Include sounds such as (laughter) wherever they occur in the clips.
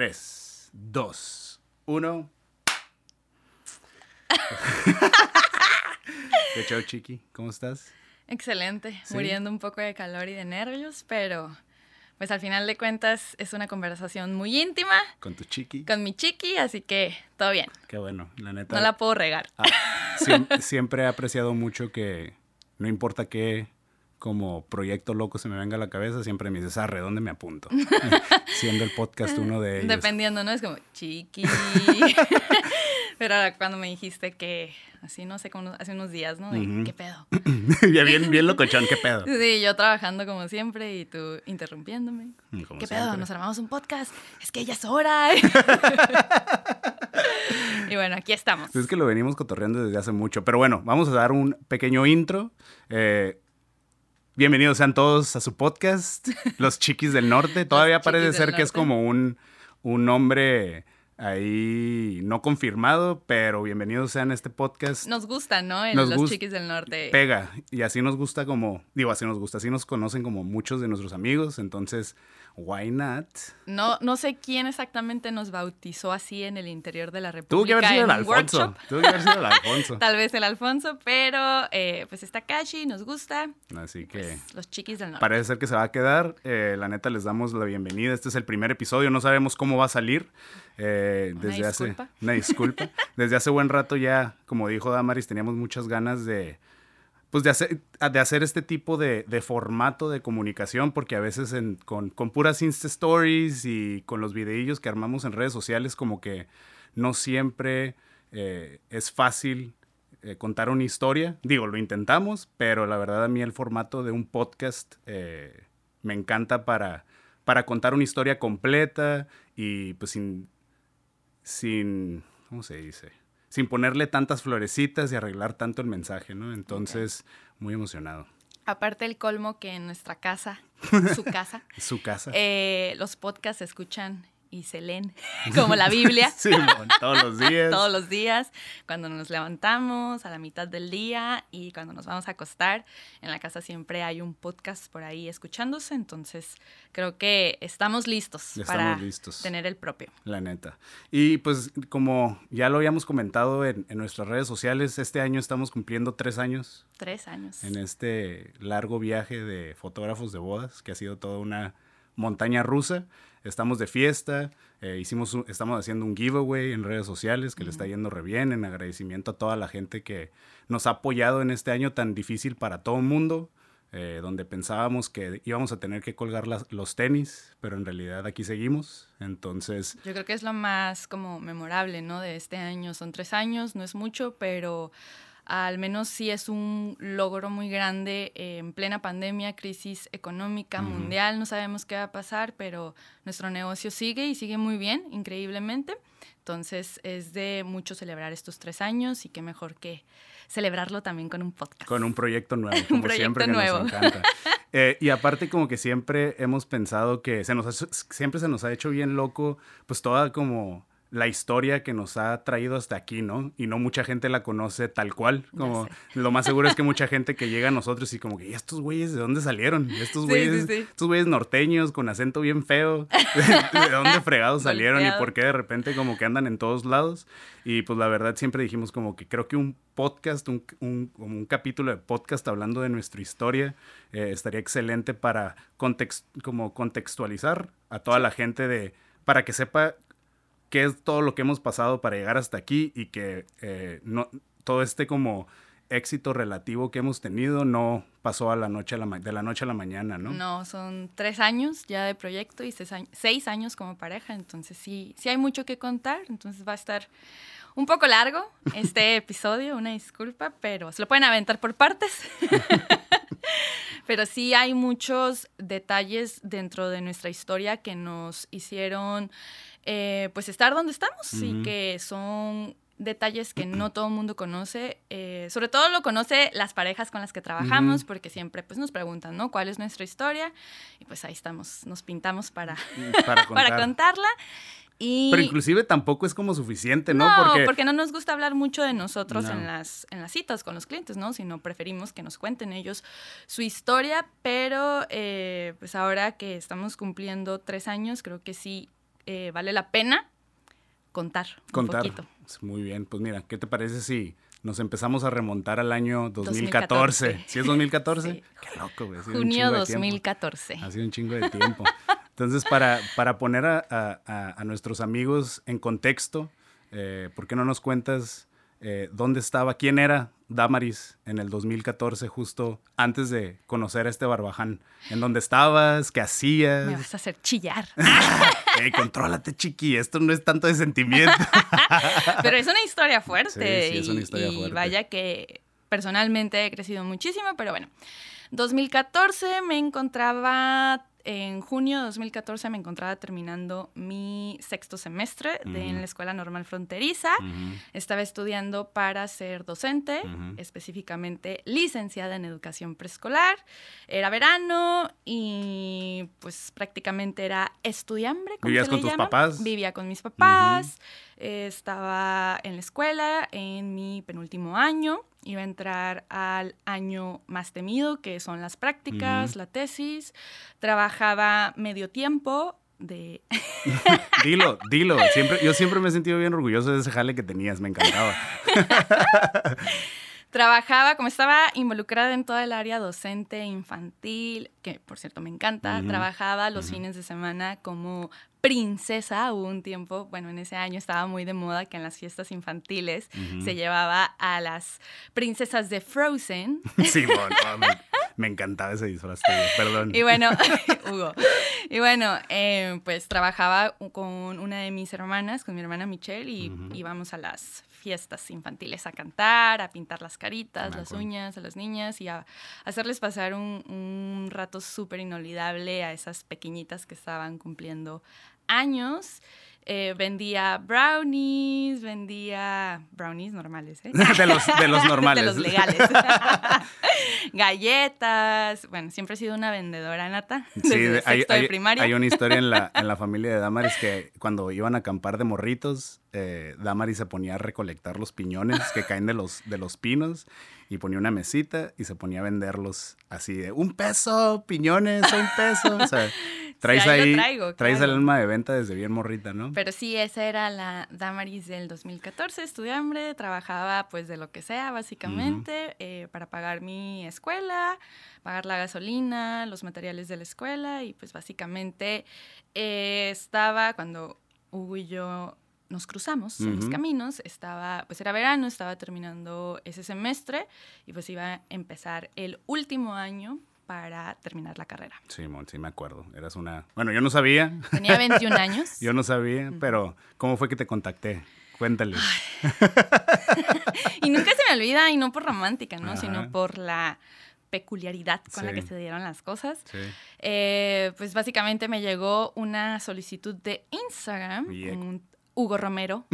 3, 2, 1. ¿Qué show, Chiqui? ¿Cómo estás? Excelente, ¿Sí? muriendo un poco de calor y de nervios, pero pues al final de cuentas es una conversación muy íntima ¿Con tu Chiqui? con mi chiqui, así que todo bien, Qué bueno, la neta. no la puedo regar. Ah, siem- (laughs) siempre he apreciado mucho que no importa qué como proyecto loco se me venga a la cabeza, siempre me dices, arre, ¿dónde me apunto? (laughs) Siendo el podcast uno de ellos. Dependiendo, ¿no? Es como chiqui. (laughs) (laughs) pero ahora cuando me dijiste que, así no sé, como hace unos días, ¿no? De. ¿Qué pedo? bien, bien locochón, ¿qué pedo? Sí, yo trabajando como siempre y tú interrumpiéndome. Como ¿Qué siempre. pedo? Nos armamos un podcast. Es que ya es hora. y bueno, aquí estamos. Es que lo venimos cotorreando desde hace mucho. Pero bueno, vamos a dar un pequeño intro. Eh, bienvenidos sean todos a su podcast, (laughs) Los Chiquis del Norte. Todavía parece ser que es como un, un nombre ahí no confirmado, pero bienvenidos sean a este podcast. Nos gusta, ¿no? El- Nos los gust- chiquis del norte. Pega. Y así nos gusta como, digo, así nos gusta, así nos conocen como muchos de nuestros amigos. Entonces, why not? No, no sé quién exactamente nos bautizó así en el interior de la Tuvo que República. haber sido el Alfonso. Tuvo que haber sido el Alfonso. (laughs) Tal vez el Alfonso, pero eh, pues está Kashi, nos gusta. Así que... Pues, los chiquis del norte. Parece ser que se va a quedar. Eh, la neta, les damos la bienvenida. Este es el primer episodio. No sabemos cómo va a salir. Eh, Una desde disculpa. hace. Una disculpa. (laughs) desde hace buen rato ya, como dijo Damaris, teníamos muchas ganas de. Pues de hacer, de hacer este tipo de, de formato de comunicación, porque a veces en- con, con puras Insta Stories y con los videillos que armamos en redes sociales, como que no siempre eh, es fácil eh, contar una historia. Digo, lo intentamos, pero la verdad a mí el formato de un podcast eh, me encanta para, para contar una historia completa y pues sin, sin, ¿cómo se dice? Sin ponerle tantas florecitas y arreglar tanto el mensaje, ¿no? Entonces, muy emocionado. Aparte el colmo que en nuestra casa, su (laughs) casa, Su casa. eh, los podcasts se escuchan y se leen (laughs) como la Biblia. (laughs) Sí, todos los días. (laughs) Todos los días, cuando nos levantamos, a la mitad del día y cuando nos vamos a acostar. En la casa siempre hay un podcast por ahí escuchándose, entonces creo que estamos listos para listos. tener el propio. La neta. Y pues como ya lo habíamos comentado en, en nuestras redes sociales, este año estamos cumpliendo tres años Tres años. en este largo viaje de fotógrafos de bodas, que ha sido toda una montaña rusa. Estamos de fiesta, eh, hicimos un- estamos haciendo un giveaway en redes sociales que le está yendo re bien, en agradecimiento a toda la gente que nos ha apoyado en este año tan difícil para todo el mundo, eh, donde pensábamos que íbamos a tener que colgar las- los tenis, pero en realidad aquí seguimos. Entonces, Yo creo que es lo más como memorable, ¿no? De este año. Son tres años, no es mucho, pero al menos sí es un logro muy grande eh, en plena pandemia, crisis económica mundial. No sabemos qué va a pasar, pero nuestro negocio sigue y sigue muy bien, increíblemente. Entonces es de mucho celebrar estos tres años y qué mejor que celebrarlo también con un podcast. Con un proyecto nuevo, (laughs) como proyecto siempre que nuevo. nos encanta. (laughs) Eh, y aparte como que siempre hemos pensado que se nos ha- siempre se nos ha hecho bien loco, pues toda como la historia que nos ha traído hasta aquí, ¿no? Y no mucha gente la conoce tal cual, como (laughs) lo más seguro es que mucha gente que llega a nosotros y como que, ¿y estos güeyes de dónde salieron? Estos güeyes, sí, sí. estos güeyes norteños con acento bien feo, (laughs) ¿de dónde fregados salieron y por qué de repente como que andan en todos lados? Y pues la verdad siempre dijimos como que creo que un podcast, un, un capítulo de podcast hablando de nuestra historia eh, estaría excelente para context, como contextualizar a toda la gente de, para que sepa qué es todo lo que hemos pasado para llegar hasta aquí y que eh, no, todo este como éxito relativo que hemos tenido no pasó a la noche a la de la noche a la mañana, ¿no? No, son tres años ya de proyecto y seis años, seis años como pareja, entonces sí, sí hay mucho que contar, entonces va a estar un poco largo (laughs) este episodio, una disculpa, pero se lo pueden aventar por partes. (laughs) pero sí hay muchos detalles dentro de nuestra historia que nos hicieron eh, pues estar donde estamos y Ujú. que son detalles que no todo el mundo conoce, eh, sobre todo lo conoce las parejas con las que trabajamos, Ujú. porque siempre pues nos preguntan, ¿no? ¿Cuál es nuestra historia? Y pues ahí estamos, nos pintamos para, (laughs) Para contar. para contarla. Y Pero inclusive tampoco es como suficiente, ¿no? no, porque, porque... no nos gusta hablar mucho de nosotros No. en, las, en las citas con los clientes, ¿no? Sino preferimos que nos cuenten ellos su historia, pero eh, pues ahora que estamos cumpliendo tres años, creo que sí eh, vale la pena contar, Contar. un poquito. Muy bien, pues mira, ¿qué te parece si nos empezamos a remontar al año 2014? 2014. ¿Sí es 2014? Sí. Qué loco, güey. Junio chingo de tiempo. 2014. Ha sido un chingo de tiempo. Entonces, para, para poner a, a- nuestros amigos en contexto, eh, ¿por qué no nos cuentas eh, dónde estaba, quién era Damaris en el 2014, justo antes de conocer a este barbaján? ¿En dónde estabas? ¿Qué Me hacías? vas a hacer chillar. (laughs) (laughs) Ey, contrólate, chiqui, esto no es tanto de sentimiento. (laughs) Pero es una historia fuerte. Sí, sí, es una y- historia y fuerte. vaya que personalmente he crecido muchísimo, pero bueno. 2014 me encontraba, en junio de 2014 me encontraba terminando mi sexto semestre de, en la Escuela Normal Fronteriza. Estaba estudiando para ser docente, específicamente licenciada en educación preescolar. Era verano y pues prácticamente era estudiambre. ¿Vivías con tus llama. papás? Vivía con mis papás. eh, estaba en la escuela en mi penúltimo año. Iba a entrar al año más temido, que son las prácticas, la tesis. Trabajaba medio tiempo de (laughs) Dilo, dilo. Siempre, yo siempre me he sentido bien orgulloso de ese jale que tenías, me encantaba. (laughs) Trabajaba, como estaba involucrada en toda el área docente infantil, que por cierto me encanta, trabajaba los fines de semana como princesa. Hubo un tiempo, bueno, en ese año estaba muy de moda que en las fiestas infantiles se llevaba a las princesas de Frozen. (laughs) Sí, bueno, no, me, encantaba ese disfraz, tío, perdón. Y bueno, (laughs) (laughs) Hugo. Y bueno, eh, pues trabajaba con una de mis hermanas, con mi hermana Michelle, y íbamos a las fiestas infantiles a cantar, a pintar las caritas, las uñas a las niñas y a hacerles pasar un, un rato súper inolvidable a esas pequeñitas que estaban cumpliendo años. Eh, vendía brownies, vendía brownies normales, ¿eh? (laughs) de, los, de los (laughs) normales. De los legales. (laughs) Galletas. Bueno, siempre he sido una vendedora nata. Sí, Desde de- hay, sexto de hay- primaria. hay una historia en la, en la familia de Damaris que cuando iban a acampar de morritos, eh, Damaris se ponía a recolectar los piñones que caen de los, de los pinos y ponía una mesita y se ponía a venderlos así de un peso, piñones, un peso. O sea, (laughs) traes ahí ahí, traigo, traes claro. el alma de venta desde bien morrita, ¿no? Pero sí, esa era la Damaris del 2014. Estudié hambre, trabajaba pues de lo que sea, básicamente, eh, para pagar mi escuela, pagar la gasolina, los materiales de la escuela y pues básicamente eh, estaba cuando Hugo y yo nos cruzamos en los caminos, estaba, pues era verano, estaba terminando ese semestre y pues iba a empezar el último año para terminar la carrera. Sí, Mon, sí me acuerdo. Eras una... Bueno, yo no sabía, Tenía 21 años. (laughs) yo no sabía, pero ¿cómo fue que te contacté? Cuéntale. (laughs) Y nunca se me olvida, y no por romántica, ¿no? Ajá. Sino por la peculiaridad con la que se dieron las cosas. Sí. Eh, pues básicamente me llegó una solicitud de Instagram, Yeah. un Hugo Romero.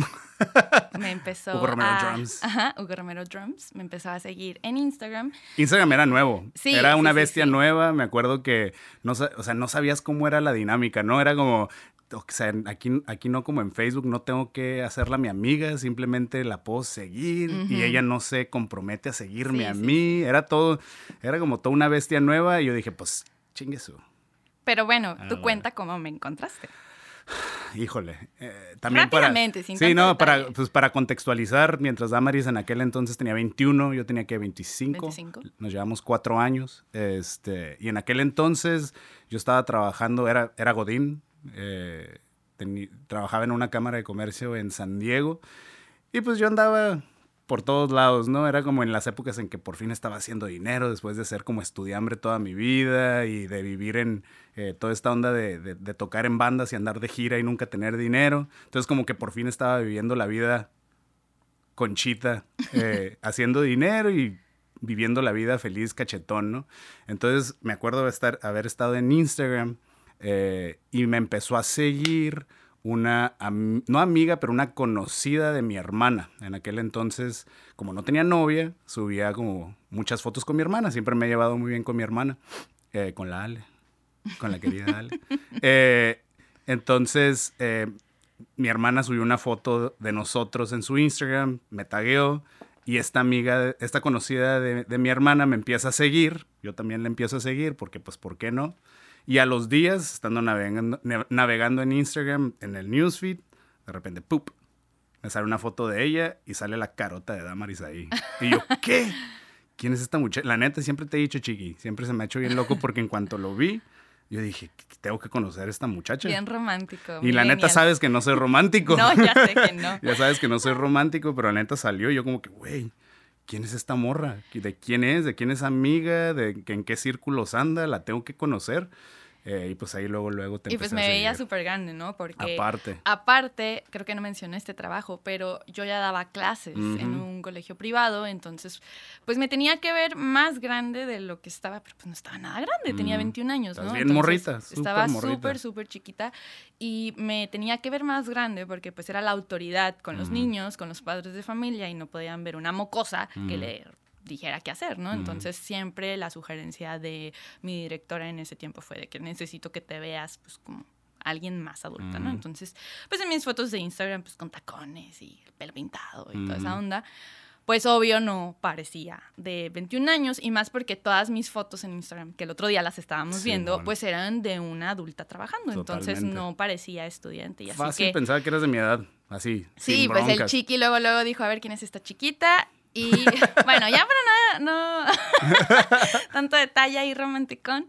Me empezó (laughs) Hugo Romero a- Drums. Ajá, Hugo Romero Drums. Me empezó a seguir en Instagram. Instagram era nuevo. Sí, era una sí, bestia sí. nueva. Me acuerdo que no, o sea, no sabías cómo era la dinámica, ¿no? Era como, o sea, aquí, aquí no como en Facebook, no tengo que hacerla mi amiga, simplemente la puedo seguir y ella no se compromete a seguirme Sí, a sí, mí. Era todo, era como toda una bestia nueva y yo dije, pues, chingue su. Pero bueno, Ah, tú bueno. cuenta cómo me encontraste. Híjole. eh, también para. Rápidamente, sin Sí, no, para, pues para contextualizar, mientras Damaris en aquel entonces tenía 21, yo tenía que 25. 25. Nos llevamos cuatro años. Este, y en aquel entonces yo estaba trabajando, era, era Godín, eh, teni- trabajaba en una cámara de comercio en San Diego. Y pues yo andaba por todos lados, ¿no? Era como en las épocas en que por fin estaba haciendo dinero después de ser como estudiambre toda mi vida y de vivir en eh, toda esta onda de, de- de tocar en bandas y andar de gira y nunca tener dinero. Entonces como que por fin estaba viviendo la vida conchita, (laughs) eh, haciendo dinero y viviendo la vida feliz cachetón, ¿no? Entonces me acuerdo de estar, haber estado en Instagram eh, y me empezó a seguir una, am- no amiga, pero una conocida de mi hermana. En aquel entonces, como no tenía novia, subía como muchas fotos con mi hermana. Siempre me he llevado muy bien con mi hermana, eh, con la Ale, con la querida Ale. (laughs) Eh, entonces, eh, mi hermana subió una foto de nosotros en su Instagram, me tagueó y esta amiga, esta conocida de, de mi hermana me empieza a seguir. Yo también la empiezo a seguir porque, pues, ¿por qué no? Y a los días, estando navegando, navegando en Instagram, en el newsfeed, de repente, ¡pup! Me sale una foto de ella y sale la carota de Damaris ahí. Y yo, (laughs) ¿qué? ¿Quién es esta muchacha? La neta, siempre te he dicho, chiqui, siempre se me ha hecho bien loco porque en cuanto lo vi, yo dije, tengo que conocer a esta muchacha. Bien romántico. Y la neta sabes que no soy romántico. (laughs) no, ya sé que no. (laughs) ya sabes que no soy romántico, pero la neta salió y yo como que, güey, ¿quién es esta morra? ¿De quién es? ¿De quién es amiga? ¿De en qué círculos anda? La tengo que conocer. Eh, y pues ahí luego, luego te Y pues me veía súper grande, ¿no? Porque aparte. Aparte, creo que no mencioné este trabajo, pero yo ya daba clases en un colegio privado, entonces pues me tenía que ver más grande de lo que estaba, pero pues no estaba nada grande, tenía 21 años, ¿no? Bien morrita. Estaba súper, súper chiquita y me tenía que ver más grande porque pues era la autoridad con los niños, con los padres de familia y no podían ver una mocosa que le dijera qué hacer, ¿no? Entonces siempre la sugerencia de mi directora en ese tiempo fue de que necesito que te veas pues como alguien más adulta, ¿no? Entonces, pues en mis fotos de Instagram pues con tacones y el pelo pintado y toda esa onda, pues obvio no parecía de 21 años y más porque todas mis fotos en Instagram, que el otro día las estábamos viendo, pues eran de una adulta trabajando, entonces no parecía estudiante. Y así Fácil pensaba que eras de mi edad, así. Sí, pues el chiqui luego luego dijo, a ver quién es esta chiquita y (laughs) bueno, ya para nada, no (laughs) tanto detalle ahí romanticón,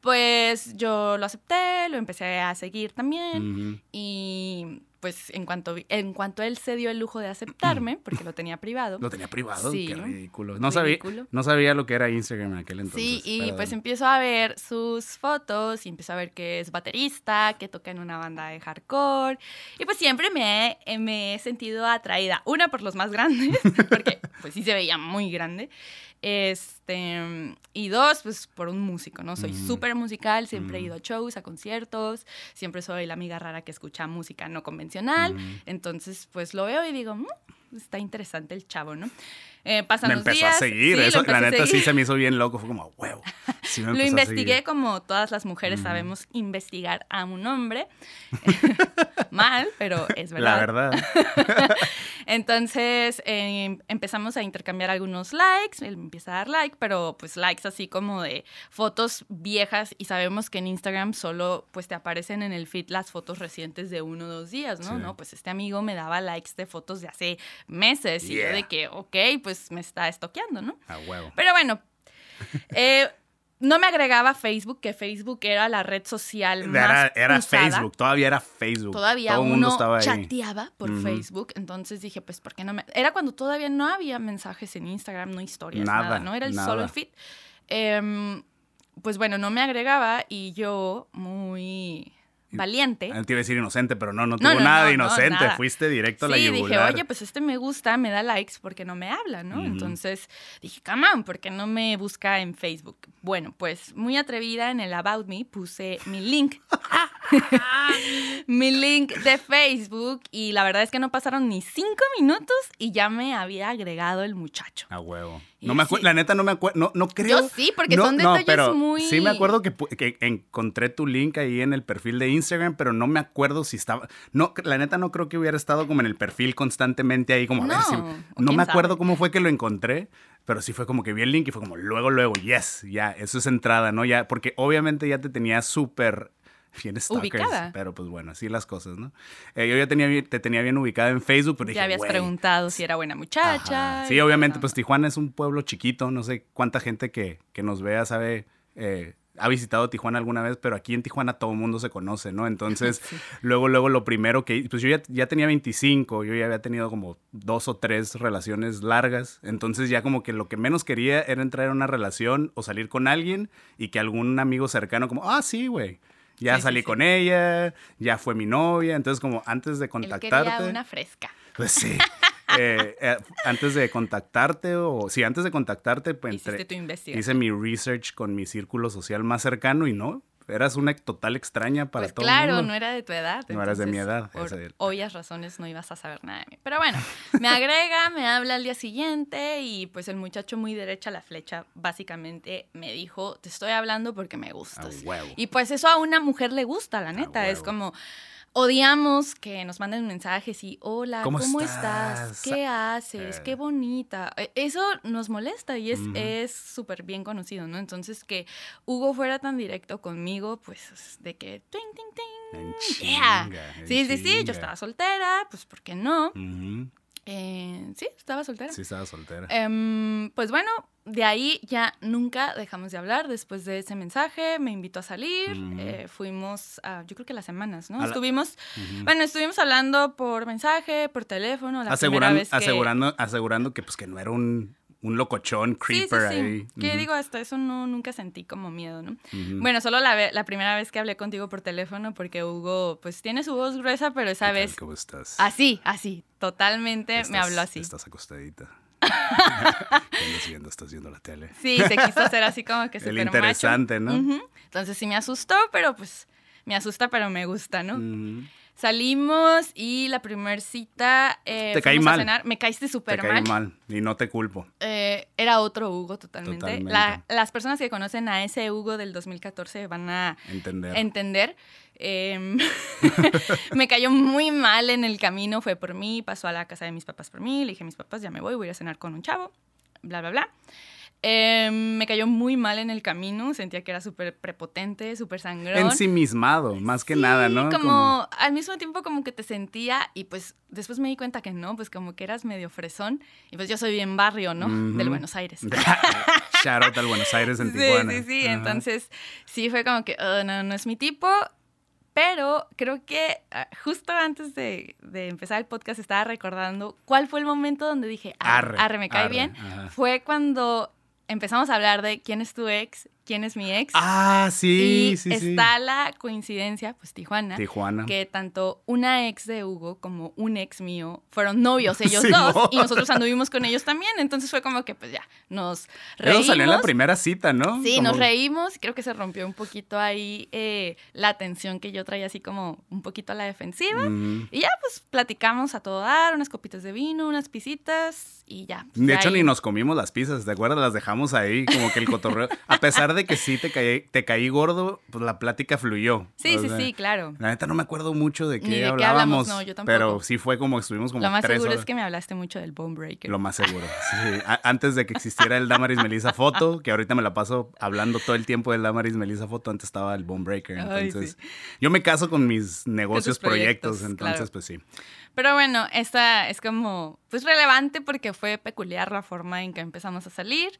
pues yo lo acepté, lo empecé a seguir también y pues en cuanto, en cuanto él se dio el lujo de aceptarme, (clears throat) porque lo tenía privado. ¿Lo tenía privado? Sí. Qué ridículo. No, Sabía, no sabía lo que era Instagram en aquel entonces. Sí, y pues empiezo a ver sus fotos y empiezo a ver que es baterista, que toca en una banda de hardcore. Y pues siempre me he, me he sentido atraída. Una por los más grandes, (laughs) porque pues sí se veía muy grande. Este, y dos, pues por un músico, ¿no? Soy súper musical, siempre he ido a shows, a conciertos, siempre soy la amiga rara que escucha música no convencional. Entonces, pues lo veo y digo, mm, está interesante el chavo, ¿no? Eh, pasan me los empezó a seguir, eso la neta sí se me hizo bien loco, fue como, huevo. (laughs) lo investigué como todas las mujeres sabemos investigar a un hombre. (laughs) (laughs) Mal, pero es verdad. La verdad. Entonces em, empezamos a intercambiar algunos likes, él empieza a dar like, pero pues likes así como de fotos viejas y sabemos que en Instagram solo pues te aparecen en el feed las fotos recientes de uno o dos días, ¿no? No, pues este amigo me daba likes de fotos de hace meses y yo de que, ok, pues me está estoqueando, ¿no? A huevo. Pero bueno, eh, no me agregaba Facebook, que Facebook era la red social más Era, Facebook, todavía era Facebook. Todavía Todo uno mundo estaba chateaba por Facebook, entonces dije, pues, ¿por qué no me...? Era cuando todavía no había mensajes en Instagram, no historias, nada, ¿no? Era el solo el feed. Em, pues bueno, no me agregaba y yo muy valiente. Él te iba a decir inocente, pero no, no tuvo nada de inocente. Fuiste directo a la yugular. Sí, dije, oye, pues este me gusta, me da likes porque no me habla, ¿no? Entonces dije, come on, ¿por qué no me busca en Facebook? Bueno, pues muy atrevida en el About Me puse mi link. (laughs) mi link de Facebook y la verdad es que no pasaron ni cinco minutos y ya me había agregado el muchacho. A huevo. No me la neta no me acuerdo, no, no creo. Yo sí, porque son detalles pero muy... Sí me acuerdo que, que, encontré tu link ahí en el perfil de Instagram, pero no me acuerdo si estaba... No, la neta no creo que hubiera estado como en el perfil constantemente ahí como a ver si... No me acuerdo cómo fue que lo encontré, pero sí fue como que vi el link y fue como luego, luego, yes, ya, eso es entrada, ¿no? Ya, porque obviamente ya te tenía súper bien ubicada. Pero pues bueno, así las cosas, ¿no? Eh, yo ya tenía, te tenía bien ubicada en Facebook, pero Ya habías preguntado si era buena muchacha. Sí, obviamente, pues Tijuana es un pueblo chiquito, no sé cuánta gente que, que nos vea sabe... Eh, ha visitado Tijuana alguna vez, pero aquí en Tijuana todo el mundo se conoce, ¿no? Entonces, (laughs) luego, luego lo primero que, pues yo ya, ya, tenía 25, yo ya había tenido como dos o tres relaciones largas, entonces ya como que lo que menos quería era entrar en una relación o salir con alguien y que algún amigo cercano como, ah, sí, güey, ya salí con ella, ya fue mi novia, entonces como antes de contactarte... quería una fresca. Pues sí. (laughs) Eh, eh, antes de contactarte o sí, antes de contactarte, pues hice mi research con mi círculo social más cercano y no, eras una total extraña para pues todo claro, el mundo. no era de tu edad. No eras de mi edad. Por obvias razones no ibas a saber nada de mí. Pero bueno, me (laughs) agrega, me habla al día siguiente y pues el muchacho muy derecha a la flecha básicamente me dijo, te estoy hablando porque me gustas. Y pues eso a una mujer le gusta, la neta. Es como odiamos que nos manden mensajes y hola, ¿cómo, ¿Cómo estás? estás? ¿Qué haces? Eh. Qué bonita. E- Eso nos molesta y es Ujú. es súper bien conocido, ¿no? Entonces que Hugo fuera tan directo conmigo, pues es de que ting, ting, ting. En Yeah. en Sí, sí, sí, yo estaba soltera, pues ¿por qué no? Ujú. Eh, sí, estaba soltera. Sí, estaba soltera. Em, pues bueno, de ahí ya nunca dejamos de hablar. Después de ese mensaje, me invitó a salir. Eh, fuimos, a, yo creo que las semanas, ¿no? A la- Estuvimos, bueno, estuvimos hablando por mensaje, por teléfono. La asegurando, vez que... asegurando, asegurando que pues que no era un, un locochón sí, creeper sí. ahí. Que Ujú. digo, hasta eso no, nunca sentí como miedo, ¿no? Bueno, solo la, la primera vez que hablé contigo por teléfono, porque Hugo, pues tiene su voz gruesa, pero esa vez ¿Cómo estás? así, así, totalmente me Estás- habló así. Estás acostadita. (laughs) ¿Qué andas viendo? ¿Estás viendo la tele? Sí, se quiso hacer así como que súper interesante, macho. ¿no? Entonces sí me asustó, pero pues me asusta, pero me gusta, ¿no? Salimos y la primer cita eh, Te caí a mal. cenar. Me caíste Te súper caí mal. mal y no te culpo. Eh, era otro Hugo totalmente. Totalmente. La- las personas que conocen a ese Hugo del 2014 van a Entender. entender. Em, (laughs) me cayó muy mal en el camino, fue por mí, pasó a la casa de mis papás por mí, le dije a mis papás, ya me voy, voy a ir a cenar con un chavo, bla, bla, bla. Em, me cayó muy mal en el camino, sentía que era súper prepotente, súper sangrón. Ensimismado, más que Sí, nada, ¿no? Como, al mismo tiempo como que te sentía y pues después me di cuenta que no, pues como que eras medio fresón y pues yo soy bien barrio, ¿no? Del Ujú. Buenos Aires. (laughs) Shout out al Buenos Aires en Sí, Tijuana. sí, sí. Ajá. Entonces, sí fue como que, "Oh, no, no es mi tipo. Pero creo que ah, justo antes de, de empezar el podcast estaba recordando cuál fue el momento donde dije, arre, Arre, arre, me cae arre, bien. ajá. Fue cuando empezamos a hablar de quién es tu ex, quién es mi ex. Ah, sí, y sí, sí. está la coincidencia, pues Tijuana, Tijuana. que tanto una ex de Hugo como un ex mío fueron novios ellos (laughs) dos y nosotros anduvimos con ellos también. Entonces fue como que pues ya, nos Eso reímos. salió en la primera cita, ¿no? Sí, Como- nos reímos. Creo que se rompió un poquito ahí eh, la tensión que yo traía así como un poquito a la defensiva. Y ya pues platicamos a todo dar, unas copitas de vino, unas pisitas y ya. pues, De hecho, ahí- ni nos comimos las pizzas, ¿te acuerdas? Las dejamos ahí, como que el cotorreo. A pesar de que sí te caí, te caí gordo, pues la plática fluyó. Sí, O sí, sea, sí, claro. La neta no me acuerdo mucho de qué Ni de qué hablábamos. hablamos, no, yo tampoco. Pero sí fue como estuvimos como Lo más tres seguro horas. es que me hablaste mucho del Bone Breaker. Lo más seguro. sí. Antes de que existiera el Damaris Melissa Foto, que ahorita me la paso hablando todo el tiempo del Damaris Melissa Foto, antes estaba el Bone Breaker. Ay, Entonces, yo me caso con mis negocios, proyectos, proyectos, entonces claro. pues sí. Pero bueno, esta es como, pues relevante porque fue peculiar la forma en que empezamos a salir.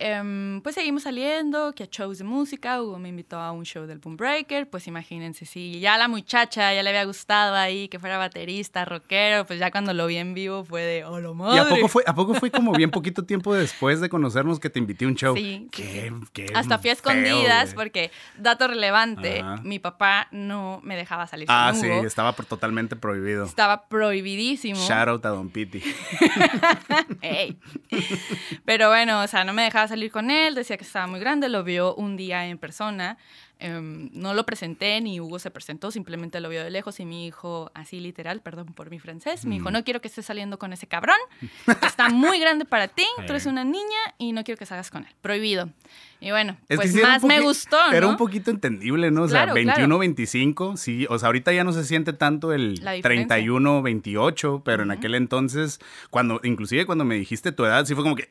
Em, pues seguimos saliendo, que a shows de música, Hugo me invitó a un show del Boom Breaker, pues imagínense, si ya a la muchacha ya le había gustado ahí que fuera baterista, rockero, pues ya cuando lo vi en vivo fue de, oh, lo madre. ¿Y a poco fue, a poco fue como bien poquito tiempo después de conocernos que te invité a un show? Sí, sí, Qué- qué Hasta fui a escondidas porque, dato relevante, Ajá. mi papá no me dejaba salir Ah, con sí, Hugo. estaba totalmente prohibido. Estaba prohibidísimo. Shout out a Don Piti. (laughs) Pero bueno, o sea, no me dejaba salir con él, decía que estaba muy grande, lo vio un día en persona. em, no lo presenté, ni Hugo se presentó, simplemente lo vio de lejos y mi hijo, así literal, perdón por mi francés, me Mm. dijo, no quiero que estés saliendo con ese cabrón, está muy grande para ti, (laughs) tú eres una niña y no quiero que salgas con él, prohibido. Y bueno, Es pues más me gustó, ¿no? Era un poquito entendible, ¿no? O sea, Claro, 21, claro. 25, sí. O sea, ahorita ya no se siente tanto el La diferencia. 31, 28, pero en Ujú. aquel entonces, cuando, inclusive cuando me dijiste tu edad, sí fue como que...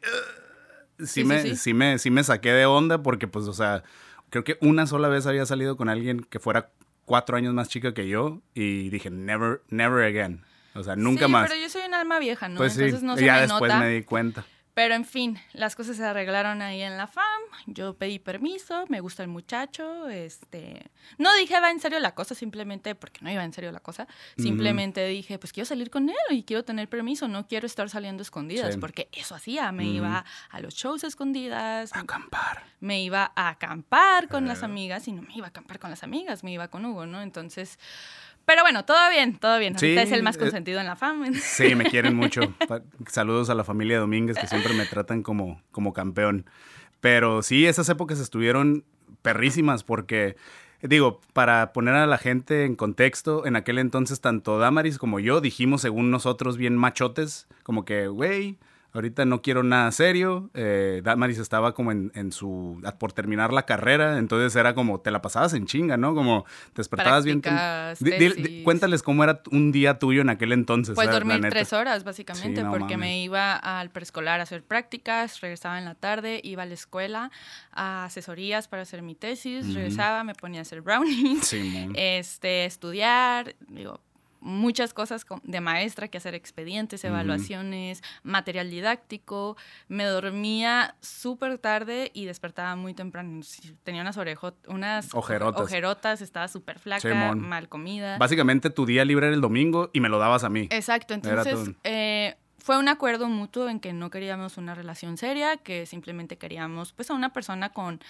sí, Sí, me, sí, me, sí me saqué de onda porque, pues, o sea, creo que una sola vez había salido con alguien que fuera cuatro años más chica que yo y dije, never, never again. O sea, nunca sí, más. pero yo soy un alma vieja, ¿no? pues Entonces no se ya me después nota. me di cuenta. Pero en fin, las cosas se arreglaron ahí en la FAM. Yo pedí permiso, me gusta el muchacho. Este, no dije va en serio la cosa, simplemente porque no iba en serio la cosa. Simplemente dije, pues quiero salir con él y quiero tener permiso, no quiero estar saliendo escondidas, Sí. porque eso hacía. Me iba a los shows escondidas, Acampar. me iba a acampar con las Eh. amigas y no me iba a acampar con las amigas, me iba con Hugo, ¿no? Entonces, pero bueno, todo bien, todo bien. Sí, Ahorita es el más eh, consentido en la FAM. Sí, me quieren mucho. Saludos a la familia Domínguez que siempre me tratan como, como campeón. Pero sí, esas épocas estuvieron perrísimas porque, digo, para poner a la gente en contexto, en aquel entonces tanto Damaris como yo dijimos, según nosotros, bien machotes, como que, güey, ahorita no quiero nada serio. Eh, Damaris estaba como en, en, su, por terminar la carrera, entonces era como, te la pasabas en chinga, ¿no? Como te despertabas bien. cuéntales cómo era un día tuyo en aquel entonces. Pues dormir tres horas, básicamente, porque me iba al preescolar a hacer prácticas, regresaba en la tarde, iba a la escuela a asesorías para hacer mi tesis, regresaba, me ponía a hacer brownies, (laughs) este, estudiar, digo, muchas cosas de maestra, que hacer expedientes, evaluaciones, material didáctico. Me dormía súper tarde y despertaba muy temprano. Tenía unas, unas ojerotas. ojerotas, estaba súper flaca, mal comida. Básicamente tu día libre era el domingo y me lo dabas a mí. Exacto, entonces eh, fue un acuerdo mutuo en que no queríamos una relación seria, que simplemente queríamos pues a una persona con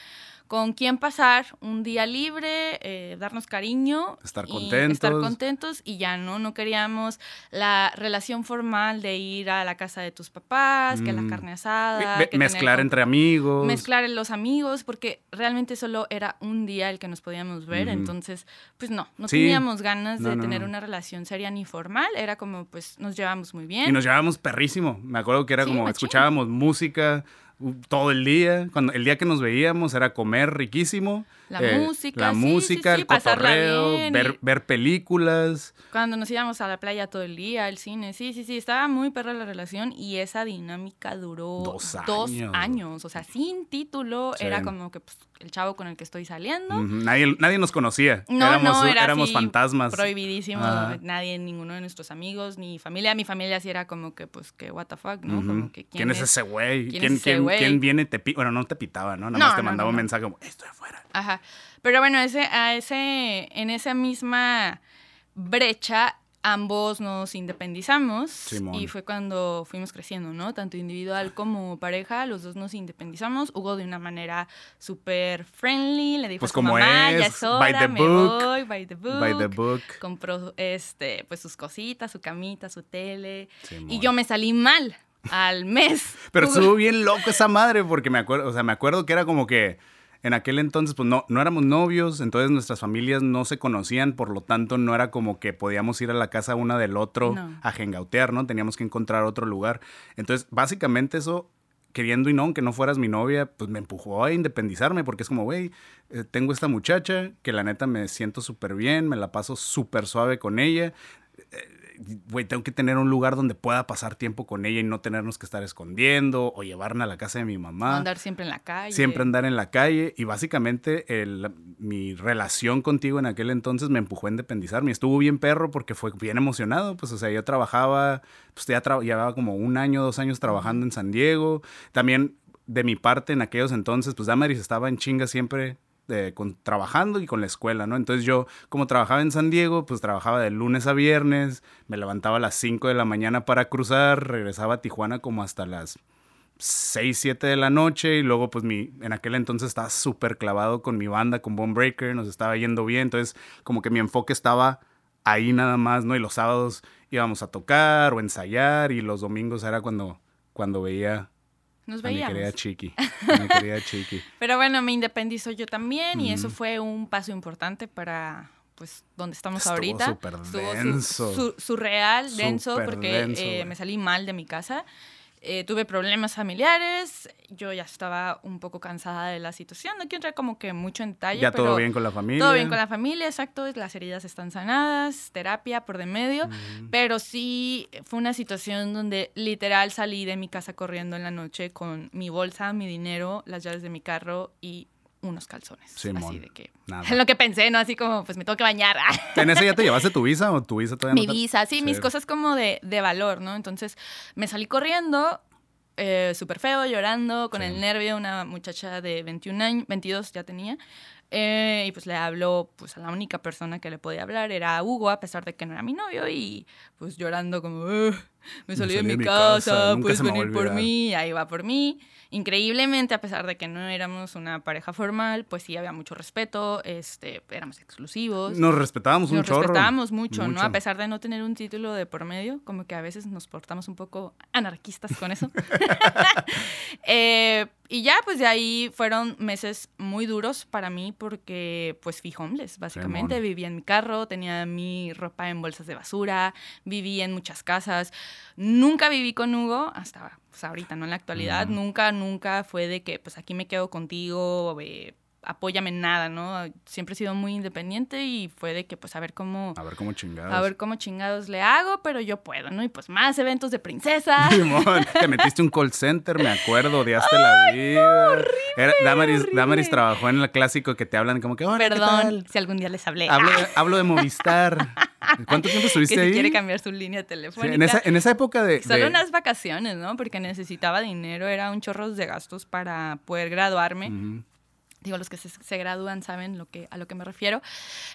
con quién pasar un día libre, eh, darnos cariño. Estar contentos. Estar contentos y ya no, no queríamos la relación formal de ir a la casa de tus papás, que la mm. carne asada. mezclar entre amigos. Mezclar los amigos, porque realmente solo era un día el que nos podíamos ver, entonces, pues no, no teníamos ganas de tener una relación seria ni formal, era como, pues nos llevamos muy bien. Y nos llevábamos perrísimo, me acuerdo que era como, escuchábamos música todo el día. Cuando, el día que nos veíamos era comer riquísimo. La eh, música. La música, el cotorreo, ver, ver, películas. Cuando nos íbamos a la playa todo el día, al cine. Sí, sí, sí. Estaba muy perra la relación y esa dinámica duró dos años. O sea, sin título. Era como que pues, el chavo con el que estoy saliendo. nadie, nadie nos conocía. No, éramos, no, éramos fantasmas. Prohibidísimo. Nadie, ninguno de nuestros amigos, ni familia. Mi familia sí era como que, pues, que what the fuck, ¿no? como que, ¿quién, es ese güey? ¿Quién, quién, viene te Bueno, no te pitaba, ¿no? Nada más te mandaba un mensaje como, estoy afuera. Ajá. Pero bueno, ese, a ese, en esa misma brecha ambos nos independizamos y fue cuando fuimos creciendo, ¿no? Tanto individual como pareja, los dos nos independizamos. Hugo de una manera súper friendly, le dijo pues a su como mamá, es, ya es hora, by the me book, voy, by the book. By the book. Compró este, pues sus cositas, su camita, su tele. y yo me salí mal al mes. Pero (laughs) estuvo bien loco esa madre porque me acuerdo, o sea, me acuerdo que era como que en aquel entonces, pues no, no éramos novios, entonces nuestras familias no se conocían, por lo tanto no era como que podíamos ir a la casa una del otro a jengautear, ¿no? Teníamos que encontrar otro lugar. Entonces, básicamente eso, queriendo y no, aunque no fueras mi novia, pues me empujó a independizarme, porque es como, güey, eh, tengo esta muchacha que la neta me siento súper bien, me la paso súper suave con ella. Eh, güey, tengo que tener un lugar donde pueda pasar tiempo con ella y no tenernos que estar escondiendo o llevarla a la casa de mi mamá. Andar siempre en la calle. Siempre andar en la calle. Y básicamente el, mi relación contigo en aquel entonces me empujó a independizarme. Estuvo bien perro porque fue bien emocionado. Pues, o sea, yo trabajaba, pues ya llevaba como un año, dos años trabajando en San Diego. También de mi parte en aquellos entonces, pues Damaris estaba en chinga siempre con, trabajando y con la escuela, ¿no? Entonces yo, como trabajaba en San Diego, pues trabajaba de lunes a viernes, me levantaba a las 5 de la mañana para cruzar, regresaba a Tijuana como hasta las 6, 7 de la noche y luego pues mi, en aquel entonces estaba súper clavado con mi banda, con Bone Breaker, nos estaba yendo bien, entonces como que mi enfoque estaba ahí nada más, ¿no? Y los sábados íbamos a tocar o ensayar y los domingos era cuando, cuando veía nos veíamos. Me quería chiqui. (laughs) Me quería chiqui. Pero bueno, me independizo yo también y eso fue un paso importante para pues donde estamos Estuvo ahorita. Súper denso. surreal, denso, porque eh, me salí mal de mi casa. Eh, tuve problemas familiares, yo ya estaba un poco cansada de la situación, no quiero entrar como que mucho en detalle. Ya todo bien con la familia. Todo bien con la familia, exacto, las heridas están sanadas, terapia por de medio, pero sí fue una situación donde literal salí de mi casa corriendo en la noche con mi bolsa, mi dinero, las llaves de mi carro y unos calzones. así de que. Nada. (laughs) lo que pensé, ¿no? Así como, pues me tengo que bañar. (laughs) ¿En ese ya te llevaste tu visa o tu visa todavía Mi visa, sí, mis cosas como de, de, valor, ¿no? Entonces me salí corriendo, eh, súper feo, llorando, con el nervio, una muchacha de 21 años, 22 ya tenía. Eh, y pues le habló, pues a la única persona que le podía hablar era Hugo, a pesar de que no era mi novio, y pues llorando como, me salí, de mi, casa, puedes venir por mí, ahí va por mí. Increíblemente, a pesar de que no éramos una pareja formal, pues sí había mucho respeto, este, éramos exclusivos. Nos respetábamos un nos respetábamos mucho, ¿no? A pesar de no tener un título de por medio, como que a veces nos portamos un poco anarquistas con eso. (laughs) eh, y ya, pues de ahí fueron meses muy duros para mí porque pues fui homeless, básicamente. Vivía en mi carro, tenía mi ropa en bolsas de basura, viví en muchas casas. Nunca viví con Hugo, hasta pues, ahorita, ¿no? En la actualidad, nunca, nunca fue de que, pues, aquí me quedo contigo, eh, apóyame en nada, ¿no? Siempre he sido muy independiente y fue de que, pues, a ver cómo... A ver cómo chingados. A ver cómo chingados le hago, pero yo puedo, ¿no? Y pues más eventos de princesa. (laughs) te metiste un call center, me acuerdo, odiaste la vida. horrible, Era, Damaris, horrible. Damaris trabajó en el clásico que te hablan como que, "Hola, ¿qué Perdón tal?". si algún día les hablé. Hablo, Ah, de- hablo de Movistar. ¿Cuánto tiempo (laughs) que estuviste si ahí? quiere cambiar su línea Sí, telefónica. en, esa, en esa época de... Solo de- unas vacaciones, ¿no? Porque necesitaba dinero, era un chorro de gastos para poder graduarme. Ujú. Digo, los que se, se gradúan saben lo que, a lo que me refiero.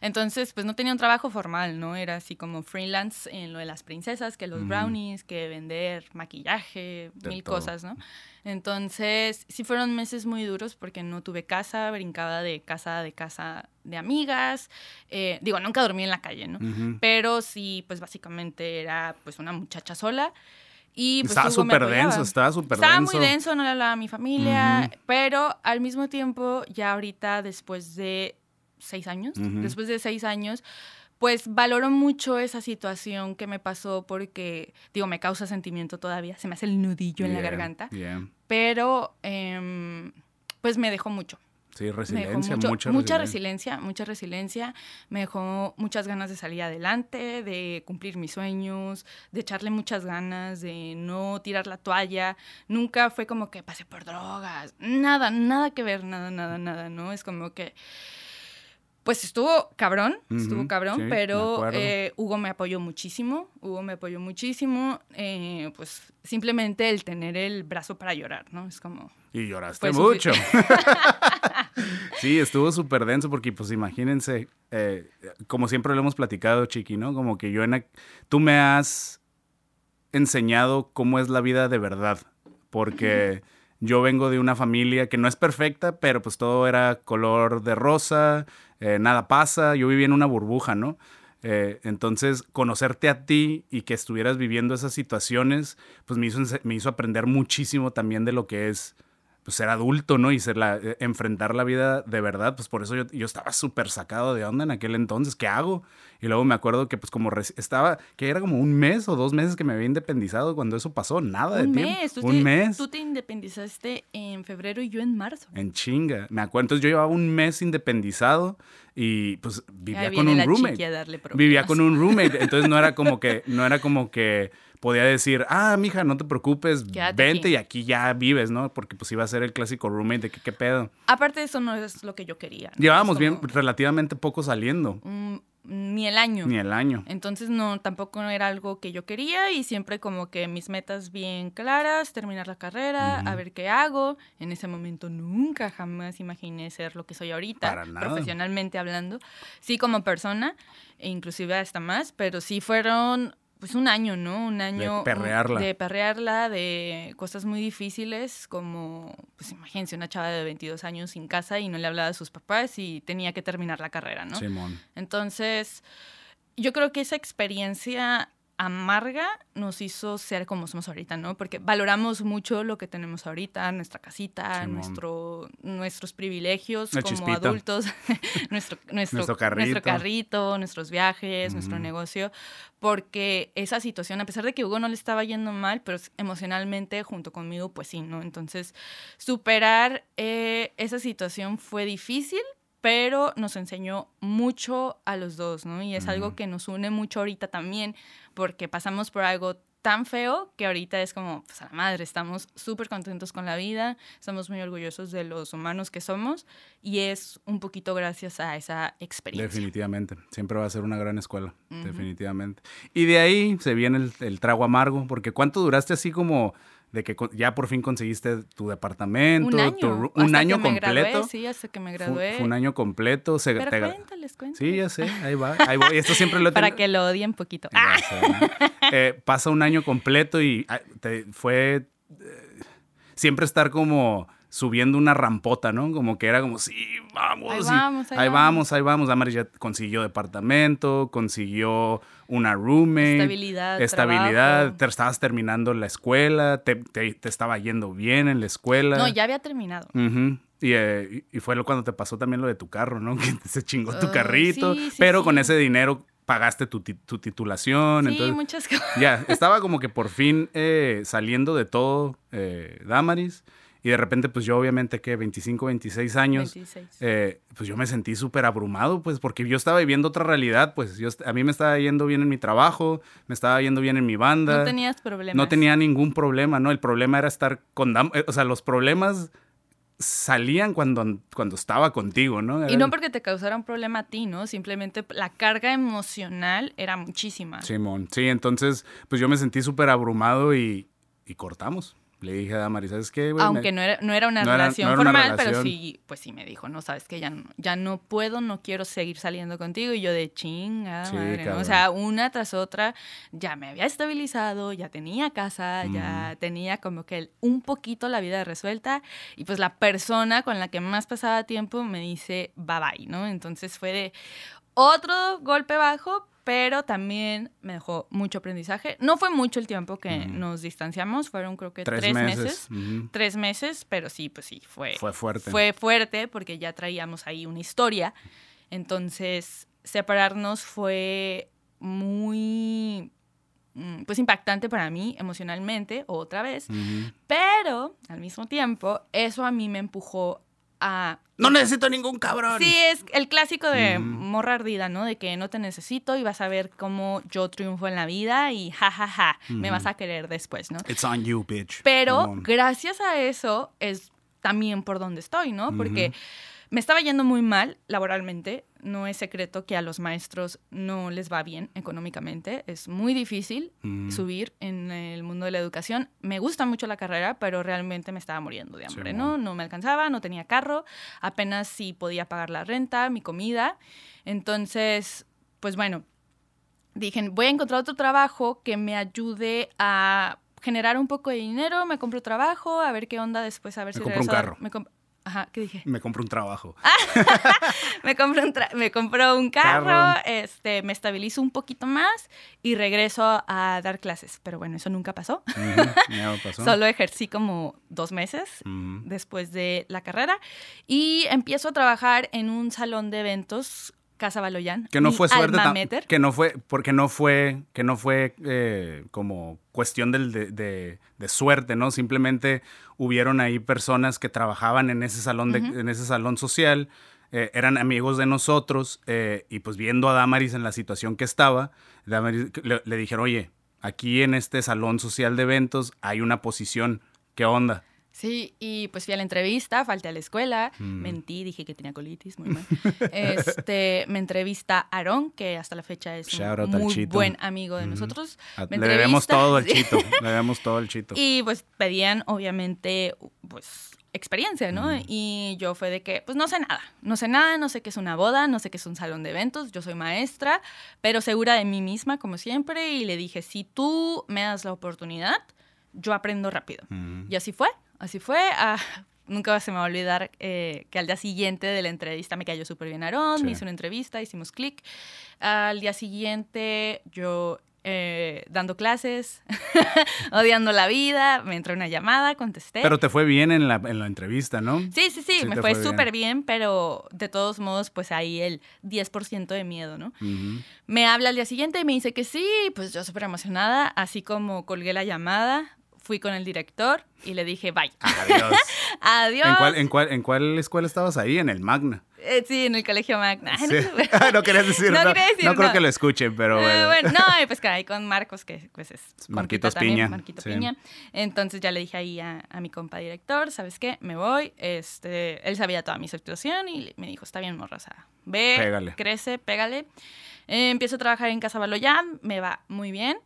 Entonces, pues no tenía un trabajo formal, ¿no? Era así como freelance en lo de las princesas, que los Ujú. brownies, que vender maquillaje, De mil todo. cosas, ¿no? Entonces, sí fueron meses muy duros porque no tuve casa, brincaba de casa de casa de amigas. eh, digo, nunca dormí en la calle, ¿no? Ujú. Pero sí, pues básicamente era pues una muchacha sola. Y, pues, estaba súper denso, estaba súper Estaba denso. muy denso, no le hablaba a mi familia, Ujú. pero al mismo tiempo, ya ahorita, después de seis años, Ujú. después de seis años, pues valoro mucho esa situación que me pasó porque, digo, me causa sentimiento todavía, se me hace el nudillo en la Yeah, garganta, yeah. pero em, pues me dejó mucho. Sí, resiliencia, mucho- mucha, mucha resiliencia. resiliencia, mucha resiliencia. Me dejó muchas ganas de salir adelante, de cumplir mis sueños, de echarle muchas ganas, de no tirar la toalla. Nunca fue como que pasé por drogas. Nada, nada que ver, nada, nada, nada, ¿no? Es como que. Pues estuvo cabrón, estuvo cabrón, sí, pero eh, Hugo me apoyó muchísimo, Hugo me apoyó muchísimo, eh, pues simplemente el tener el brazo para llorar, ¿no? Es como, Y lloraste Fue mucho. sí, (laughs) estuvo súper denso porque, pues, imagínense, eh, como siempre lo hemos platicado, Chiqui, ¿no? Como que yo en... Tú me has enseñado cómo es la vida de verdad, porque yo vengo de una familia que no es perfecta, pero pues todo era color de rosa, eh, nada pasa, yo vivía en una burbuja, ¿no? Eh, entonces, conocerte a ti y que estuvieras viviendo esas situaciones, pues me hizo, me hizo aprender muchísimo también de lo que es pues, ser adulto, ¿no? Y ser la, eh, enfrentar la vida de verdad. Pues por eso yo, yo estaba súper sacado de onda en aquel entonces. ¿Qué hago? Y luego me acuerdo que pues como estaba, que era como un mes o dos meses que me había independizado cuando eso pasó. Nada de un tiempo. mes. Tú un te, mes. Tú te independizaste en febrero y yo en marzo. En chinga. Me acuerdo. Entonces yo llevaba un mes independizado y pues vivía Ahí con viene un la roommate. a darle Vivía con un roommate. Entonces no era como que, (laughs) no era como que podía decir, ah, mija, no te preocupes, Quédate vente aquí". y aquí ya vives, ¿no? Porque pues iba a ser el clásico roommate de que qué pedo. Aparte de eso no es lo que yo quería. ¿no? Llevábamos bien, relativamente poco saliendo, mm, ni el año. ni el año. Entonces no, tampoco era algo que yo quería y siempre como que mis metas bien claras, terminar la carrera, a Ujú. ver qué hago. En ese momento nunca jamás imaginé ser lo que soy ahorita, Para nada. profesionalmente hablando. Sí como persona, e inclusive hasta más, pero sí fueron pues un año, ¿no? Un año un- perrearla. de perrearla, de cosas muy difíciles como, pues imagínense, una chava de 22 años sin casa y no le hablaba a sus papás y tenía que terminar la carrera, ¿no? Simón. Entonces, yo creo que esa experiencia amarga nos hizo ser como somos ahorita, ¿no? Porque valoramos mucho lo que tenemos ahorita, nuestra casita, nuestro, nuestros privilegios como chispita. adultos, (laughs) nuestro, nuestro, Nuestro carrito. nuestro carrito, nuestros viajes, nuestro negocio, porque esa situación, a pesar de que Hugo no le estaba yendo mal, pero emocionalmente junto conmigo, pues sí, ¿no? Entonces, superar eh, esa situación fue difícil, pero nos enseñó mucho a los dos, ¿no? Y es algo que nos une mucho ahorita también, porque pasamos por algo tan feo que ahorita es como, pues a la madre, estamos súper contentos con la vida, estamos muy orgullosos de los humanos que somos y es un poquito gracias a esa experiencia. Definitivamente. Siempre va a ser una gran escuela. Definitivamente. Y de ahí se viene el, el trago amargo, porque ¿cuánto duraste así como de que ya por fin conseguiste tu departamento? Un año. tu ru- hasta un que año me completo. gradué, sí, hasta que me gradué. Fue, un año completo. Se, Pero te- cuéntales, cuéntales. sí, ya sé, ahí va, ahí voy. Esto siempre lo Para que lo odien poquito. Ya sé, ¿no? (laughs) Eh, pasa un año completo y ah, te- fue eh, siempre estar como subiendo una rampota, ¿no? Como que era como, sí, vamos. Ahí y- vamos, ahí ahí vamos. vamos, ahí vamos. Damaris ya consiguió departamento, consiguió una roommate. Estabilidad, Estabilidad. trabajo. Te estabas terminando la escuela, te, te- te estaba yendo bien en la escuela. No, ya había terminado. Y, eh, y- fue lo cuando te pasó también lo de tu carro, ¿no? (laughs) Que se chingó tu carrito, sí, sí, pero sí. con ese dinero pagaste tu, titulación. Sí, entonces, muchas cosas. Ya, (laughs) estaba como que por fin eh, saliendo de todo eh, Damaris. Y de repente, pues yo obviamente que 25, 26 años, eh, pues yo me sentí súper abrumado, pues porque yo estaba viviendo otra realidad, pues yo, a mí me estaba yendo bien en mi trabajo, me estaba yendo bien en mi banda. No tenías problemas. No tenía ningún problema, ¿no? El problema era estar con... O sea, los problemas salían cuando, cuando estaba contigo, ¿no? y no porque te causara un problema a ti, ¿no? Simplemente la carga emocional era muchísima. Simón, sí, entonces pues yo me sentí súper abrumado y, y cortamos le dije a Damaris, ¿sabes qué? Aunque no era, no era una relación formal, pero sí, pues sí me dijo, no, sabes que ya no, ya no puedo, no quiero seguir saliendo contigo. Y yo de chinga, madre, O sea, una tras otra, ya me había estabilizado, ya tenía casa, ya tenía como que un poquito la vida resuelta. Y pues la persona con la que más pasaba tiempo me dice, bye bye, ¿no? Entonces fue de otro golpe bajo, pero también me dejó mucho aprendizaje. No fue mucho el tiempo que nos distanciamos, fueron creo que tres, meses. Tres meses, pero sí, pues sí, fue, fue fuerte. Fue fuerte porque ya traíamos ahí una historia. Entonces, separarnos fue muy mm, pues impactante para mí emocionalmente otra vez, pero al mismo tiempo eso a mí me empujó no necesito ningún cabrón. Sí, es el clásico de morra ardida, ¿no? De que no te necesito y vas a ver cómo yo triunfo en la vida y jajaja, ja, ja, me vas a querer después, ¿no? It's on you, bitch. Pero gracias a eso es también por donde estoy, ¿no? Porque me estaba yendo muy mal laboralmente. No es secreto que a los maestros no les va bien económicamente. Es muy difícil mm. subir en el mundo de la educación. Me gusta mucho la carrera, pero realmente me estaba muriendo de hambre, ¿no? No me alcanzaba, no tenía carro, apenas sí podía pagar la renta, mi comida. Entonces, pues bueno, dije, voy a encontrar otro trabajo que me ayude a generar un poco de dinero, me compro trabajo, a ver qué onda después, a ver me si compro un carro. Ajá, ¿qué dije? Me compro un trabajo. (laughs) me, compro un me compró un carro, este, me estabilizo un poquito más y regreso a dar clases. Pero bueno, eso nunca pasó. pasó. (laughs) Solo ejercí como dos meses después de la carrera y empiezo a trabajar en un salón de eventos Casa Baloyán. Que no fue suerte. Que no fue, porque no fue, que no fue eh, como cuestión del, de, suerte, ¿no? Simplemente hubieron ahí personas que trabajaban en ese salón, de, en ese salón social, eh, eran amigos de nosotros, eh, y pues viendo a Damaris en la situación que estaba, le, le dijeron, oye, aquí en este salón social de eventos hay una posición, ¿qué onda? Sí, y pues fui a la entrevista, falté a la escuela, mm. mentí, dije que tenía colitis, muy mal. (laughs) este, me entrevista Aarón, que hasta la fecha es un muy buen amigo de nosotros. le debemos todo el chito, le (laughs) debemos todo el chito. Y pues pedían, obviamente, pues experiencia, ¿no? Y yo fue de que, pues no sé nada, no sé nada, no sé qué es una boda, no sé qué es un salón de eventos, yo soy maestra, pero segura de mí misma, como siempre, y le dije, si tú me das la oportunidad, yo aprendo rápido. Y así fue. Así fue. Ah, (laughs) nunca se me va a olvidar eh, que al día siguiente de la entrevista me cayó súper bien Aarón, me hizo una entrevista, hicimos clic. Al día siguiente yo eh, dando clases, (laughs) odiando la vida, me entró una llamada, contesté. Pero te fue bien en la, en la entrevista, ¿no? Sí, sí, sí, me fue, súper bien. pero de todos modos, pues ahí el 10% de miedo, ¿no? Me habla al día siguiente y me dice que sí, pues yo súper emocionada, así como colgué la llamada, fui con el director y le dije, bye. Adiós. (laughs) Adiós. ¿En cuál, en, cuál, ¿En cuál escuela estabas ahí? En el Magna. Eh, sí, en el colegio Magna. (laughs) (laughs) no querías decir, no, no, decir, no, creo que lo escuchen, pero eh, bueno. no, pues que ahí con Marcos, que pues es Marquitos Piña. Marquito Piña. Entonces ya le dije ahí a, a, mi compa director, ¿sabes qué? Me voy. Este, él sabía toda mi situación y me dijo, está bien, morrosa. Ve, crece, pégale. Eh, empiezo a trabajar en Casa Baloyán, me va muy bien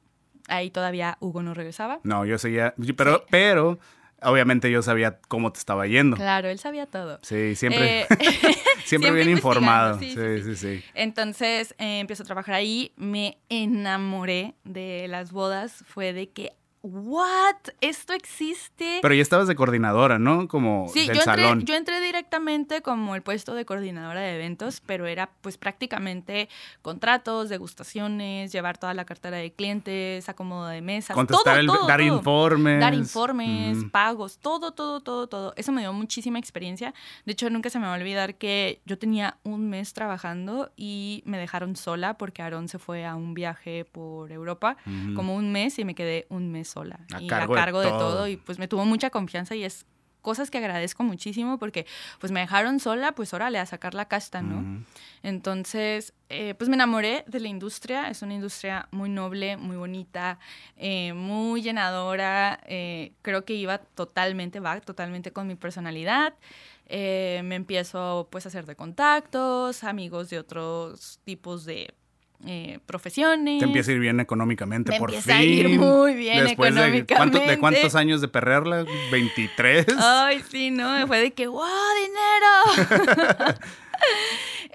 Ahí todavía Hugo no regresaba. No, yo seguía, pero, pero obviamente yo sabía cómo te estaba yendo. Claro, él sabía todo. Sí, siempre, eh, (laughs) siempre, bien informado. Sí sí, sí, Entonces eh, empiezo a trabajar ahí, me enamoré de las bodas, fue de que ¿what? Esto existe. Pero ya estabas de coordinadora, ¿no? Como Sí, del yo entré, salón. yo entré directamente como el puesto de coordinadora de eventos, pero era pues prácticamente contratos, degustaciones, llevar toda la cartera de clientes, acomodo de mesas, Contestar todo, el- todo, dar todo. informes. Dar informes, Mm. pagos, todo, todo, todo, todo. Eso me dio muchísima experiencia. De hecho, nunca se me va a olvidar que yo tenía un mes trabajando y me dejaron sola porque Aarón se fue a un viaje por Europa como un mes y me quedé un mes sola. A y cargo a cargo de, todo. todo. Y pues me tuvo mucha confianza y es cosas que agradezco muchísimo porque pues me dejaron sola, pues órale, a sacar la casta, ¿no? Entonces, eh, pues me enamoré de la industria. Es una industria muy noble, muy bonita, eh, muy llenadora. eh, creo que iba totalmente, va totalmente con mi personalidad. Me empiezo pues a hacer de contactos, amigos de otros tipos de eh, profesiones. Te empieza a ir bien económicamente, Me por empieza fin. a ir muy bien Después de, ¿cuánto- ¿De económicamente. cuántos años de perrearla? ¿23? Ay, sí, ¿no? Fue de que, ¡wow, dinero! (laughs)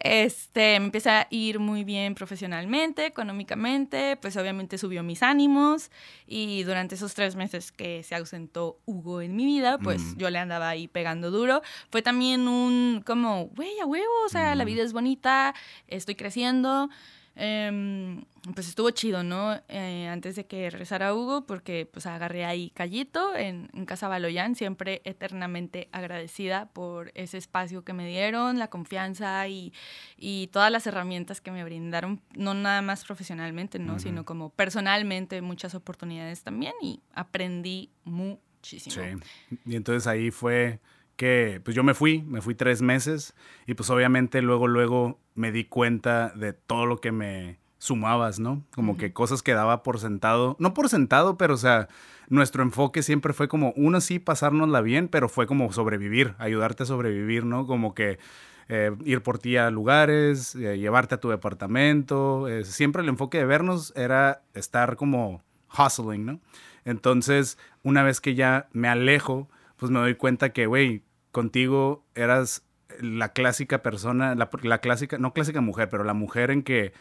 este, me empieza a ir muy bien profesionalmente, económicamente, pues obviamente subió mis ánimos y durante esos tres meses que se ausentó Hugo en mi vida, pues Mm. yo le andaba ahí pegando duro. Fue también un, como, güey, a huevo, o sea, la Mm. vida es bonita, estoy creciendo. Em, pues estuvo chido, ¿no? Eh, antes de que regresara Hugo, porque pues agarré ahí Callito en, en Casa Baloyán, siempre eternamente agradecida por ese espacio que me dieron, la confianza y, y todas las herramientas que me brindaron, no nada más profesionalmente, ¿no? Sino como personalmente, muchas oportunidades también y aprendí muchísimo. Sí. Y entonces ahí fue que, pues yo me fui, me fui tres meses y pues obviamente luego, luego me di cuenta de todo lo que me sumabas, ¿no? Como que cosas que daba por sentado, no por sentado, pero o sea, nuestro enfoque siempre fue como, uno sí, pasárnosla bien, pero fue como sobrevivir, ayudarte a sobrevivir, ¿no? Como que eh, ir por ti a lugares, eh, llevarte a tu departamento, eh, siempre el enfoque de vernos era estar como hustling, ¿no? Entonces, una vez que ya me alejo, pues me doy cuenta que, güey, contigo eras la clásica persona, la, la clásica, no clásica mujer, pero la mujer en que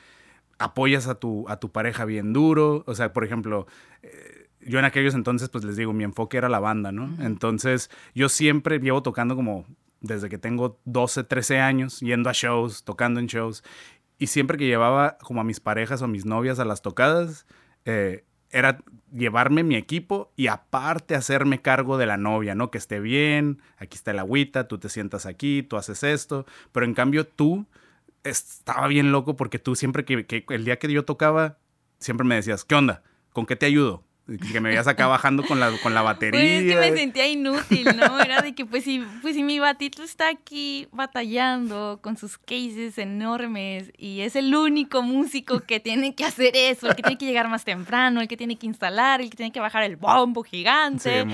apoyas a tu, a tu pareja bien duro. O sea, por ejemplo, eh, yo en aquellos entonces, pues les digo, mi enfoque era la banda, ¿no? Entonces, yo siempre llevo tocando como desde que tengo 12, 13 años, yendo a shows, tocando en shows. Y siempre que llevaba como a mis parejas o a mis novias a las tocadas, eh, era llevarme mi equipo y aparte hacerme cargo de la novia, ¿no? Que esté bien, aquí está el agüita, tú te sientas aquí, tú haces esto, pero en cambio tú estaba bien loco porque tú siempre que, el día que yo tocaba, siempre me decías, ¿qué onda? ¿Con qué te ayudo? Que me veías acá bajando con la, con la batería. Pues es que me sentía inútil, ¿no? Era de que, pues si, pues si mi batito está aquí batallando con sus cases enormes y es el único músico que tiene que hacer eso, el que tiene que llegar más temprano, el que tiene que instalar, el que tiene que bajar el bombo gigante.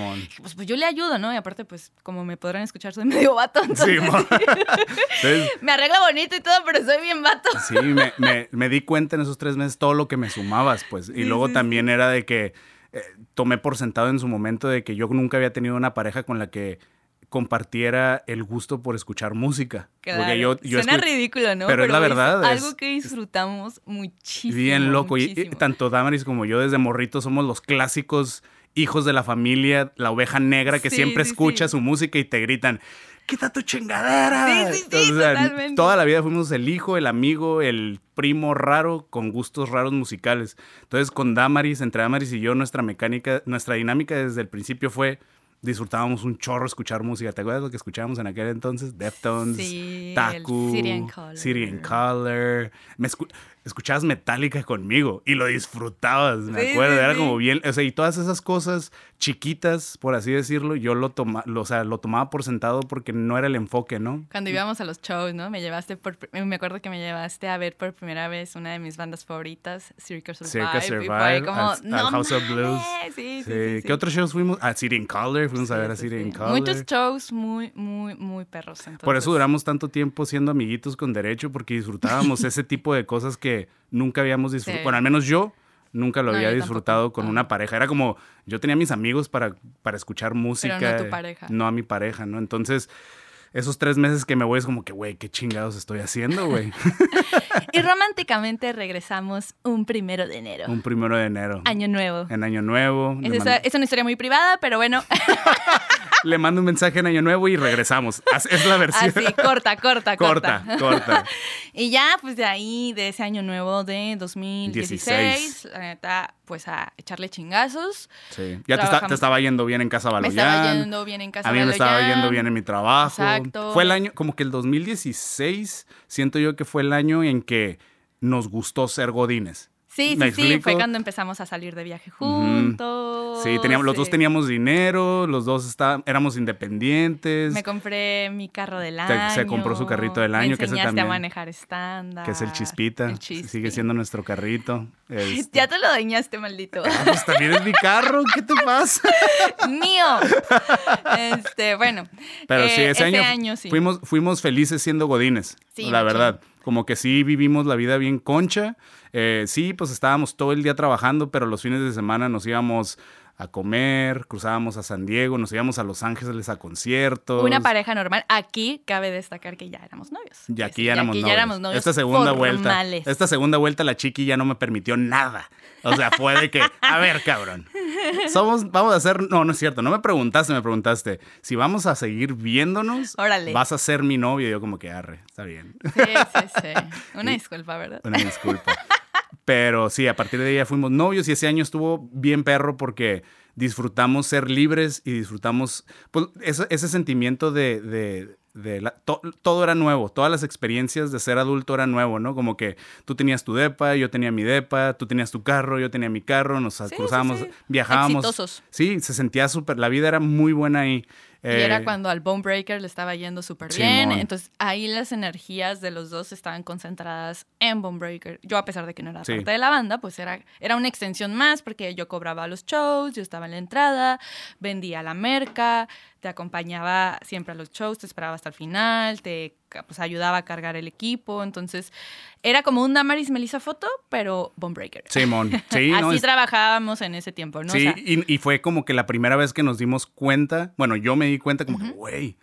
Pues, pues yo le ayudo, ¿no? Y aparte, pues como me podrán escuchar, soy medio vato, entonces. Entonces, (laughs) me arreglo bonito y todo, pero soy bien vato. Sí, me, me- me di cuenta en esos tres meses todo lo que me sumabas, pues. Y Sí, luego sí, también era de que eh, tomé por sentado en su momento de que yo nunca había tenido una pareja con la que compartiera el gusto por escuchar música. Claro. Porque yo, yo Suena ridículo, ¿no? pero es la verdad, es- algo que disfrutamos muchísimo. Bien loco. Y- tanto Damaris como yo desde morrito somos los clásicos hijos de la familia, la oveja negra que Sí, siempre sí, escucha sí. su música y te gritan, quita tu chingadera. Sí, sí, sí, totalmente. Toda la vida fuimos el hijo, el amigo, el primo raro con gustos raros musicales. Entonces con Damaris, entre Damaris y yo, nuestra mecánica, nuestra dinámica desde el principio fue disfrutábamos un chorro escuchar música. ¿Te acuerdas lo que escuchábamos en aquel entonces? Deftones, Sí, Taku. City and Color. Me escuchabas Metallica conmigo y lo disfrutabas, me Sí, acuerdo. sí, Era sí. como bien, o sea, y todas esas cosas chiquitas, por así decirlo, yo lo, toma, lo, o sea, lo tomaba por sentado porque no era el enfoque, ¿no? Cuando íbamos a los shows, ¿no? Me llevaste por... Me acuerdo que me llevaste a ver por primera vez una de mis bandas favoritas, Circus Survive. Circus y Survive, fue como, al- al no House of Blues. mames". Sí, sí. ¿Qué otros shows fuimos? A City and Color, fuimos a ver a City and Color. Muchos shows muy, muy, muy perros. Por eso entonces. duramos tanto tiempo siendo amiguitos con derecho, porque disfrutábamos (laughs) ese tipo de cosas que nunca habíamos disfrutado. Sí. Bueno, al menos yo nunca lo No, había disfrutado tampoco. con Ah. una pareja. Era como, yo tenía mis amigos para, para escuchar música. no a tu pareja. No a mi pareja, ¿no? Entonces, esos tres meses que me voy es como que, güey, qué chingados estoy haciendo, güey. (laughs) y románticamente regresamos un primero de enero. Un primero de enero. Año nuevo. En Año Nuevo. Es, es una historia muy privada, pero bueno. (laughs) le mando un mensaje en Año Nuevo y regresamos. Es la versión. Así, corta, corta, corta. Corta, corta. (laughs) y ya, pues de ahí, de ese Año Nuevo de 2016, la neta, pues a echarle chingazos. Sí. Ya te, estaba yendo bien en Casa Baloyán. Me estaba yendo bien en Casa A mí me estaba yendo bien en mi trabajo. Exacto. Fue el año, como que el 2016, siento yo que fue el año en que nos gustó ser godines. Sí, sí, sí, fue cuando empezamos a salir de viaje juntos. Sí, teníamos, los dos teníamos dinero, los dos está, éramos independientes. Me compré mi carro del año. Se, compró su carrito del año. Me que es a manejar estándar. Que es el Chispita. El Sigue siendo nuestro carrito. (laughs) Este. Ya te lo dañaste, maldito. Ah, pues también es mi carro, ¿qué te pasa? (laughs) Mío. Este, bueno. Pero sí, eh, ese, año, Fuimos, fuimos felices siendo godines, la verdad. Como que sí vivimos la vida bien concha. Eh, sí, pues estábamos todo el día trabajando, pero los fines de semana nos íbamos a comer, cruzábamos a San Diego, nos íbamos a Los Ángeles a conciertos. Una pareja normal. Aquí cabe destacar que ya éramos novios. Y aquí, ya, éramos novios. Esta segunda vuelta. Esta segunda vuelta la chiqui ya no me permitió nada. O sea, fue de que, a ver, cabrón. Somos, vamos a hacer, no, no es cierto, no me preguntaste, me preguntaste, si vamos a seguir viéndonos, vas a ser mi novio. Y yo como que arre, está bien. Sí, sí, sí. Una (laughs) disculpa, ¿verdad? Una disculpa. Pero sí, a partir de ahí ya fuimos novios y ese año estuvo bien perro porque disfrutamos ser libres y disfrutamos pues, ese, ese sentimiento de, de, de la, todo era nuevo, todas las experiencias de ser adulto eran nuevo, ¿no? Como que tú tenías tu depa, yo tenía mi depa, tú tenías tu carro, yo tenía mi carro, nos cruzábamos, viajábamos. Exitosos. Sí, se sentía súper, la vida era muy buena ahí. Y era eh, cuando al Bone Breaker le estaba yendo súper bien. Entonces ahí las energías de los dos estaban concentradas en Bone Breaker. Yo, a pesar de que no era parte de la banda, pues era, era una extensión más porque yo cobraba los shows, yo estaba en la entrada, vendía la merca, te acompañaba siempre a los shows, te esperaba hasta el final, te pues, ayudaba a cargar el equipo. Entonces, era como un Damaris Melissa Foto, pero Bonebreaker. Simón, (laughs) sí. Así trabajábamos en ese tiempo, ¿no? Sí, y, fue como que la primera vez que nos dimos cuenta, bueno, yo me di cuenta como que, güey,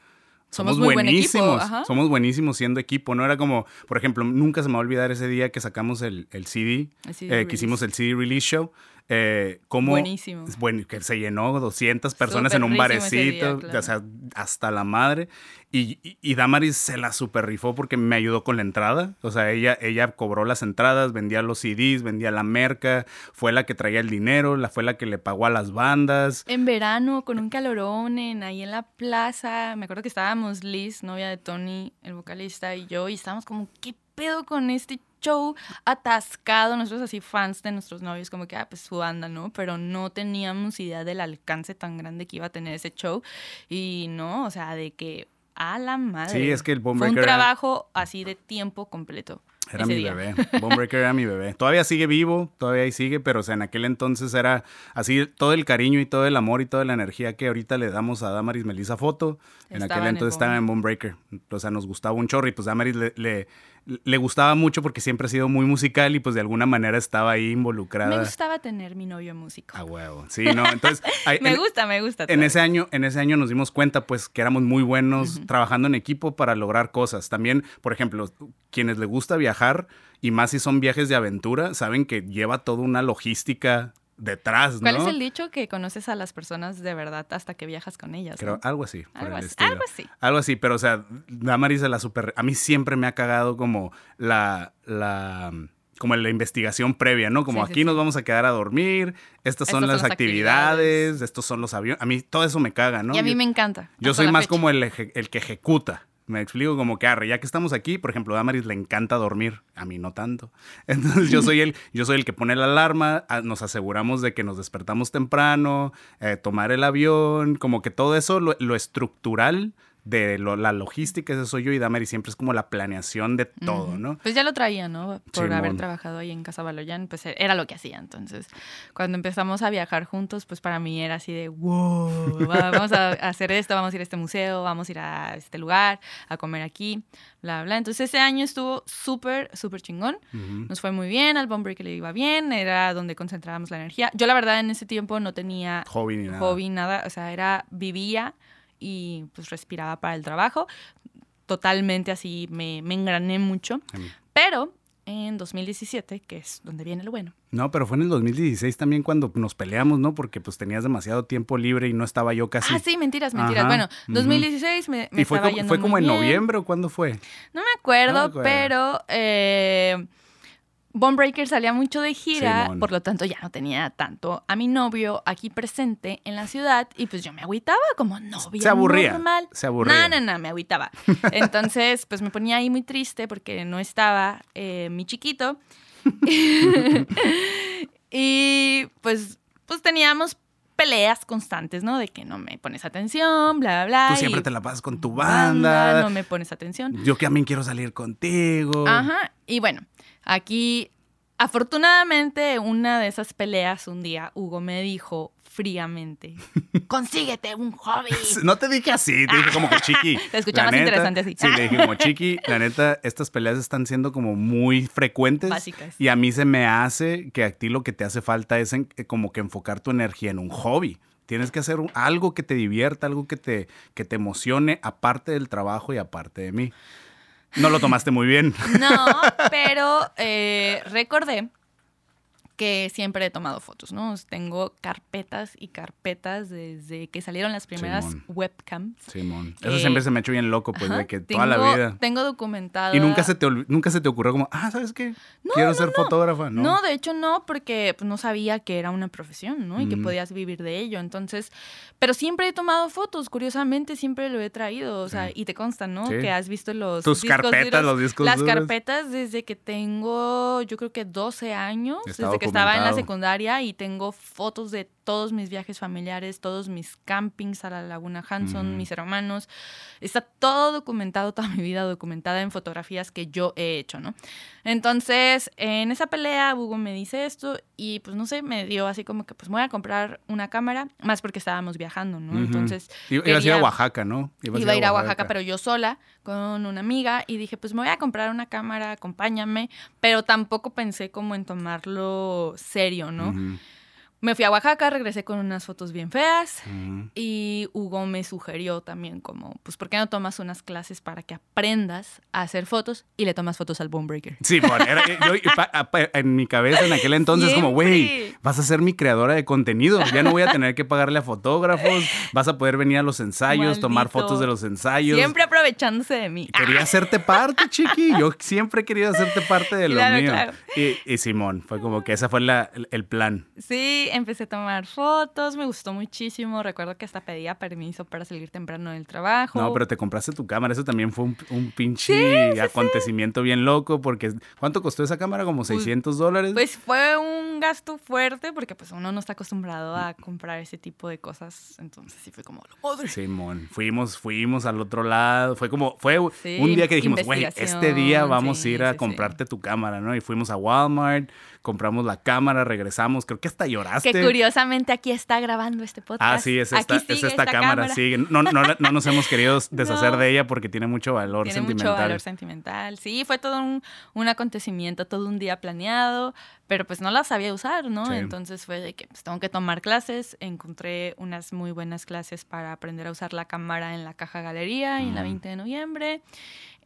somos, buenísimos. somos buenísimos siendo equipo. No era como, por ejemplo, nunca se me va a olvidar ese día que sacamos el, CD, eh, que hicimos el CD release show. Eh, Buenísimo. Bueno, que se llenó 200 personas en un barecito, o sea, hasta la madre. Y, y, Damaris se la super rifó porque me ayudó con la entrada. O sea, ella, ella cobró las entradas, vendía los CDs, vendía la merca, fue la que traía el dinero, la fue la que le pagó a las bandas. En verano, con un calorón en, ahí en la plaza, me acuerdo que estábamos Liz, novia de Tony, el vocalista, y yo, y estábamos como, ¿qué pedo con este show atascado, nosotros así fans de nuestros novios, como que, ah, pues su banda, ¿no? Pero no teníamos idea del alcance tan grande que iba a tener ese show. Y no, o sea, de que a la madre. Sí, es que el Fue un trabajo así de tiempo completo. Era mi bebé. Bonebreaker era mi bebé. Todavía sigue vivo, todavía ahí sigue, pero o sea, en aquel entonces era así todo el cariño y todo el amor y toda la energía que ahorita le damos a Damaris Melissa Foto. En aquel entonces estaba en Bonebreaker. O sea, nos gustaba un chorro y pues Damaris le le gustaba mucho porque siempre ha sido muy musical y pues de alguna manera estaba ahí involucrada. Me gustaba tener mi novio músico. Ah, huevo. Sí, no, entonces... (laughs) me gusta, me gusta. En ese, año, en ese año nos dimos cuenta pues que éramos muy buenos trabajando en equipo para lograr cosas. También, por ejemplo, quienes les gusta viajar y más si son viajes de aventura, saben que lleva toda una logística detrás, ¿no? ¿Cuál es el dicho que conoces a las personas de verdad hasta que viajas con ellas? Creo, algo así. Algo, así algo así. Algo así, pero o sea, Damaris de la super... A mí siempre me ha cagado como la... la como la investigación previa, ¿no? Como aquí nos vamos a quedar a dormir, estas son, las, actividades, estos son los aviones. A mí todo eso me caga, ¿no? Y a mí me encanta. Yo soy más como el, el que ejecuta. Me explico como que, arre, ya que estamos aquí, por ejemplo, a Damaris le encanta dormir, a mí no tanto. (laughs) Entonces yo soy el, yo soy el que pone la alarma, nos aseguramos de que nos despertamos temprano, eh, tomar el avión, como que todo eso, lo estructural de la logística, eso soy yo y Damari siempre es como la planeación de todo, ¿no? Pues ya lo traía, ¿no? Por haber trabajado ahí en Casa Baloyan, pues era lo que hacía. Entonces, cuando empezamos a viajar juntos, pues para mí era así de, wow, vamos a (laughs) hacer esto, vamos a ir a este museo, vamos a ir a este lugar, a comer aquí, bla, bla. Entonces, ese año estuvo súper, súper chingón. Nos fue muy bien, al Bomb que le iba bien, era donde concentrábamos la energía. Yo, la verdad, en ese tiempo no tenía hobby ni nada. Hobby, nada. O sea, era, vivía y pues respiraba para el trabajo. totalmente así, me, me engrané mucho. Pero en 2017, que es donde viene lo bueno. No, pero fue en el 2016 también cuando nos peleamos, ¿no? Porque pues tenías demasiado tiempo libre y no estaba yo casi. Ah, sí, mentiras, mentiras. Ajá, Bueno, ujú. 2016 me, me y fue estaba como, yendo fue muy como en bien. noviembre o cuándo fue. No me acuerdo, No me acuerdo. pero eh, Bone Breaker salía mucho de gira, Simón. por lo tanto ya no tenía tanto a mi novio aquí presente en la ciudad y pues yo me agüitaba como novia Se aburría, normal. se aburría. No, no, no, me agüitaba. (laughs) Entonces pues me ponía ahí muy triste porque no estaba eh, mi chiquito. (laughs) y pues, pues teníamos peleas constantes, ¿no? De que no me pones atención, bla, bla, bla. Tú siempre te la pasas con tu banda. banda, No me pones atención. Yo que también quiero salir contigo. Ajá. Y bueno, aquí, afortunadamente, una de esas peleas un día, Hugo me dijo fríamente, (laughs) consíguete un hobby. No te dije así, te dije como que (laughs) chiqui. Te escucha la más interesante así. Sí, le dije como (laughs) chiqui, la neta, estas peleas están siendo como muy frecuentes. Básicas. Y a mí se me hace que a ti lo que te hace falta es en- eh, como que enfocar tu energía en un hobby. Tienes que hacer un- algo que te divierta, algo que te, que te emocione, aparte del trabajo y aparte de mí. No lo tomaste muy bien. No, pero eh, recordé que siempre he tomado fotos, ¿no? Tengo carpetas y carpetas desde que salieron las primeras Simón. webcams. Simón. Eso Eh, siempre se me ha hecho bien loco, pues, Ajá, de que toda la vida. Tengo documentado. Y nunca se te nunca se te ocurrió como, ah, ¿sabes qué? Quiero ser fotógrafa, ¿no? No, de hecho no, porque pues, no sabía que era una profesión, ¿no? Y que podías vivir de ello. Entonces, pero siempre he tomado fotos, curiosamente siempre lo he traído, o sea, Sí. y te consta, ¿no? Sí. Que has visto los Tus discos carpetas, duros, los discos Las duros. carpetas desde que tengo, yo creo que 12 años, desde que estaba en la secundaria y tengo fotos de todos mis viajes familiares, todos mis campings a la Laguna Hanson, mis hermanos. Está todo documentado, (laughs) toda mi vida documentada en fotografías que yo he hecho, ¿no? Entonces, en esa pelea, Hugo me dice esto y pues no sé, me dio así como que pues voy a comprar una cámara, más porque estábamos viajando, ¿no? Entonces, Ibas a ir a Oaxaca, ¿no? Ibas Iba a ir a Oaxaca, pero yo sola, con una amiga, y dije, pues me voy a comprar una cámara, acompáñame, pero tampoco pensé como en tomarlo serio, ¿no? Me fui a Oaxaca, regresé con unas fotos bien feas, y Hugo me sugirió también como, pues, ¿por qué no tomas unas clases para que aprendas a hacer fotos y le tomas fotos al Bone Breaker? Sí, era- yo- pa- en mi cabeza en aquel entonces como, güey, vas a ser mi creadora de contenido, ya no voy a tener que pagarle a fotógrafos, vas a poder venir a los ensayos, tomar fotos de los ensayos. Siempre aprovechándose de mí. Quería hacerte parte, chiqui. Yo siempre he querido hacerte parte de (laughs) lo Claro, mío. claro. Y, y Simón, fue como que ese fue la- el, el plan. Sí, empecé a tomar fotos, me gustó muchísimo. Recuerdo que hasta pedía permiso para salir temprano del trabajo. No, pero te compraste tu cámara. Eso también fue un, un pinche acontecimiento bien loco. Porque, ¿cuánto costó esa cámara? ¿Como 600 dólares? Pues fue un gasto fuerte porque pues uno no está acostumbrado a comprar ese tipo de cosas. Entonces sí fue como, "Madre". Simón, fuimos, fuimos al otro lado. Fue como, fue Sí, un día que dijimos, güey, este día vamos a ir a comprarte tu cámara, ¿no? Y fuimos a Walmart, compramos la cámara, regresamos. Creo que hasta lloraste. Que curiosamente aquí está grabando este podcast. Ah, sí, es esta, es esta cámara, sí. No, no, no nos hemos querido (laughs) deshacer No. de ella porque tiene mucho valor Tiene sentimental. mucho valor sentimental. Sí, fue todo un, un acontecimiento, todo un día planeado, pero pues no la sabía usar, ¿no? Sí. Entonces fue de que pues, tengo que tomar clases. Encontré unas muy buenas clases para aprender a usar la cámara en la caja galería y en la Ujú. 20 de noviembre.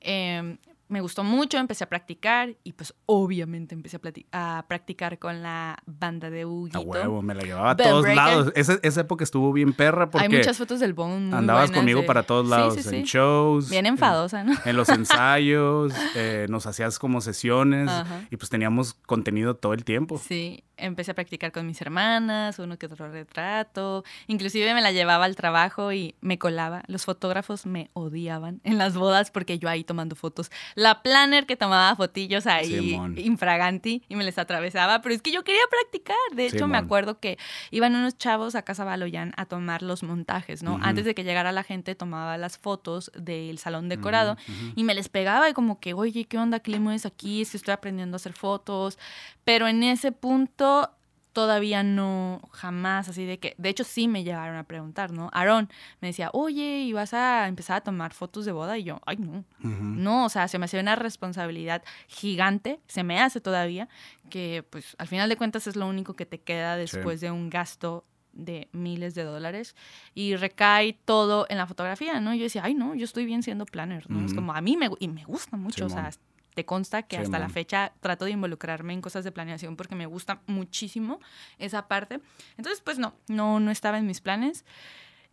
Eh, me gustó mucho, empecé a practicar y pues obviamente empecé a, practicar con la banda de Huguito. A huevo, me la llevaba a todos Breaker. lados. Esa, esa época estuvo bien perra porque Hay muchas fotos del Bone. andabas conmigo de- para todos lados, sí, sí. en shows. Bien en- enfadosa, ¿no? En, los (laughs) ensayos, eh, nos hacías como sesiones Ajá. y pues teníamos contenido todo el tiempo. Sí, empecé a practicar con mis hermanas, uno que otro retrato. Inclusive me la llevaba al trabajo y me colaba. Los fotógrafos me odiaban en las bodas porque yo ahí tomando fotos. La planner que tomaba fotillos ahí Simón. infraganti y me les atravesaba, pero es que yo quería practicar. De hecho, me acuerdo que iban unos chavos a Casa Baloyan a tomar los montajes, ¿no? Antes de que llegara la gente, tomaba las fotos del salón decorado y me les pegaba y como que, oye, ¿qué onda? ¿Qué es aquí? Es que estoy aprendiendo a hacer fotos. Pero en ese punto todavía no, jamás, así de que, de hecho sí me llegaron a preguntar, ¿no? Aarón me decía, oye, ¿y vas a empezar a tomar fotos de boda? Y yo, ay, no, no, o sea, se me hacía una responsabilidad gigante, se me hace todavía, que pues al final de cuentas es lo único que te queda después de un gasto de miles de dólares y recae todo en la fotografía, ¿no? Yo decía, ay, no, yo estoy bien siendo planner, ¿no? Es como a mí me, y me gusta mucho, o sea, te consta que hasta la fecha trato de involucrarme en cosas de planeación porque me gusta muchísimo esa parte. Entonces, pues no, no, no estaba en mis planes.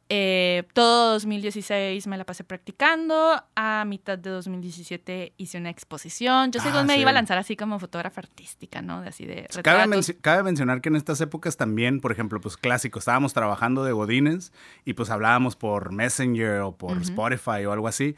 Eh, todo 2016 me la pasé practicando. A mitad de 2017 hice una exposición. Yo sé ah, me iba a lanzar así como fotógrafa artística, ¿no? De así de cabe, cabe, mencionar que en estas épocas también, por ejemplo, pues clásico, estábamos trabajando de godines y pues hablábamos por Messenger o por Spotify o algo así.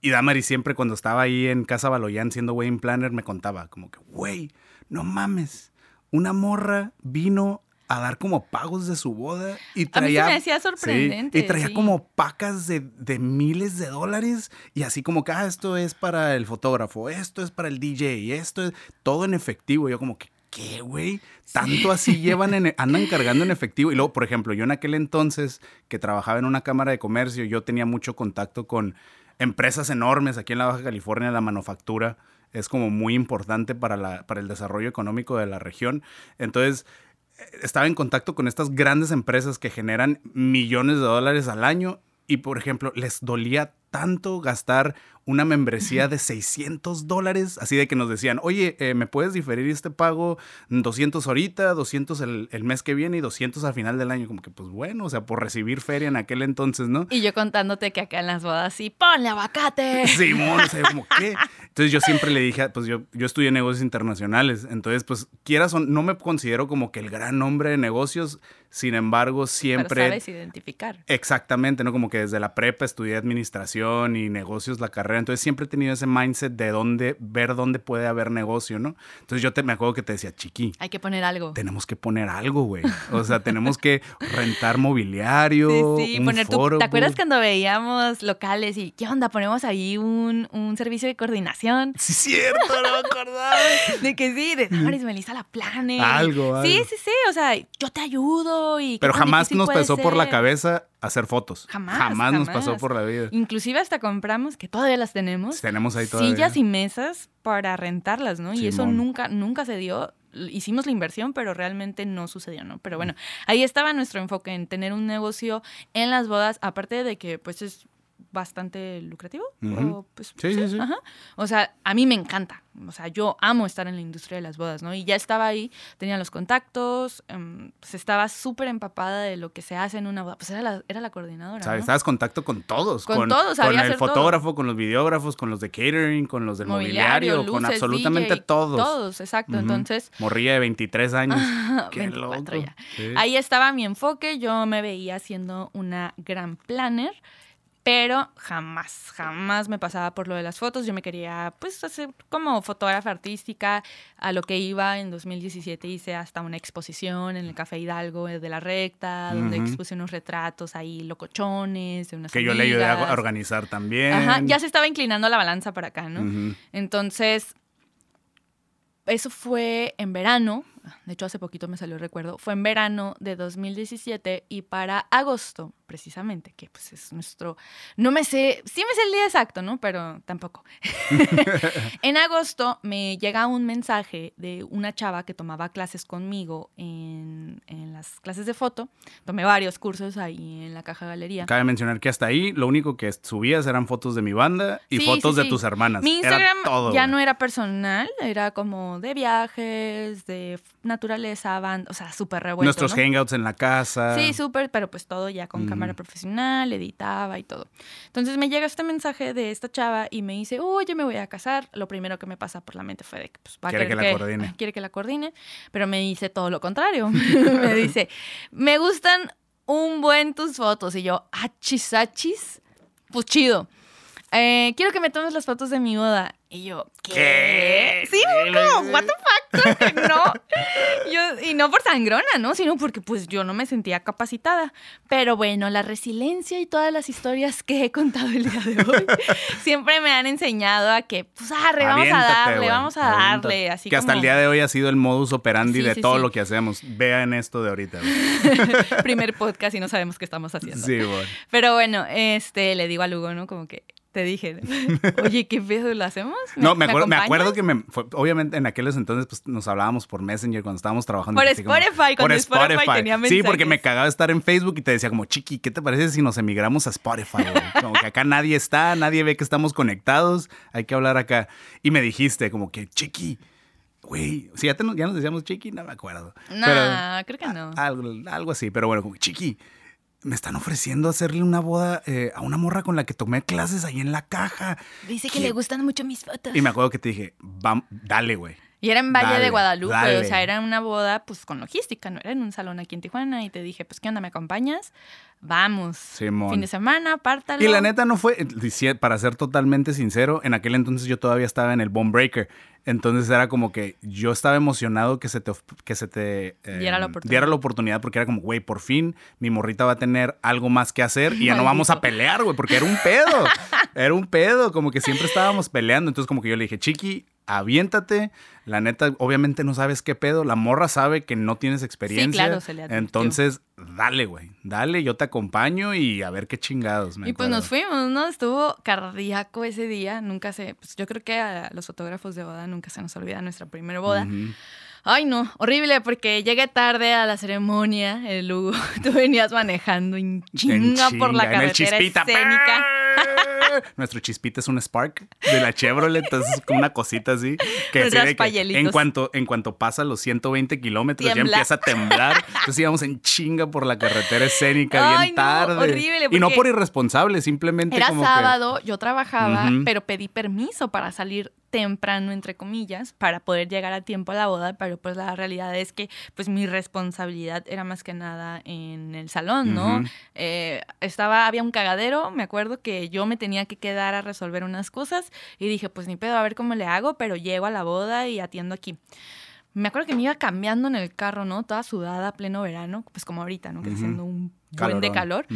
Y Damari siempre cuando estaba ahí en Casa Baloyán siendo wedding planner me contaba como que, güey, no mames, una morra vino a dar como pagos de su boda y traía... A mí me decía sorprendente. y traía como pacas de, de, miles de dólares y así como que, ah, esto es para el fotógrafo, esto es para el DJ, esto es todo en efectivo. yo como que, ¿qué, güey? Tanto así llevan, en, andan cargando en efectivo. Y luego, por ejemplo, yo en aquel entonces que trabajaba en una cámara de comercio, yo tenía mucho contacto con empresas enormes aquí en la Baja California, la manufactura es como muy importante para, la, para el desarrollo económico de la región. Entonces, eh, estaba en contacto con estas grandes empresas que generan millones de dólares al año y, por ejemplo, les dolía tanto gastar una membresía de 600 dólares, así de que nos decían, oye, eh, ¿me puedes diferir este pago 200 ahorita, 200 el, el, mes que viene y 200 al final del año? Como que, pues bueno, o sea, por recibir feria en aquel entonces, ¿no? Y yo contándote que acá en las bodas, sí, ponle aguacate. (laughs) Sí, o sea, como, ¿qué? Entonces yo siempre le dije, pues yo, yo estudié negocios internacionales, entonces pues quieras o no me considero como que el gran hombre de negocios, sin embargo siempre... Pero sabes identificar. Exactamente, ¿no? Como que desde la prepa estudié administración y negocios, la carrera entonces siempre he tenido ese mindset de dónde, ver dónde puede haber negocio, ¿no? Entonces yo te, me acuerdo que te decía, chiqui. Hay que poner algo. Tenemos que poner algo, güey. O sea, tenemos que rentar mobiliario. Sí, sí, poner tu, ¿Te acuerdas cuando veíamos locales y qué onda? Ponemos ahí un, un servicio de coordinación. Sí, cierto, no me acordaba. (laughs) de que sí, de Maris Melissa la plane. Algo, algo. Sí, sí, sí. O sea, yo te ayudo y. Pero jamás nos pasó por la cabeza hacer fotos. Jamás, jamás. nos pasó por la vida. Inclusive hasta compramos, que todavía las tenemos. Tenemos ahí todavía. Sillas y mesas para rentarlas, ¿no? y eso nunca, nunca se dio. Hicimos la inversión, pero realmente no sucedió, ¿no? Pero bueno, ahí estaba nuestro enfoque en tener un negocio en las bodas, aparte de que pues es bastante lucrativo. o, pues, sí, sí, sí. O sea, a mí me encanta. O sea, yo amo estar en la industria de las bodas, ¿no? Y ya estaba ahí, tenía los contactos, pues estaba súper empapada de lo que se hace en una boda. Pues era la, era la coordinadora. O sea, estabas en contacto con todos. Con, todos, Con el fotógrafo, con los videógrafos, con los de catering, con los del mobiliario, con absolutamente todos. Todos, exacto. Entonces. Morría de 23 años. (laughs) Qué 24 ya. Ahí estaba mi enfoque. Yo me veía siendo una gran planner pero jamás, jamás me pasaba por lo de las fotos. Yo me quería, pues, hacer como fotógrafa artística. A lo que iba en 2017 hice hasta una exposición en el Café Hidalgo de la Recta, donde expuse unos retratos ahí locochones de unas Que yo le ayudé a organizar también. Ajá, ya se estaba inclinando la balanza para acá, ¿no? Entonces, eso fue en verano, de hecho hace poquito me salió el recuerdo, fue en verano de 2017 y para agosto, precisamente, que pues es nuestro, no me sé, sí me sé el día exacto, ¿no? Pero tampoco. (laughs) en agosto me llega un mensaje de una chava que tomaba clases conmigo en, en, las clases de foto, tomé varios cursos ahí en la caja galería. Cabe mencionar que hasta ahí lo único que subías eran fotos de mi banda y fotos de tus hermanas. Mi Instagram ya no era personal, era como de viajes, de naturaleza, banda, o sea, súper revuelto. Nuestros hangouts en la casa. Sí, súper, pero pues todo ya con cámara profesional, editaba y todo. Entonces me llega este mensaje de esta chava y me dice, oye, me voy a casar. Lo primero que me pasa por la mente fue de que pues, va quiere que, la coordine. (laughs) Quiere que la coordine, pero me dice todo lo contrario. (laughs) (laughs) me dice, me gustan un buen tus fotos. Y yo, achis, achis, pues chido. Eh, quiero que me tomes las fotos de mi boda. Y yo, ¿qué? Sí, como, what the fuck, no. Yo, y no por sangrona, ¿no? Sino porque pues yo no me sentía capacitada. Pero bueno, la resiliencia y todas las historias que he contado el día de hoy (laughs) siempre me han enseñado a que, pues, arre, vamos a darle, vamos a darle. Así que hasta el día de hoy ha sido el modus operandi de todo lo que hacemos. Vean esto de ahorita. (laughs) Primer podcast y no sabemos qué estamos haciendo. Sí, bueno. Pero bueno, este, le digo a Lugo, ¿no? Como que te dije, (laughs) oye, ¿qué pedo lo hacemos? no, me, acuerdo, me acuerdo que me, obviamente en aquellos entonces pues, nos hablábamos por Messenger cuando estábamos trabajando. Por Spotify, por Spotify, tenía mensajes. Sí, porque me cagaba estar en Facebook y te decía como, chiqui, ¿qué te parece si nos emigramos a Spotify? (laughs) Como que acá nadie está, nadie ve que estamos conectados, hay que hablar acá. Y me dijiste como que, chiqui, güey, si ya, ya, nos decíamos chiqui, no me acuerdo. No, creo que no. Algo, algo así, pero bueno, como chiqui me están ofreciendo hacerle una boda eh, a una morra con la que tomé clases ahí en la caja. Dice que le gustan mucho mis fotos. Y me acuerdo que te dije, dale, güey. Y era en Valle de Guadalupe, o sea, era una boda pues con logística, no era en un salón aquí en Tijuana. Y te dije, pues, ¿qué onda? ¿Me acompañas? Vamos. Fin de semana, pártalo. Y la neta no fue, para ser totalmente sincero, en aquel entonces yo todavía estaba en el Bone Breaker. Entonces era como que yo estaba emocionado que se te, que se te em, diera, la diera, la oportunidad porque era como, güey, por fin mi morrita va a tener algo más que hacer y ya no vamos a pelear, güey, porque era un pedo. era un pedo, como que siempre estábamos peleando. Entonces como que yo le dije, Chiqui, aviéntate. La neta, obviamente no sabes qué pedo. La morra sabe que no tienes experiencia. Sí, claro, se le Entonces, dale, güey. Dale, yo te acompaño y a ver qué chingados. y pues nos fuimos, ¿no? Estuvo cardíaco ese día. Nunca se. Pues yo creo que a los fotógrafos de boda nunca se nos olvida nuestra primera boda. Ay, no, horrible, porque llegué tarde a la ceremonia, el Hugo. (laughs) Tú venías manejando en chinga, por la carretera escénica. Nuestro chispita es un Spark de la Chevrolet, entonces es como una cosita así. Que, en, cuanto, en cuanto pasa los 120 kilómetros ya empieza a temblar. Entonces íbamos en chinga por la carretera escénica bien tarde. horrible, y no por irresponsable, simplemente era como sábado, yo trabajaba, pero pedí permiso para salir temprano, entre comillas, para poder llegar a tiempo a la boda, pero pues la realidad es que pues mi responsabilidad era más que nada en el salón, ¿no? Eh, estaba, había un cagadero, me acuerdo que yo me tenía que quedar a resolver unas cosas y dije, pues ni pedo, a ver cómo le hago, pero llego a la boda y atiendo aquí. Me acuerdo que me iba cambiando en el carro, ¿no? Toda sudada, pleno verano, pues como ahorita, ¿no? Que haciendo un buen de calor.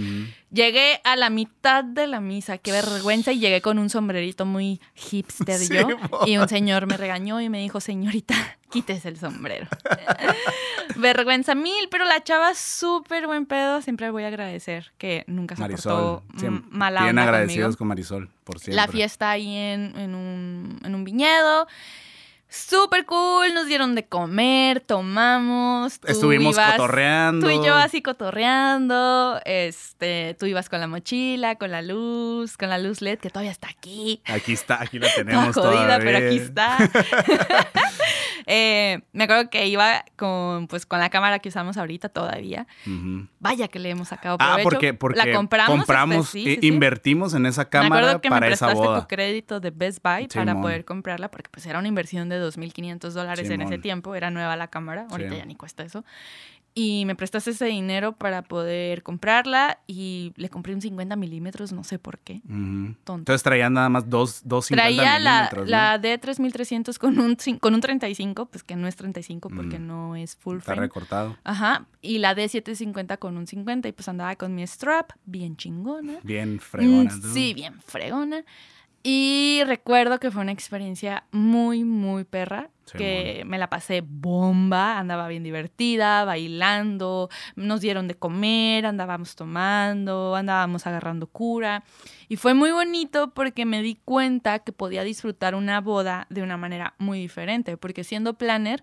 Llegué a la mitad de la misa, qué vergüenza, y llegué con un sombrerito muy hipster yo. (laughs) Y un señor me regañó y me dijo, señorita, (laughs) quítese el sombrero. (laughs) vergüenza mil, pero la chava súper buen pedo. Siempre voy a agradecer que nunca se Marisol, portó mala Bien agradecidos con Marisol, por siempre. La fiesta ahí en, en, un, en un viñedo. Súper cool, nos dieron de comer, tomamos. Estuvimos cotorreando. Tú y yo así cotorreando. Este, tú ibas con la mochila, con la luz, con la luz LED que todavía está aquí. Aquí está, aquí la (laughs) tenemos. Toda jodida, pero aquí está. (laughs) Eh, me acuerdo que iba con, pues, con la cámara que usamos ahorita todavía. Vaya que le hemos sacado ah, provecho. Ah, porque, porque la compramos. compramos invertimos en esa cámara me acuerdo que para me prestaste tu crédito de Best Buy para poder comprarla porque pues era una inversión de 2.500 dólares en ese tiempo. Era nueva la cámara. Ahorita ya ni cuesta eso y me prestaste ese dinero para poder comprarla y le compré un 50 milímetros, no sé por qué. Entonces traía nada más dos, dos 50 traía milímetros. la, la D3300 con un, con un 35, pues que no es 35 porque no es full frame. Está recortado. Ajá. Y la D750 con un 50 y pues andaba con mi strap, bien chingona. Bien fregona. Mm, sí, bien fregona. Y recuerdo que fue una experiencia muy, muy perra, que me la pasé bomba, andaba bien divertida, bailando, nos dieron de comer, andábamos tomando, andábamos agarrando cura. Y fue muy bonito porque me di cuenta que podía disfrutar una boda de una manera muy diferente, porque siendo planner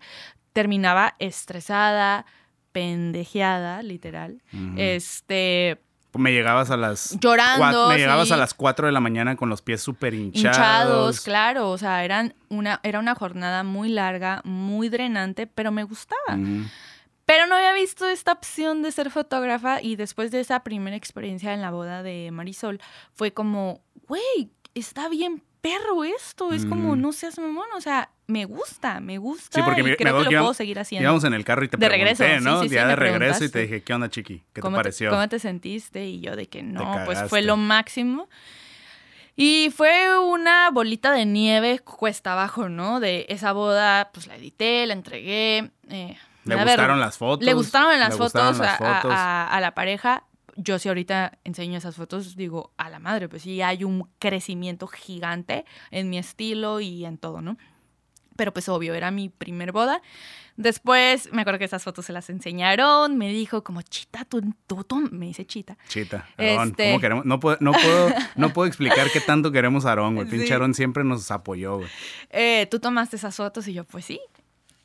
terminaba estresada, pendejeada, literal. Este me llegabas a las llorando me llegabas a las 4 de la mañana con los pies súper hinchados. hinchados claro o sea eran una era una jornada muy larga muy drenante pero me gustaba. Pero no había visto esta opción de ser fotógrafa y después de esa primera experiencia en la boda de Marisol fue como güey está bien perro esto es como no seas mamón o sea me gusta, me gusta. Sí, porque y creo que lo puedo seguir haciendo. Íbamos en el carro y te de regreso, ¿no? Sí, sí, de regreso y te dije, ¿qué onda, chiqui? ¿Qué te pareció? ¿Cómo te sentiste? Y yo de que no, pues fue lo máximo. Y fue una bolita de nieve cuesta abajo, ¿no? De esa boda, pues la edité, la entregué. Eh, le gustaron las fotos. Le gustaron las, fotos, a, la pareja. Yo si ahorita enseño esas fotos, digo, a la madre, pues sí hay un crecimiento gigante en mi estilo y en todo, ¿no? Pero pues obvio, era mi primer boda. Después, me acuerdo que esas fotos se las enseñaron, me dijo como, chita, tú, tú, tú", me dice chita. Chita, Aarón, Este- ¿cómo queremos? No puedo, no, puedo, no puedo explicar qué tanto queremos a Aarón, güey. (laughs) Pinche Sí. Aarón siempre nos apoyó, güey. Eh, tú tomaste esas fotos y yo, pues sí.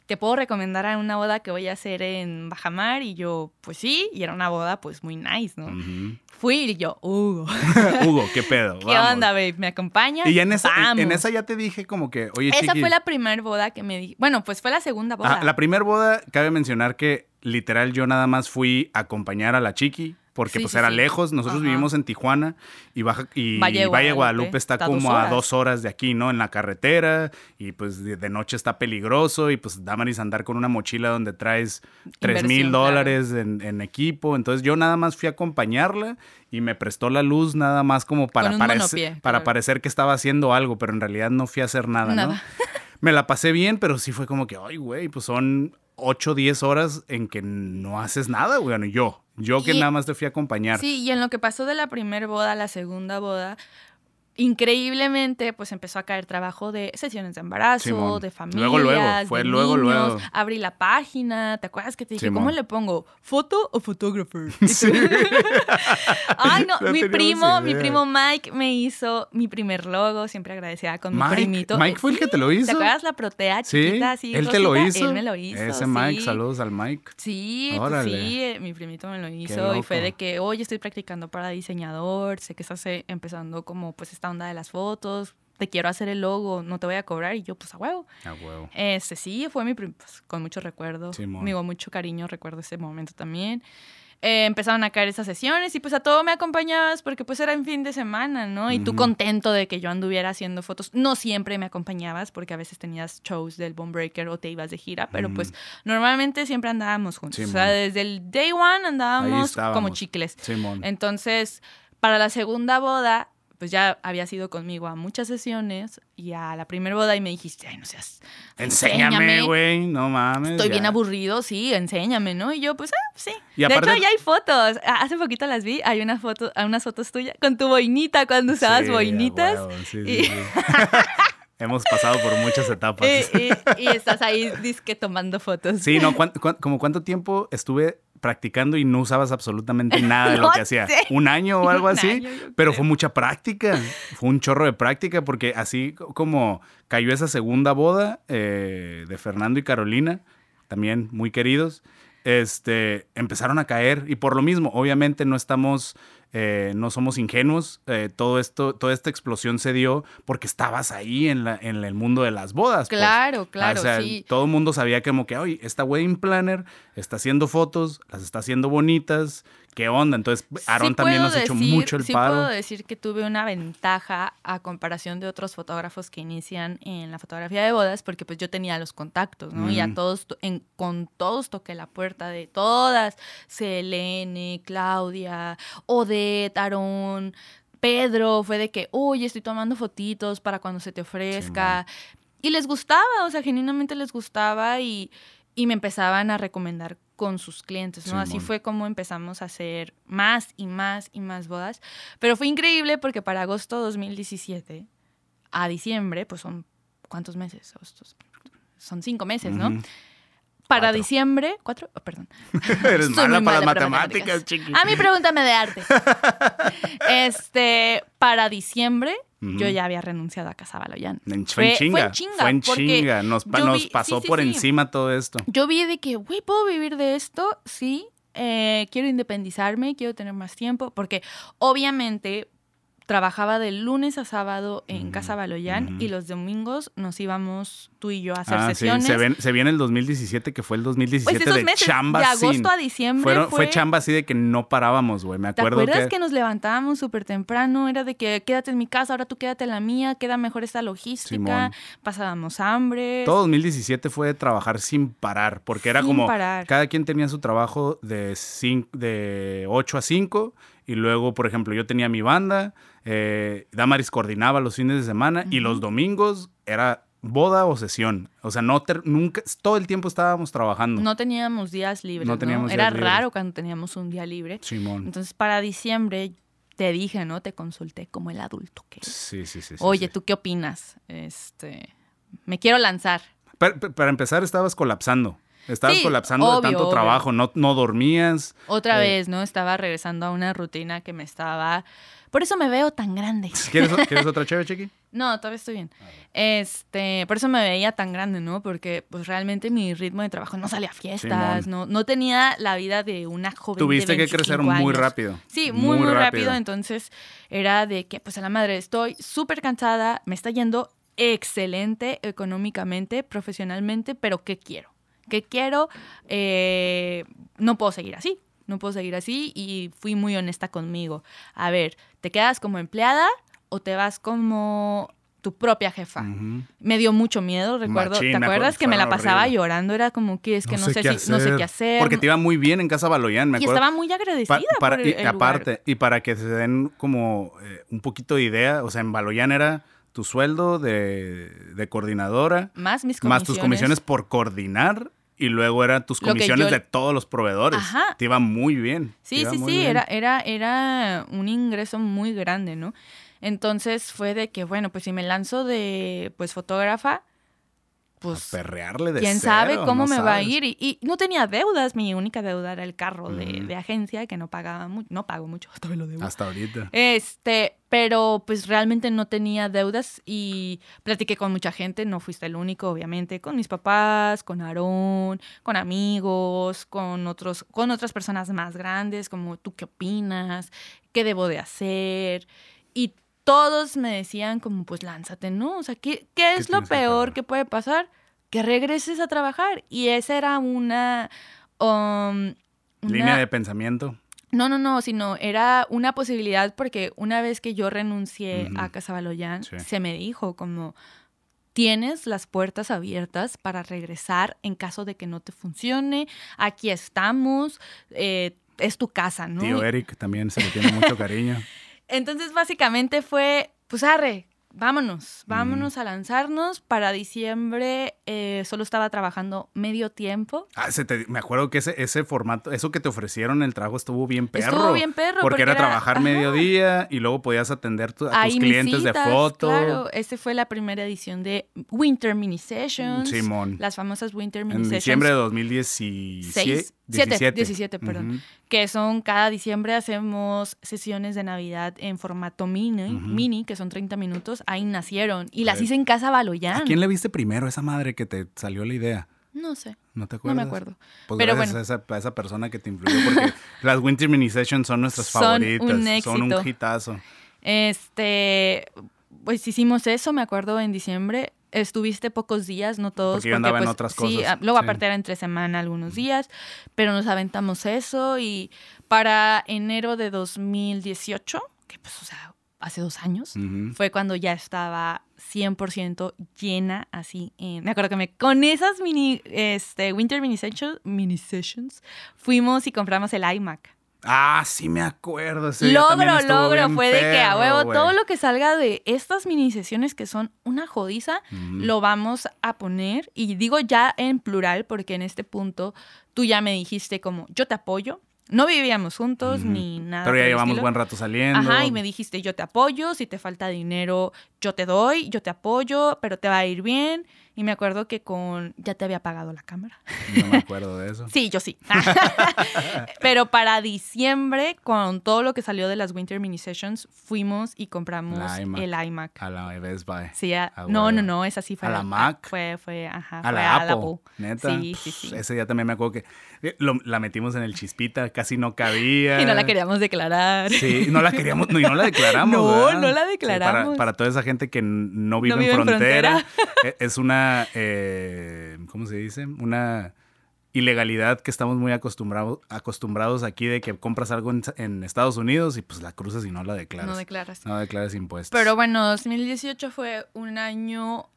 Te puedo recomendar a una boda que voy a hacer en Bajamar y yo, pues sí, y era una boda pues muy nice, ¿no? Fui y yo, uh, (laughs) Hugo, ¿qué pedo? (laughs) ¿qué Vamos. onda, babe? ¿Me acompañas? Y en esa, en- esa ya te dije como que, oye, Esa chiqui, fue la primera boda que me di. Bueno, pues fue la segunda boda. Ajá, la primera boda, cabe mencionar que literal yo nada más fui a acompañar a la chiqui, porque Sí, pues sí, era sí. lejos. Nosotros Ajá. vivimos en Tijuana y, Baja, y Valle Guadalupe Guadalupe está como a dos horas de aquí, ¿no? En la carretera y pues de, de noche está peligroso y pues Damaris andar con una mochila donde traes tres mil dólares en, equipo. Entonces yo nada más fui a acompañarla y me prestó la luz nada más como para, un parece- monopié, para claro. parecer que estaba haciendo algo, pero en realidad no fui a hacer nada, ¿no? Nada. (laughs) Me la pasé bien, pero sí fue como que, ay, güey, pues son 8 o 10 horas en que no haces nada, güey. Bueno, yo, yo que Y- nada más te fui a acompañar. Sí, y en lo que pasó de la primera boda a la segunda boda, increíblemente, pues empezó a caer trabajo de sesiones de embarazo, Simón. de familias, Luego, luego, fue de luego, niños. luego. Abrí la página, ¿te acuerdas que te dije, Simón. cómo le pongo? ¿Foto o photographer? (laughs) Sí. (laughs) Ay, no, (laughs) No mi primo, mi primo Mike me hizo mi primer logo, siempre agradecida con mi primito. Mike fue el que te lo hizo. ¿Te acuerdas la protea Sí, chiquita así? él te lo hizo. Él me lo hizo. Ese Mike, sí. saludos al Mike. Sí, pues sí, eh, mi primito me lo hizo y fue de que, oye, estoy practicando para diseñador, sé que estás eh, empezando como pues esta onda de las fotos, te quiero hacer el logo, no te voy a cobrar y yo pues a huevo. A huevo. Este sí, fue mi pues, con mucho recuerdo, Simón. digo, mucho cariño, recuerdo ese momento también. Eh, empezaron a caer esas sesiones y pues a todo me acompañabas porque pues era en fin de semana, ¿no? Y tú Ujú. contento de que yo anduviera haciendo fotos. No siempre me acompañabas porque a veces tenías shows del Bone Breaker o te ibas de gira, pero pues normalmente siempre andábamos juntos. o sea, desde el day one andábamos como chicles. Simón. Entonces, para la segunda boda, pues ya habías ido conmigo a muchas sesiones y a la primera boda y me dijiste, ay, no seas... Enséñame, güey. No mames. Estoy bien aburrido, sí, enséñame, ¿no? Y yo, pues, ah, sí. Y de aparte- hecho, ya hay fotos. Hace poquito las vi. Hay una foto, hay unas fotos tuyas con tu boinita cuando usabas Sí, boinitas. huevo, sí, sí, y- sí. (laughs) Hemos pasado por muchas etapas. Y, y- y estás ahí, disque tomando fotos. Sí, no, ¿cuán- cuán- como cuánto tiempo estuve practicando y no usabas absolutamente nada de lo (laughs) que hacía. sé. Un año o (laughs) algo así, año, pero creo. fue mucha práctica. Fue un chorro de práctica porque así co- como cayó esa segunda boda eh, de Fernando y Carolina, también muy queridos, este, empezaron a caer y por lo mismo, obviamente no estamos, eh, no somos ingenuos, eh, todo esto, toda esta explosión se dio porque estabas ahí en, la, en el mundo de las bodas. pues. Claro, claro, O sea, sí. todo el mundo sabía como que, oye, esta wedding planner está haciendo fotos, las está haciendo bonitas, ¿qué onda? Entonces, Aarón Sí también nos ha hecho mucho el sí paro. puedo decir que tuve una ventaja a comparación de otros fotógrafos que inician en la fotografía de bodas, porque pues yo tenía los contactos, ¿no? Y a todos, to- en- con todos toqué la puerta de todas, Selene, Claudia, Odette, Aarón, Pedro, fue de que, oye, estoy tomando fotitos para cuando se te ofrezca. y les gustaba, o sea, genuinamente les gustaba y, y me empezaban a recomendar con sus clientes, ¿no? Así fue como empezamos a hacer más y más y más bodas. Pero fue increíble porque para agosto 2017 a diciembre, pues son, ¿cuántos meses? Son cinco meses, ¿no? Para Cuatro. diciembre, ¿cuatro? Oh, perdón. (laughs) Eres (laughs) mala para las matemáticas, chiqui. A mí pregúntame de arte. (laughs) este, para diciembre, Yo ya había renunciado a Casa Baloyán. En- Fue, en chinga. Fue en chinga. Nos, pa- pasó sí, sí, por sí. encima todo esto. Yo vi de que, güey, ¿puedo vivir de esto? Sí. eh, quiero independizarme, quiero tener más tiempo, porque obviamente trabajaba de lunes a sábado en Casa Baloyán y los domingos nos íbamos tú y yo a hacer Ah, sí, sesiones. se, ven- se viene el 2017, que fue el 2017 pues esos de meses, chamba de agosto sin- a diciembre Fueron- fue... fue chamba así de que no parábamos, güey. Me ¿Te acuerdo acuerdas que... que... nos levantábamos súper temprano? Era de que quédate en mi casa, ahora tú quédate en la mía, queda mejor esta logística, Simón. pasábamos hambre. Todo 2017 fue de trabajar sin parar, porque era Sin como parar. cada quien tenía su trabajo de, cin- de 8 a 5 y luego, por ejemplo, yo tenía mi banda, eh, Damaris coordinaba los fines de semana y los domingos era boda o sesión. O sea, no ter- nunca, todo el tiempo estábamos trabajando. No teníamos días libres, No ¿no? teníamos Era días libres. raro cuando teníamos un día libre. Simón. Entonces, para diciembre te dije, ¿no? Te consulté como el adulto que. Sí, sí, sí. sí, Oye, sí. ¿tú qué opinas? Este, me quiero lanzar. Para, para empezar, estabas colapsando. Estabas Sí, colapsando obvio, de tanto obvio. trabajo, no, no dormías. Otra Eh. vez, ¿no? Estaba regresando a una rutina que me estaba... Por eso me veo tan grande. (laughs) ¿Quieres, ¿quieres otra (laughs) chévere, Chiqui? No, todavía estoy bien. Este, por eso me veía tan grande, ¿no? Porque pues realmente mi ritmo de trabajo no salía a fiestas, Simón. no, no tenía la vida de una joven Tuviste de que crecer 25 muy rápido. Sí, muy, muy, rápido. Entonces era de que, pues a la madre, estoy súper cansada, me está yendo excelente económicamente, profesionalmente, pero ¿qué quiero? ¿Qué quiero? Eh, no puedo seguir así. No puedo seguir así y fui muy honesta conmigo. A ver, ¿te quedas como empleada o te vas como tu propia jefa? Me dio mucho miedo, recuerdo. ¿Te acuerdas que me la pasaba horrible. llorando? Era como que es que no, sé, qué si, no sé qué hacer. Porque te iba muy bien en Casa Baloyán, me y acuerdo. estaba muy agradecida Pa- para, por y, el, el lugar. aparte, y para que se den como eh, un poquito de idea, o sea, en Baloyán era tu sueldo de, de coordinadora, Más mis más tus comisiones por coordinar, y luego eran tus comisiones yo- de todos los proveedores. Ajá. Te iba muy bien. Sí, sí, sí, bien. era, era, era un ingreso muy grande, ¿no? Entonces fue de que, bueno, pues si me lanzo de, pues, fotógrafa, pues, A perrearle de quién cero, sabe cómo no me va a ir. Y, y no tenía deudas, mi única deuda era el carro de, agencia, que no pagaba mucho, no pago mucho, (laughs) hasta me lo debo. Hasta ahorita. Este, pero pues realmente no tenía deudas y platiqué con mucha gente, no fuiste el único, obviamente, con mis papás, con Aarón, con amigos, con otros, con otras personas más grandes, como tú qué opinas, qué debo de hacer. Y todos me decían como, pues lánzate, ¿no? O sea, ¿qué, qué es lo peor que puede pasar? Que regreses a trabajar. Y esa era una... um, Línea de pensamiento. no, no, no, sino era una posibilidad porque una vez que yo renuncié a Casabaloyán, Sí. se me dijo como, tienes las puertas abiertas para regresar en caso de que no te funcione, aquí estamos, eh, es tu casa, ¿no? Tío Eric también se le tiene mucho cariño. (laughs) Entonces básicamente fue, pues arre, vámonos, vámonos a lanzarnos. Para diciembre eh, solo estaba trabajando medio tiempo. Ah, se te- me acuerdo que ese, ese formato, eso que te ofrecieron en el trabajo estuvo bien perro. Estuvo bien perro, Porque, porque era, era- trabajar ajá. mediodía y luego podías atender tu- a tus Ahí clientes de citas, foto. Claro, esta fue la primera edición de Winter Mini Sessions. Simón. Las famosas Winter Mini En Sessions. diciembre de 2017. Seis, siete, 17, perdón. Que son cada diciembre hacemos sesiones de Navidad en formato mini, mini, que son 30 minutos. Ahí nacieron. Y las hice en Casa Baloyán. ¿A quién le viste primero esa madre que te salió la idea? No sé, ¿No te no acuerdas? me acuerdo. Pues Pero gracias bueno. a, esa, a esa persona que te influyó, porque (laughs) las Winter Mini Sessions son nuestras Son favoritas. un Son un éxito. hitazo. Este, pues hicimos eso, me acuerdo, en diciembre. Estuviste pocos días, no todos. Porque yo andaba en pues, otras Sí, cosas, ah, luego sí. aparte era entre semana algunos días, pero nos aventamos eso y para enero de 2018, que pues, o sea, hace dos años, fue cuando ya estaba 100% llena, así. en- me acuerdo que me, con esas mini, este, Winter Mini Sessions, mini sessions, fuimos y compramos el iMac. Ah, sí me acuerdo. ese Logro, logro, fue de que a huevo, todo lo que salga de estas mini sesiones que son una jodiza, lo vamos a poner, y digo ya en plural, porque en este punto tú ya me dijiste como, yo te apoyo, no vivíamos juntos ni nada. Pero ya llevamos estilo. buen rato saliendo. Ajá, y me dijiste, yo te apoyo, si te falta dinero, yo te doy, yo te apoyo, pero te va a ir bien. Y me acuerdo que con, ya te había pagado la cámara. No me acuerdo de eso. (laughs) Sí, yo sí. (laughs) Pero para diciembre, con todo lo que salió de las Winter Mini Sessions, fuimos y compramos iMac. el iMac. A la Best Buy. Sí, a- Ah, no, no, no, esa sí fue ¿A la Mac? Fue, fue, ajá. A fue la a Apple. Neta. Sí, sí, Pff, sí. Ese día también me acuerdo que eh, lo- la metimos en el chispita, casi no cabía. (laughs) Y no la queríamos declarar. Sí, no la queríamos, no, y no la declaramos. No, ¿verdad? no la Sí, declaramos. para, para toda esa gente que no vive, No vive en en frontera, frontera. e- es una, eh, ¿cómo se dice? Una ilegalidad que estamos muy acostumbrados, acostumbrados aquí de que compras algo en, en Estados Unidos y pues la cruzas y no la declaras. No declaras. No declaras impuestos. Pero bueno, 2018 fue un año,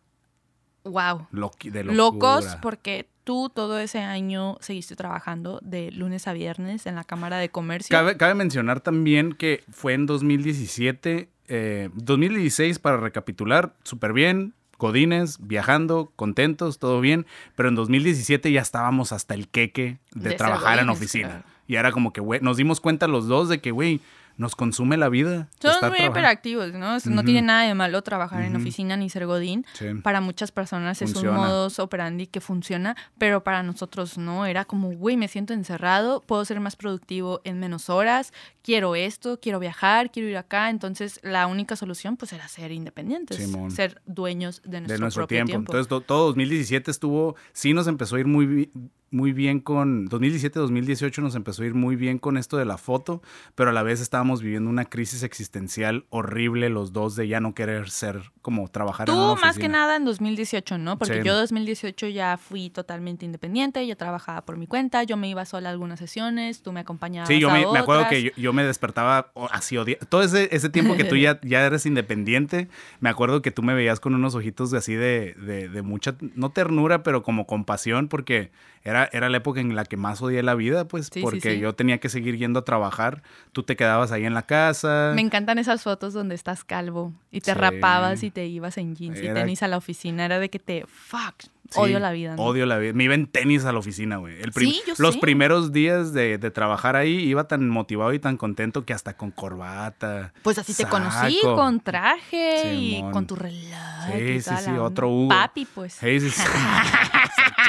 wow, Loqui- de locura. locos porque tú todo ese año seguiste trabajando de lunes a viernes en la Cámara de Comercio. Cabe, cabe mencionar también que fue en 2017, eh, 2016 para recapitular, súper bien, Godines, viajando, contentos, todo bien, pero en 2017 ya estábamos hasta el queque de, trabajar en oficina. claro. Y era como que, güey, nos dimos cuenta los dos de que, güey, nos consume la vida. Son muy trabajando. hiperactivos, ¿no? O sea, No tiene nada de malo trabajar en oficina ni ser godín. Sí. Para muchas personas es un modus operandi que funciona, pero para nosotros no. Era como, güey, me siento encerrado, puedo ser más productivo en menos horas, quiero esto, quiero viajar, quiero ir acá. Entonces, la única solución, pues, era ser independientes, Simón. ser dueños de nuestro, de nuestro propio tiempo. tiempo. Entonces, to- todo 2017 estuvo, sí nos empezó a ir muy, muy bien con, 2017-2018 nos empezó a ir muy bien con esto de la foto, pero a la vez estábamos viviendo una crisis existencial horrible los dos de ya no querer ser como trabajar en una Tú más que nada en 2018, ¿no? Porque Sí. yo 2018 ya fui totalmente independiente, yo trabajaba por mi cuenta, yo me iba sola a algunas sesiones, tú me acompañabas Sí, yo a me, me acuerdo que yo, yo me despertaba o- así. Todo ese, ese tiempo que tú (laughs) ya, ya eres independiente, me acuerdo que tú me veías con unos ojitos de así de, de, de mucha, no ternura, pero como compasión, porque era, era la época en la que más odié la vida, pues, Sí, porque sí. yo tenía que seguir yendo a trabajar. Tú te quedabas ahí en la casa. Me encantan esas fotos donde estás calvo y te rapabas y te ibas en jeans y tenis a la oficina. Era de que te, fuck, Sí, odio la vida. ¿no? Odio la vida. Me iba en tenis a la oficina, güey. El prim- Sí, yo Los sé. primeros días de, de trabajar ahí iba tan motivado y tan contento que hasta con corbata. Pues así te conocí, con traje y con tu reloj. Sí, sí, sí, otro Hugo. Papi, pues. Hey, sí, sí. (laughs)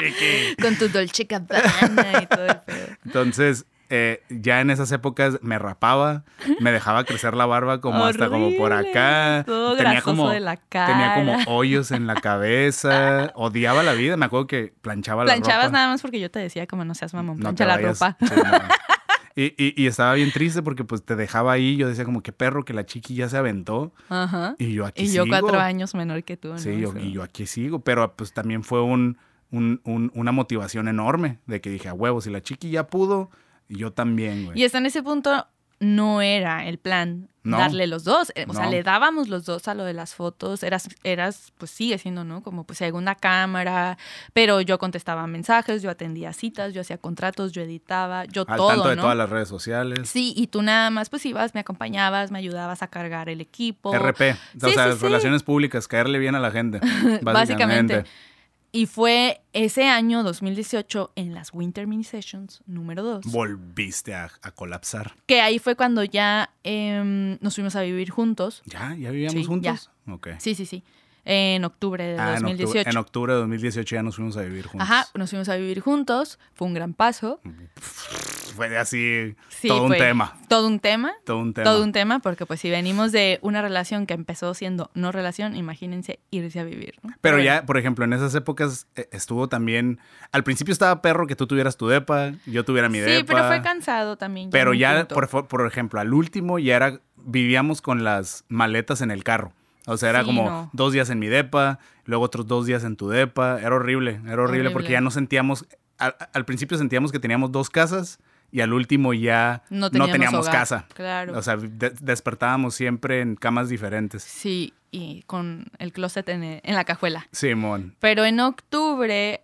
(laughs) Con tu Dolce Gabbana y todo el pedo. Entonces, eh, ya en esas épocas me rapaba, me dejaba crecer la barba como hasta como por acá. todo tenía como de la tenía como cara. hoyos en la cabeza, (laughs) odiaba la vida, me acuerdo que planchaba la ropa. Planchabas nada más porque yo te decía como no seas mamón, plancha la vayas. ropa. Sí, no. Y, y- y estaba bien triste porque pues te dejaba ahí, yo decía como qué perro que la chiqui ya se aventó Ajá. y yo aquí Y yo sigo. cuatro años menor que tú, ¿no? Sí, yo- y yo aquí sigo, pero pues también fue un, un- un- una motivación enorme de que dije, a huevo, si la chiqui ya pudo, yo también, güey. Y hasta en ese punto no era el plan No. darle los dos. Eh, O sea, le dábamos los dos a lo de las fotos. Eras, eras, pues sigue siendo, ¿no? Como pues segunda cámara. Pero yo contestaba mensajes, yo atendía citas, yo hacía contratos, yo editaba, yo Al todo, tanto de ¿no? todas las redes sociales. Sí, y tú nada más pues ibas, me acompañabas, me ayudabas a cargar el equipo. RP, o Sí, sea, sí, sí. relaciones públicas, caerle bien a la gente. (laughs) Básicamente. Básicamente. Y fue ese año, 2018, en las Winter Mini Sessions número 2. Volviste a, a colapsar. Que ahí fue cuando ya em, nos fuimos a vivir juntos. ¿Ya? ¿Ya vivíamos Sí, juntos? Ok. Sí, sí, sí. En octubre de Ah, en 2018. octubre, en octubre de 2018 ya nos fuimos a vivir juntos. Ajá, nos fuimos a vivir juntos. Fue un gran paso. Fue así Sí, todo un tema. Todo un tema. Todo un tema. Todo un tema, porque pues si venimos de una relación que empezó siendo no relación, imagínense irse a vivir. ¿no? Pero ya, por ejemplo, en esas épocas eh, estuvo también. Al principio estaba perro que tú tuvieras tu depa, yo tuviera mi Sí, depa. pero fue cansado también. ya Pero ya, por, por ejemplo, al último ya era. Vivíamos con las maletas en el carro. O sea, era Sí, como no. dos días en mi depa, luego otros dos días en tu depa. Era horrible, era horrible, porque ya no sentíamos. Al, al principio sentíamos que teníamos dos casas y al último ya No no teníamos casa. claro. O sea, de- despertábamos siempre en camas diferentes. Sí, y con el closet en, en la cajuela. Simón. Pero en octubre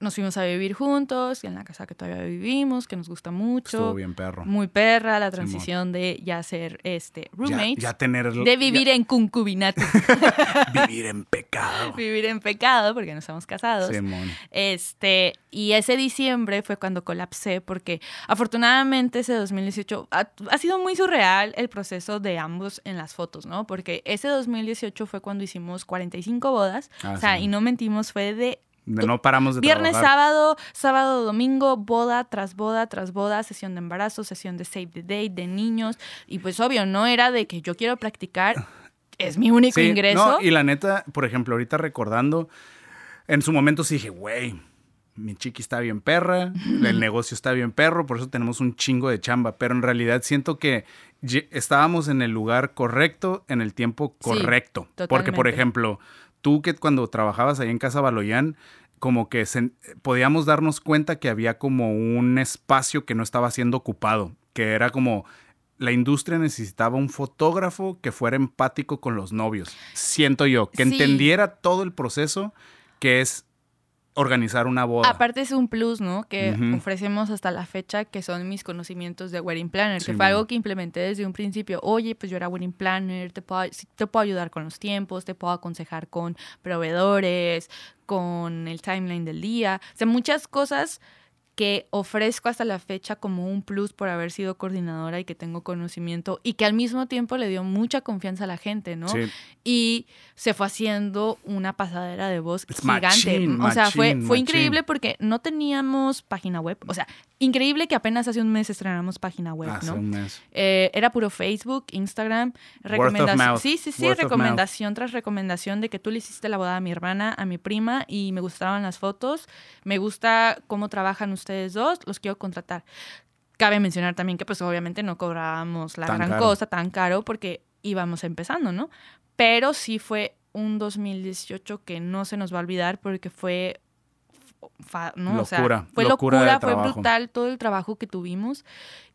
nos fuimos a vivir juntos, en la casa que todavía vivimos, que nos gusta mucho. Estuvo bien perro. Muy perra la transición de ya ser este Ya, roommates, ya tener. de vivir en concubinato, (laughs) vivir en pecado. vivir en pecado, porque no estamos casados. Simón. Este, y ese diciembre fue cuando colapsé, porque afortunadamente ese 2018 ha, ha sido muy surreal el proceso de ambos en las fotos, ¿no? Porque ese 2018 fue cuando hicimos 45 bodas, Ah, o sea, sí. y no mentimos, fue De- No paramos de Viernes, trabajar. sábado, sábado, domingo, boda tras boda tras boda, sesión de embarazo, sesión de save the date, de niños. Y pues obvio, no era de que yo quiero practicar, es mi único Sí, ingreso. no, y la neta, por ejemplo, ahorita recordando, en su momento sí dije, güey, mi chiqui está bien perra, el negocio está bien perro, por eso tenemos un chingo de chamba. Pero en realidad siento que estábamos en el lugar correcto, en el tiempo Sí, correcto. Porque, por ejemplo, tú que cuando trabajabas ahí en Casa Baloyán, como que se- podíamos darnos cuenta que había como un espacio que no estaba siendo ocupado, que era como la industria necesitaba un fotógrafo que fuera empático con los novios. Siento yo, que Sí. entendiera todo el proceso que es organizar una boda. Aparte es un plus, ¿no? Que ofrecemos hasta la fecha, que son mis conocimientos de Wedding Planner, Sí, que fue man. algo que implementé desde un principio. Oye, pues yo era Wedding Planner, te puedo, te puedo ayudar con los tiempos, te puedo aconsejar con proveedores, con el timeline del día. O sea, muchas cosas que ofrezco hasta la fecha como un plus por haber sido coordinadora y que tengo conocimiento y que al mismo tiempo le dio mucha confianza a la gente, ¿no? Sí. Y se fue haciendo una pasadera de voz Es gigante. machín, o sea, fue, machín, fue machín. increíble porque no teníamos página web. O sea, increíble que apenas hace un mes estrenamos página web, Hace ¿no? un mes. Eh, era puro Facebook, Instagram, recomendación. Sí, sí, sí, Word recomendación tras recomendación de que tú le hiciste la boda a mi hermana, a mi prima y me gustaban las fotos. Me gusta cómo trabajan ustedes dos, los quiero contratar. Cabe mencionar también que pues obviamente no cobrábamos la Tan gran caro. cosa tan caro porque íbamos empezando, ¿no? Pero sí fue un 2018 que no se nos va a olvidar porque fue fa- ¿no? O sea, Locura, fue locura locura, fue trabajo. brutal todo el trabajo que tuvimos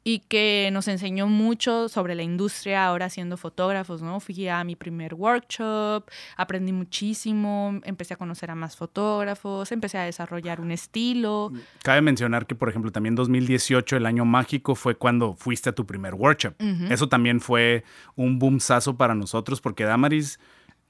y que nos enseñó mucho sobre la industria ahora siendo fotógrafos, ¿no? Fui a mi primer workshop, aprendí muchísimo, empecé a conocer a más fotógrafos, empecé a desarrollar un estilo. Cabe mencionar que, por ejemplo, también 2018, el año mágico, fue cuando fuiste a tu primer workshop. Eso también fue un boomsazo para nosotros porque Damaris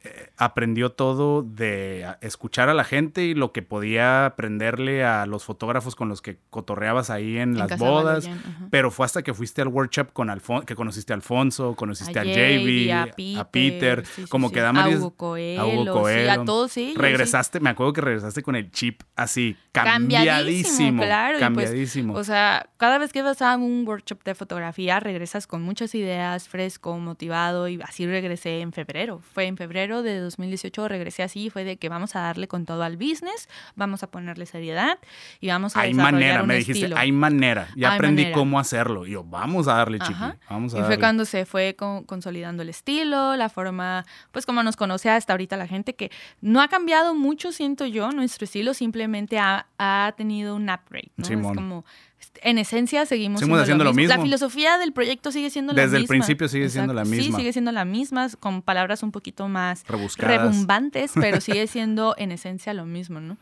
eh, aprendió todo de a- escuchar a la gente y lo que podía aprenderle a los fotógrafos con los que cotorreabas ahí en, en las Casa bodas. Pero fue hasta que fuiste al workshop con Alfon que conociste a Alfonso, conociste a, A JB, a a Peter, sí, sí, como sí. que Damaris a Hugo Coelho, a Hugo Coelho. a todos ellos. sí. regresaste, me acuerdo que regresaste con el chip así Cambiadísimo, cambiadísimo, claro, pues, cambiadísimo. O sea, cada vez que vas a un workshop de fotografía, regresas con muchas ideas, fresco, motivado, y así regresé en febrero. Fue en febrero de 2018, regresé así, fue de que vamos a darle con todo al business, vamos a ponerle seriedad y vamos a hay desarrollar manera, un me dijiste, estilo. hay manera. Ya Hay aprendí manera. cómo hacerlo. Y yo, vamos a darle, chiqui. Ajá. Vamos a Y fue cuando se fue con- consolidando el estilo, la forma, pues como nos conoce hasta ahorita la gente, que no ha cambiado mucho, siento yo, nuestro estilo simplemente ha, ha tenido un upgrade, ¿no? Simón. Es como, en esencia seguimos, Seguimos haciendo lo mismo. La filosofía del proyecto sigue siendo la misma. Desde el principio sigue siendo la Sí, misma. sigue siendo la misma, con palabras un poquito más Rebuscadas. rebumbantes, pero sigue siendo en esencia lo mismo, ¿no?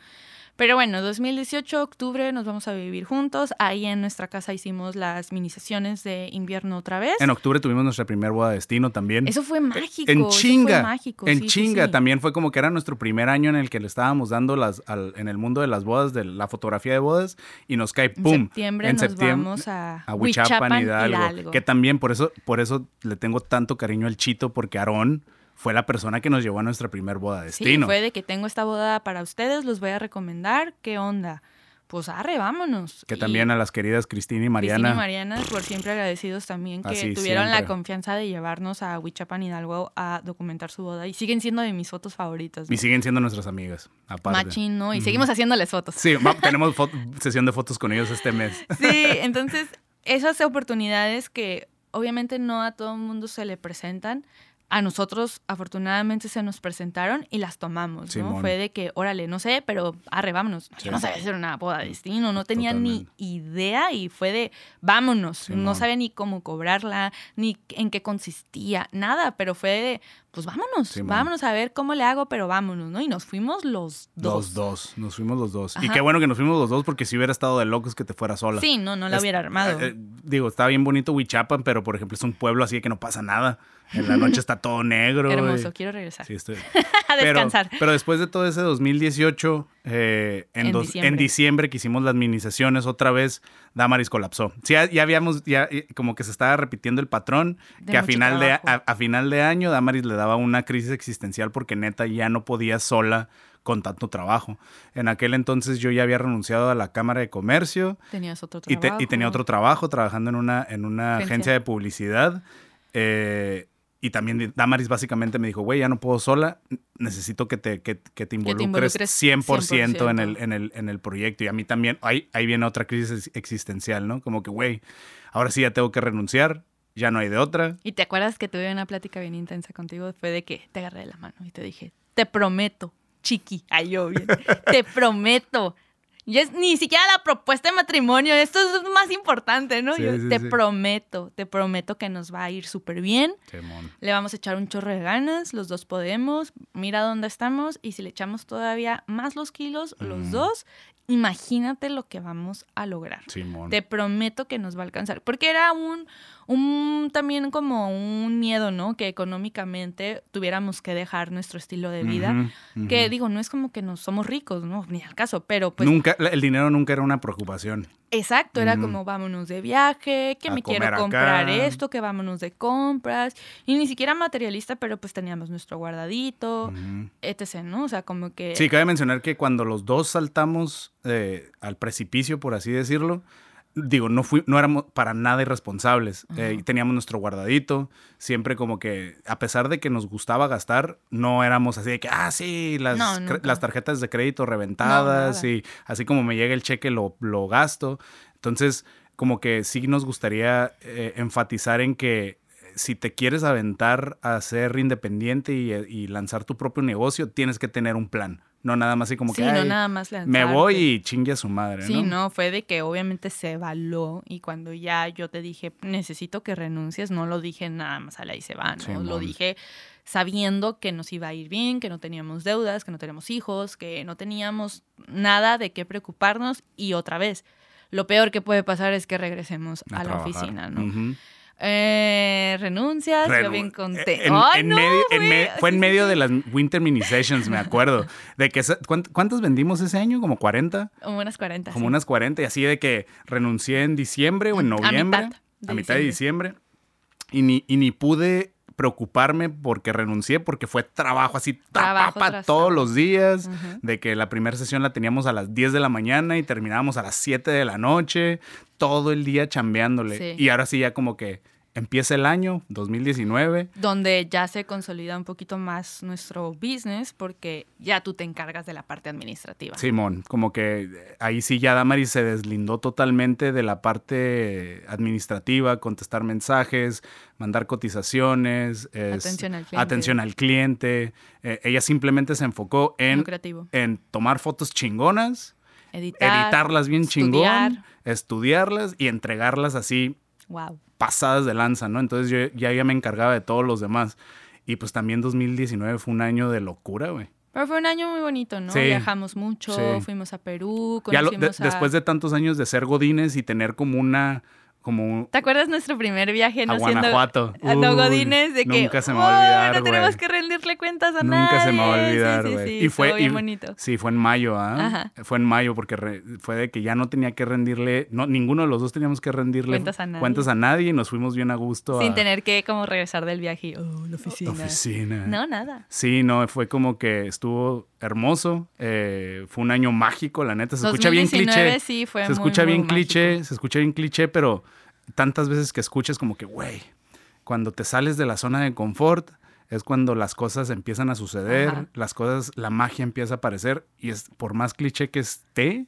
Pero bueno, 2018, octubre, nos vamos a vivir juntos. Ahí en nuestra casa hicimos las mini sesiones de invierno otra vez. En octubre tuvimos nuestra primera boda de destino también. Eso fue mágico. en eso fue chinga. mágico, en sí, chinga. sí. También fue como que era nuestro primer año en el que le estábamos dando las al- en el mundo de las bodas, de la fotografía de bodas, y nos cae En ¡pum! septiembre en nos septiembre vamos a, a Huichapan, Huichapan, Hidalgo, Hidalgo. Que también por eso, por eso le tengo tanto cariño al Chito, porque Aarón fue la persona que nos llevó a nuestra primer boda de Sí, destino. fue de que tengo esta boda para ustedes, los voy a recomendar. ¿Qué onda? Pues arre, vámonos. que Y también a las queridas Cristina y Mariana. Cristina y Mariana, por siempre agradecidos también que Así, tuvieron la confianza de llevarnos a Huichapan Hidalgo a documentar su boda. Y siguen siendo de mis fotos favoritas. ¿no? Y siguen siendo nuestras amigas, aparte. Machín, ¿no? Y seguimos haciéndoles fotos. Sí, (laughs) tenemos sesión de fotos con ellos este mes. Sí, entonces esas oportunidades que obviamente no a todo el mundo se le presentan, a nosotros afortunadamente se nos presentaron y las tomamos, ¿no? Simón. Fue de que, órale, no sé, pero arre, vámonos. Sí. Yo no sabía hacer una boda de destino, no tenía ni idea y fue de, vámonos. Simón. No sabía ni cómo cobrarla, ni en qué consistía, nada, pero fue de, pues vámonos, Simón. vámonos a ver cómo le hago, pero vámonos, ¿no? Y nos fuimos los dos. Los dos, nos fuimos los dos. Y qué bueno que nos fuimos los dos porque si hubiera estado de locos que te fuera sola. Sí, no, no la Es- hubiera armado. eh, eh, digo, está bien bonito Huichapan, pero por ejemplo es un pueblo así que no pasa nada. En la noche está todo negro. Hermoso, y- quiero regresar. Sí, estoy... (laughs) a descansar. pero después de todo ese 2018, eh, en, En dos- diciembre. en diciembre que hicimos las mini sesiones otra vez, Damaris colapsó. Sí, ya, ya habíamos, ya eh, como que se estaba repitiendo el patrón, De que a final de, a, final de año Damaris le daba una crisis existencial porque neta ya no podía sola con tanto trabajo. En aquel entonces yo ya había renunciado a la Cámara de Comercio Tenías otro y, trabajo. te- y tenía otro trabajo trabajando en una, en una Agencia. agencia. de publicidad. eh, y también Damaris básicamente me dijo, güey, ya no puedo sola, necesito que te, que, que te involucres, involucres 100%, En, el, 100%. en, el, en el proyecto. Y a mí también, ahí, ahí viene otra crisis existencial, ¿no? Como que, güey, ahora sí ya tengo que renunciar, ya no hay de otra. Y te acuerdas que tuve una plática bien intensa contigo, fue de que te agarré de la mano y te dije, te prometo, chiqui, ay yo bien, te prometo. Yo es, ni siquiera la propuesta de matrimonio, esto es más importante, ¿no? Sí, Yo, sí, te sí. prometo, te prometo que nos va a ir súper bien. Le vamos a echar un chorro de ganas, los dos podemos, mira dónde estamos y si le echamos todavía más los kilos, los dos, imagínate lo que vamos a lograr. Simón. Te prometo que nos va a alcanzar. Porque era un, un también como un miedo, ¿no? Que económicamente tuviéramos que dejar nuestro estilo de vida. Que digo, no es como que no somos ricos, ¿no? Ni al caso, pero pues nunca, el dinero nunca era una preocupación. Exacto, era como vámonos de viaje, que A me quiero comprar acá. esto, que vámonos de compras. Y ni siquiera materialista, pero pues teníamos nuestro guardadito, etc., ¿no? O sea, como que... Sí, cabe mencionar que cuando los dos saltamos eh, al precipicio, por así decirlo, digo, no, fui, no éramos para nada irresponsables. Eh, y teníamos nuestro guardadito, siempre como que, a pesar de que nos gustaba gastar, no éramos así de que, ah, sí, las, No, las tarjetas de crédito reventadas y así como me llega el cheque lo, lo gasto. Entonces, como que sí nos gustaría eh, enfatizar en que si te quieres aventar a ser independiente y, y lanzar tu propio negocio, tienes que tener un plan. No nada más así como sí, que, no "Ay, nada más me voy y chingue a su madre, Sí, ¿no? no, fue de que obviamente se evaluó y cuando ya yo te dije, necesito que renuncies, no lo dije nada más a la y se va, ¿no? Lo dije sabiendo que nos iba a ir bien, que no teníamos deudas, que no teníamos hijos, que no teníamos nada de qué preocuparnos y otra vez, lo peor que puede pasar es que regresemos a, la trabajar. oficina, ¿no? Eh, renuncias, yo Renu- bien conté. En, ¡Ay, en no, medio- en güey! me- fue en medio de las Winter Mini Sessions, me acuerdo. De que esa- ¿cuánt- ¿Cuántos vendimos ese año? ¿Como 40? Como unas 40. Como sí. unas 40. Y así de que renuncié en diciembre o en A noviembre. mitad de a mitad de diciembre. Y ni, y ni pude preocuparme porque renuncié, porque fue trabajo así, ta, Trabajo pa, pa, tras todos los días, de que la primera sesión la teníamos a las 10 de la mañana y terminábamos a las 7 de la noche, todo el día chambeándole. Sí. Y ahora sí ya como que empieza el año, 2019. donde ya se consolida un poquito más nuestro business porque ya tú te encargas de la parte administrativa. Simón, como que eh, ahí sí ya Damaris se deslindó totalmente de la parte administrativa, contestar mensajes, mandar cotizaciones, es- Atención al cliente. atención al cliente. Eh, ella simplemente se enfocó en, en tomar fotos chingonas, Editar. editarlas bien estudiar. chingón, estudiarlas y entregarlas así Wow. Pasadas de lanza, ¿no? Entonces yo ya, ya me encargaba de todos los demás. Y pues también 2019 fue un año de locura, güey. Pero fue un año muy bonito, ¿no? Sí. Viajamos mucho, Sí. fuimos a Perú, Ya lo- conocimos de- a... Después de tantos años de ser godines y tener como una, como un- ¿Te acuerdas nuestro primer viaje no a siendo Guanajuato. a no Godines de que nunca se me va a "Uy, olvidar, no tenemos güey. que rendirle cuentas a nadie. Nunca se me va a Sí, olvidar, sí, güey. sí, y fue y- bonito. Sí, fue en mayo, ¿ah? Ajá. Fue en mayo porque re- fue de que ya no tenía que rendirle, no, ninguno de los dos teníamos que rendirle Cuentas a nadie. cuentas a nadie y nos fuimos bien a gusto Sin a tener que como regresar del viaje y, oh, la la oficina. oficina. No, nada. Sí, no, fue como que estuvo hermoso. eh, fue un año mágico, la neta. Se escucha bien 2019 cliché. sí fue se muy, escucha muy bien cliché, se escucha bien cliché, pero tantas veces que escuchas como que, güey, cuando te sales de la zona de confort es cuando las cosas empiezan a suceder, Ajá. las cosas, la magia empieza a aparecer y es por más cliché que esté,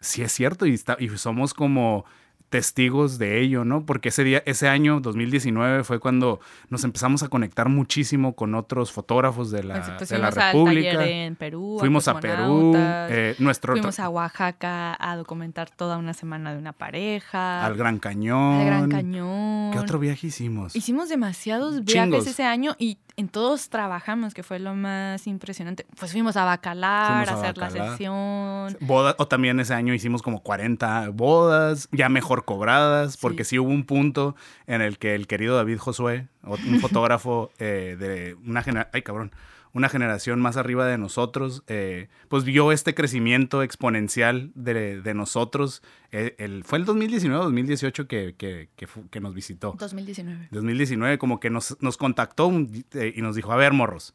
sí es cierto y, está, y somos como testigos de ello, ¿no? Porque ese día, ese año 2019 fue cuando nos empezamos a conectar muchísimo con otros fotógrafos de la, Pues, de la al República. en Perú. Fuimos a Perú, eh, nuestro Fuimos a Oaxaca a documentar toda una semana de una pareja. al Gran Cañón. al Gran Cañón. ¿Qué otro viaje hicimos? Hicimos demasiados Chingos. viajes ese año y en todos trabajamos, que fue lo más impresionante. Pues fuimos a Bacalar Fuimos a a hacer la sesión. Boda- o también ese año hicimos como 40 bodas, ya mejor cobradas, porque sí, hubo un punto en el que el querido David Josué, un (laughs) fotógrafo eh, de una generación, ay cabrón, una generación más arriba de nosotros, eh, pues vio este crecimiento exponencial de, de nosotros. Eh, el, fue el 2019 2018 que, que, que que nos visitó. 2019. 2019 como que nos, nos contactó un- eh, y nos dijo, a ver, morros,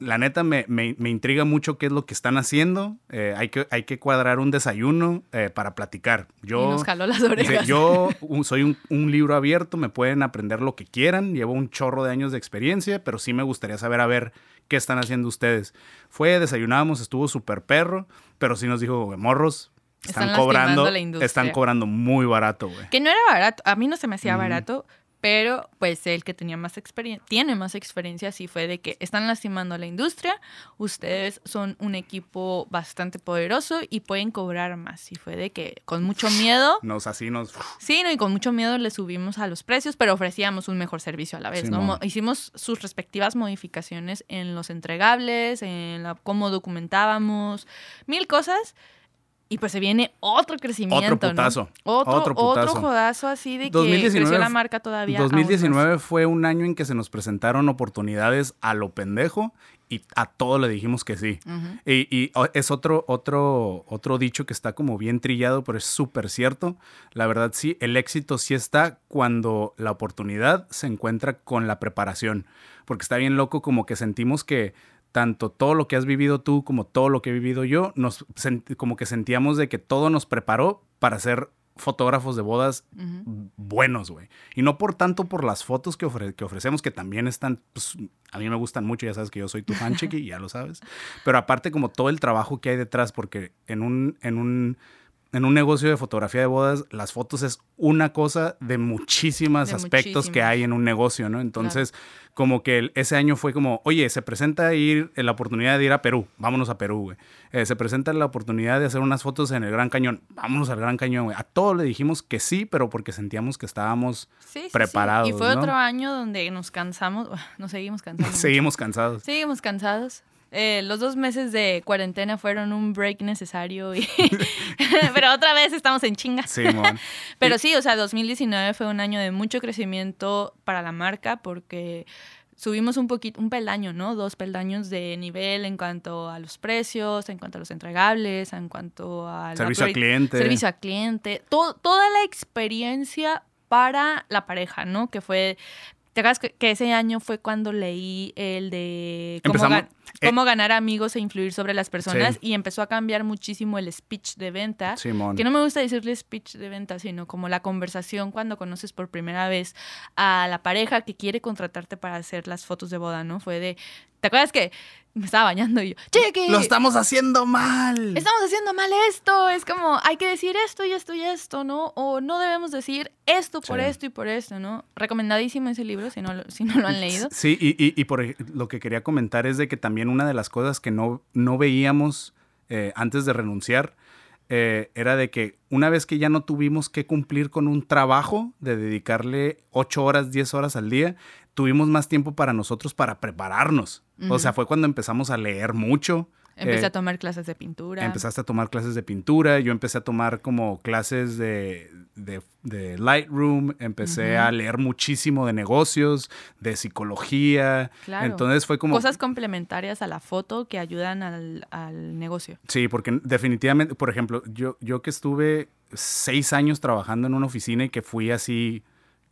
la neta me, me- me intriga mucho qué es lo que están haciendo. eh, hay, que, hay que cuadrar un desayuno eh, para platicar. Yo, y nos jaló las orejas. yo un- soy un, un libro abierto, me pueden aprender lo que quieran, llevo un chorro de años de experiencia, pero sí me gustaría saber a ver qué están haciendo ustedes. Fue, desayunábamos, estuvo súper perro, pero sí nos dijo, morros, están, Están cobrando, lastimando la industria". están cobrando muy barato, güey. Que no era barato, a mí no se me hacía barato, pero pues el que tenía más experiencia, tiene más experiencia, sí fue de que están lastimando la industria, ustedes son un equipo bastante poderoso y pueden cobrar más. Y fue de que con mucho miedo, Nos así nos... sí, no, y con mucho miedo le subimos a los precios, pero ofrecíamos un mejor servicio a la vez, ¿no? Simón. Mo- Hicimos sus respectivas modificaciones en los entregables, en la, cómo documentábamos, mil cosas. Y pues se viene otro crecimiento, Otro putazo, Otro, otro otro, putazo. jodazo así de que 2019 creció la marca todavía. aún más. 2019 fue un año en que se nos presentaron oportunidades a lo pendejo y a todo le dijimos que sí. y, y, es otro, otro, otro dicho que está como bien trillado, pero es súper cierto. La verdad sí, el éxito sí está cuando la oportunidad se encuentra con la preparación, porque está bien loco como que sentimos que tanto todo lo que has vivido tú como todo lo que he vivido yo, nos como que sentíamos de que todo nos preparó para ser fotógrafos de bodas buenos, güey. Y no por tanto por las fotos que, que ofrecemos, que también están, pues, a mí me gustan mucho, ya sabes que yo soy tu fan, (laughs) chiqui, ya lo sabes. Pero aparte como todo el trabajo que hay detrás, porque en un, en un en un negocio de fotografía de bodas, las fotos es una cosa de muchísimos aspectos que hay en un negocio, ¿no? Entonces, como que ese año fue como, oye, se presenta ir, la oportunidad de ir a Perú, vámonos a Perú, güey. Eh, se presenta la oportunidad de hacer unas fotos en el Gran Cañón, vámonos al Gran Cañón, güey. A todos le dijimos que sí, pero porque sentíamos que estábamos preparados. Y fue otro año donde nos cansamos, (laughs) nos seguimos cansando. (laughs) seguimos cansados. Seguimos cansados. Eh, los dos meses de cuarentena fueron un break necesario, (laughs) (laughs) pero otra vez estamos en chinga. Sí, (laughs) pero sí, o sea, 2019 fue un año de mucho crecimiento para la marca porque subimos un poquito, un peldaño, ¿no? Dos peldaños de nivel en cuanto a los precios, en cuanto a los entregables, en cuanto al servicio al cliente. Servicio al cliente, toda la experiencia para la pareja, ¿no? Que fue ¿Te acuerdas que, ese año fue cuando leí el de cómo, eh, cómo ganar amigos e influir sobre las personas y empezó a cambiar muchísimo el speech de venta? Que no me gusta decirle speech de venta, sino como la conversación cuando conoces por primera vez a la pareja que quiere contratarte para hacer las fotos de boda, ¿no? Fue de, ¿te acuerdas que (laughs) me estaba bañando y yo, cheque. Lo estamos haciendo mal. Estamos haciendo mal esto. Es como, hay que decir esto y esto y esto, ¿no? O no debemos decir esto por esto y por esto, ¿no? Recomendadísimo ese libro si no, si no lo han (laughs) leído. Sí, y, y, por lo que quería comentar es de que también una de las cosas que no, no veíamos eh, antes de renunciar eh, era de que una vez que ya no tuvimos que cumplir con un trabajo de dedicarle 8 horas, 10 horas al día, tuvimos más tiempo para nosotros para prepararnos. O sea, fue cuando empezamos a leer mucho. Empecé a eh, tomar clases de pintura. Empezaste a tomar clases de pintura. Yo empecé a tomar como clases de, de, Lightroom. Empecé a leer muchísimo de negocios, de psicología. Claro. Entonces fue como... Cosas complementarias a la foto que ayudan al, al negocio. Sí, porque definitivamente, por ejemplo, yo, yo que estuve seis años trabajando en una oficina y que fui así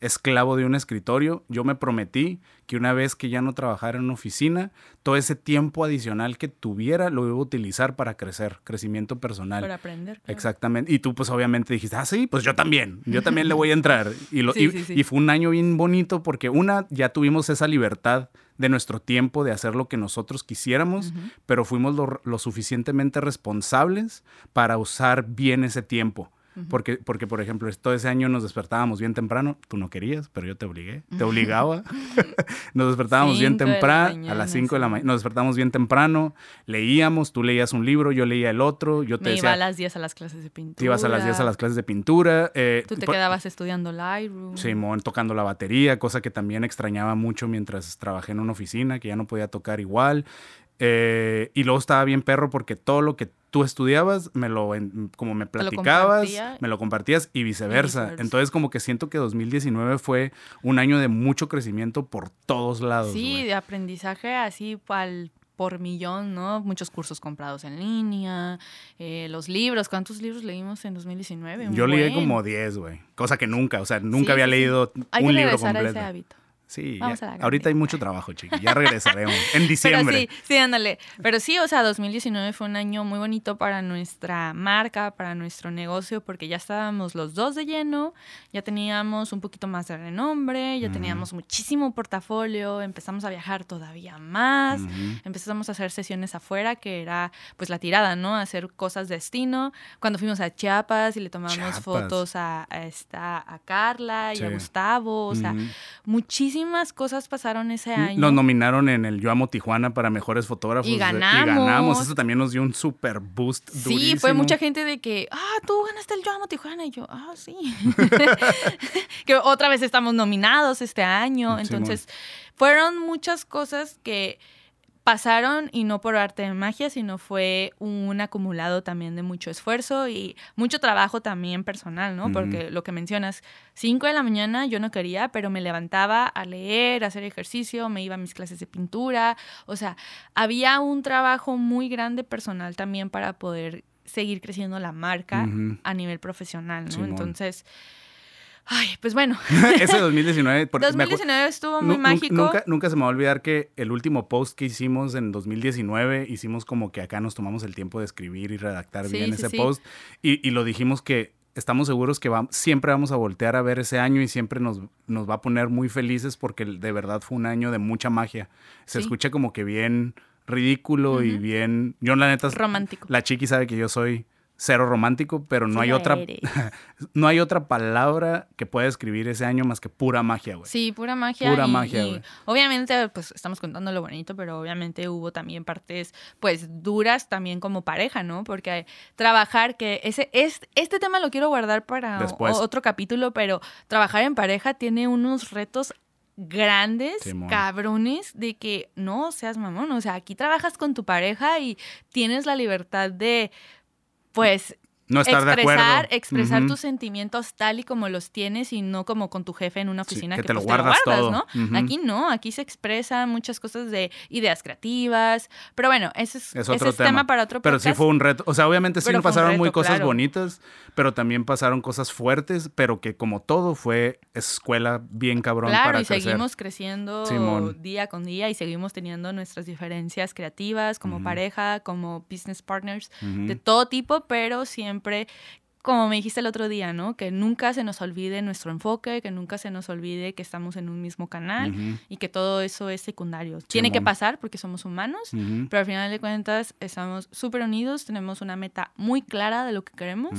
esclavo de un escritorio. Yo me prometí que una vez que ya no trabajara en una oficina, todo ese tiempo adicional que tuviera lo iba a utilizar para crecer, crecimiento personal. Para aprender. Exactamente. Y tú pues obviamente dijiste, ah, sí, pues yo también, yo también le voy a entrar. Y, lo, y, fue un año bien bonito porque una, ya tuvimos esa libertad de nuestro tiempo de hacer lo que nosotros quisiéramos, pero fuimos lo suficientemente responsables para usar bien ese tiempo porque, porque, por ejemplo, todo ese año nos despertábamos bien temprano. Tú no querías, pero yo te obligué. Te obligaba. (laughs) (laughs) nos despertábamos bien temprano. A las 5 de la mañana. Nos despertábamos bien temprano. Leíamos. Tú leías un libro, yo leía el otro. Yo te Me iba a las 10 a las clases de pintura. Te ibas a las 10 a las clases de pintura. Eh, tú te quedabas estudiando Lightroom. Simón, tocando la batería, cosa que también extrañaba mucho mientras trabajé en una oficina, que ya no podía tocar igual. Eh, y luego estaba bien perro porque todo lo que tú estudiabas, me lo, como me platicabas, me lo compartías y viceversa. Entonces como que siento que 2019 fue un año de mucho crecimiento por todos lados. Sí, de aprendizaje así por millón, ¿no? Muchos cursos comprados en línea, eh, los libros, ¿cuántos libros leímos en 2019? Yo leí como 10, güey. Cosa que nunca, o sea, nunca había leído un libro completo. A ese hábito. Sí, ahorita hay mucho trabajo, chiqui. Ya regresaremos (laughs) en diciembre. sí, sí, ándale. Pero sí, o sea, 2019 fue un año muy bonito para nuestra marca, para nuestro negocio, porque ya estábamos los dos de lleno, ya teníamos un poquito más de renombre, ya teníamos muchísimo portafolio, empezamos a viajar todavía más, empezamos a hacer sesiones afuera, que era pues la tirada, ¿no? Hacer cosas de destino. Cuando fuimos a Chiapas y le tomamos fotos a, esta, a Carla y a Gustavo, o sea, muchísimo muchísimas cosas pasaron ese año. Nos nominaron en el Yo Amo Tijuana para mejores fotógrafos. Y ganamos. Y ganamos. Eso también nos dio un super boost. Sí, fue mucha gente de que, ah, tú ganaste el Yo Amo Tijuana. Y yo, ah, sí. (laughs) (laughs) que otra vez estamos nominados este año. Entonces, fueron muchas cosas que pasaron y no por arte de magia, sino fue un acumulado también de mucho esfuerzo y mucho trabajo también personal, ¿no? Porque lo que mencionas, 5 de la mañana yo no quería, pero me levantaba a leer, a hacer ejercicio, me iba a mis clases de pintura, o sea, había un trabajo muy grande personal también para poder seguir creciendo la marca a nivel profesional, ¿no? Entonces... Ay, pues bueno. (laughs) Ese 2019. 2019 estuvo muy mágico. Nunca, nunca se me va a olvidar que el último post que hicimos en 2019, hicimos como que acá nos tomamos el tiempo de escribir y redactar bien ese post. Y, lo dijimos que estamos seguros que siempre vamos a voltear a ver ese año y siempre nos, nos va a poner muy felices porque de verdad fue un año de mucha magia. Se escucha como que bien ridículo y bien. Yo, la neta. Romántico. La chiqui sabe que yo soy cero romántico, pero no hay otra (laughs) no hay otra palabra que pueda describir ese año más que pura magia, güey. Sí, pura magia. Pura magia, güey. Obviamente, pues estamos contando lo bonito, pero obviamente hubo también partes, pues, duras también como pareja, ¿no? Porque trabajar, que ese, es, este tema lo quiero guardar para otro capítulo, pero trabajar en pareja tiene unos retos grandes, cabrones, de que no seas mamón, o sea, aquí trabajas con tu pareja y tienes la libertad de pues no estar expresar, expresar tus sentimientos tal y como los tienes y no como con tu jefe en una oficina que, te, lo pues, guardas, ¿no? Aquí no, aquí se expresan muchas cosas de ideas creativas, pero bueno, ese es, otro tema. para otro Pero sí fue un reto, o sea, obviamente sí pasaron muy cosas bonitas, pero también pasaron cosas fuertes, pero que como todo fue escuela bien cabrón claro, y seguimos creciendo día con día y seguimos teniendo nuestras diferencias creativas como pareja, como business partners de todo tipo, pero siempre como me dijiste el otro día, ¿no? Que nunca se nos olvide nuestro enfoque, que nunca se nos olvide que estamos en un mismo canal y que todo eso es secundario. Tiene que pasar porque somos humanos, pero al final de cuentas estamos súper unidos, tenemos una meta muy clara de lo que queremos.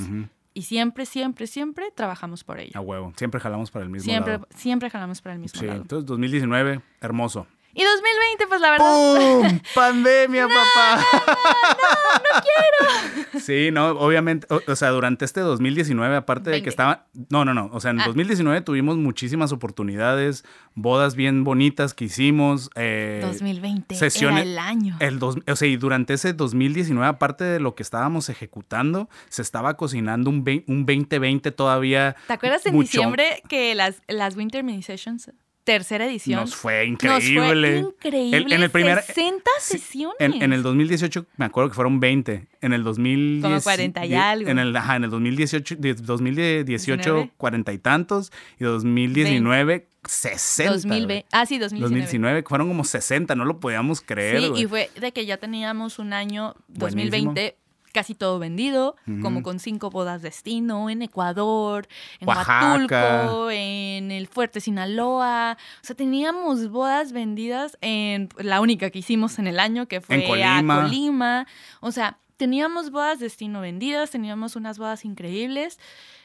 Y siempre, siempre, siempre trabajamos por ello. A huevo. Siempre jalamos para el mismo siempre, lado. Siempre jalamos para el mismo sí, lado. Entonces, 2019, hermoso. Y 2020, pues la verdad. ¡Pum! ¡Pandemia, (laughs) papá! No, no quiero. Sí, no, obviamente, o, sea, durante este 2019, aparte de que estaba. No, no, no. O sea, en 2019 ah. tuvimos muchísimas oportunidades, bodas bien bonitas que hicimos. Eh, 2020 sesiones, era el año. El o sea, y durante ese 2019, aparte de lo que estábamos ejecutando, se estaba cocinando un, un 2020 todavía. ¿Te acuerdas en diciembre que las, las Winter Mini Sessions tercera edición. Nos fue increíble. Nos fue increíble. en el primer, 60 sesiones. En, el 2018, me acuerdo que fueron 20. En el 2010. Como 40 y algo. En el, ajá, en el 2018, 2018 40 y tantos. Y 2019, 60. 2020. Ah, sí, 2019. 2019, fueron como 60, no lo podíamos creer. Sí, y fue de que ya teníamos un año 2020 casi todo vendido, como con cinco bodas destino en Ecuador, en Huatulco, en el Fuerte Sinaloa. O sea, teníamos bodas vendidas en la única que hicimos en el año, que fue a Colima. O sea, teníamos bodas destino vendidas, teníamos unas bodas increíbles.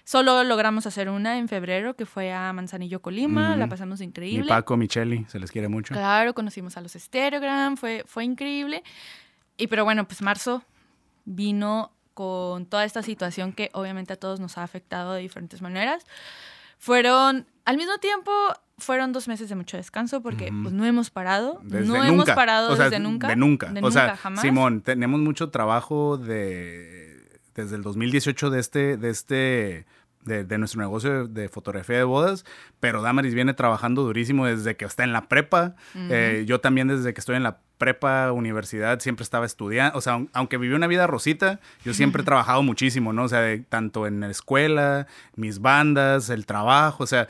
Solo logramos hacer una en febrero, que fue a Manzanillo, Colima. La pasamos increíble. Mi Paco, Micheli, se les quiere mucho. Claro, conocimos a los Stereogram, fue, fue increíble. Y pero bueno, pues marzo vino con toda esta situación que obviamente a todos nos ha afectado de diferentes maneras. Fueron, al mismo tiempo, fueron dos meses de mucho descanso porque pues, no hemos parado. no hemos parado desde nunca. De nunca. o sea, Simón, tenemos mucho trabajo de, desde el 2018 de este, de este de, nuestro negocio de, fotografía de bodas, pero Damaris viene trabajando durísimo desde que está en la prepa. Eh, yo también desde que estoy en la prepa, universidad, siempre estaba estudiando. O sea, aunque viví una vida rosita, yo siempre he (laughs) trabajado muchísimo, ¿no? O sea, tanto en la escuela, mis bandas, el trabajo. O sea,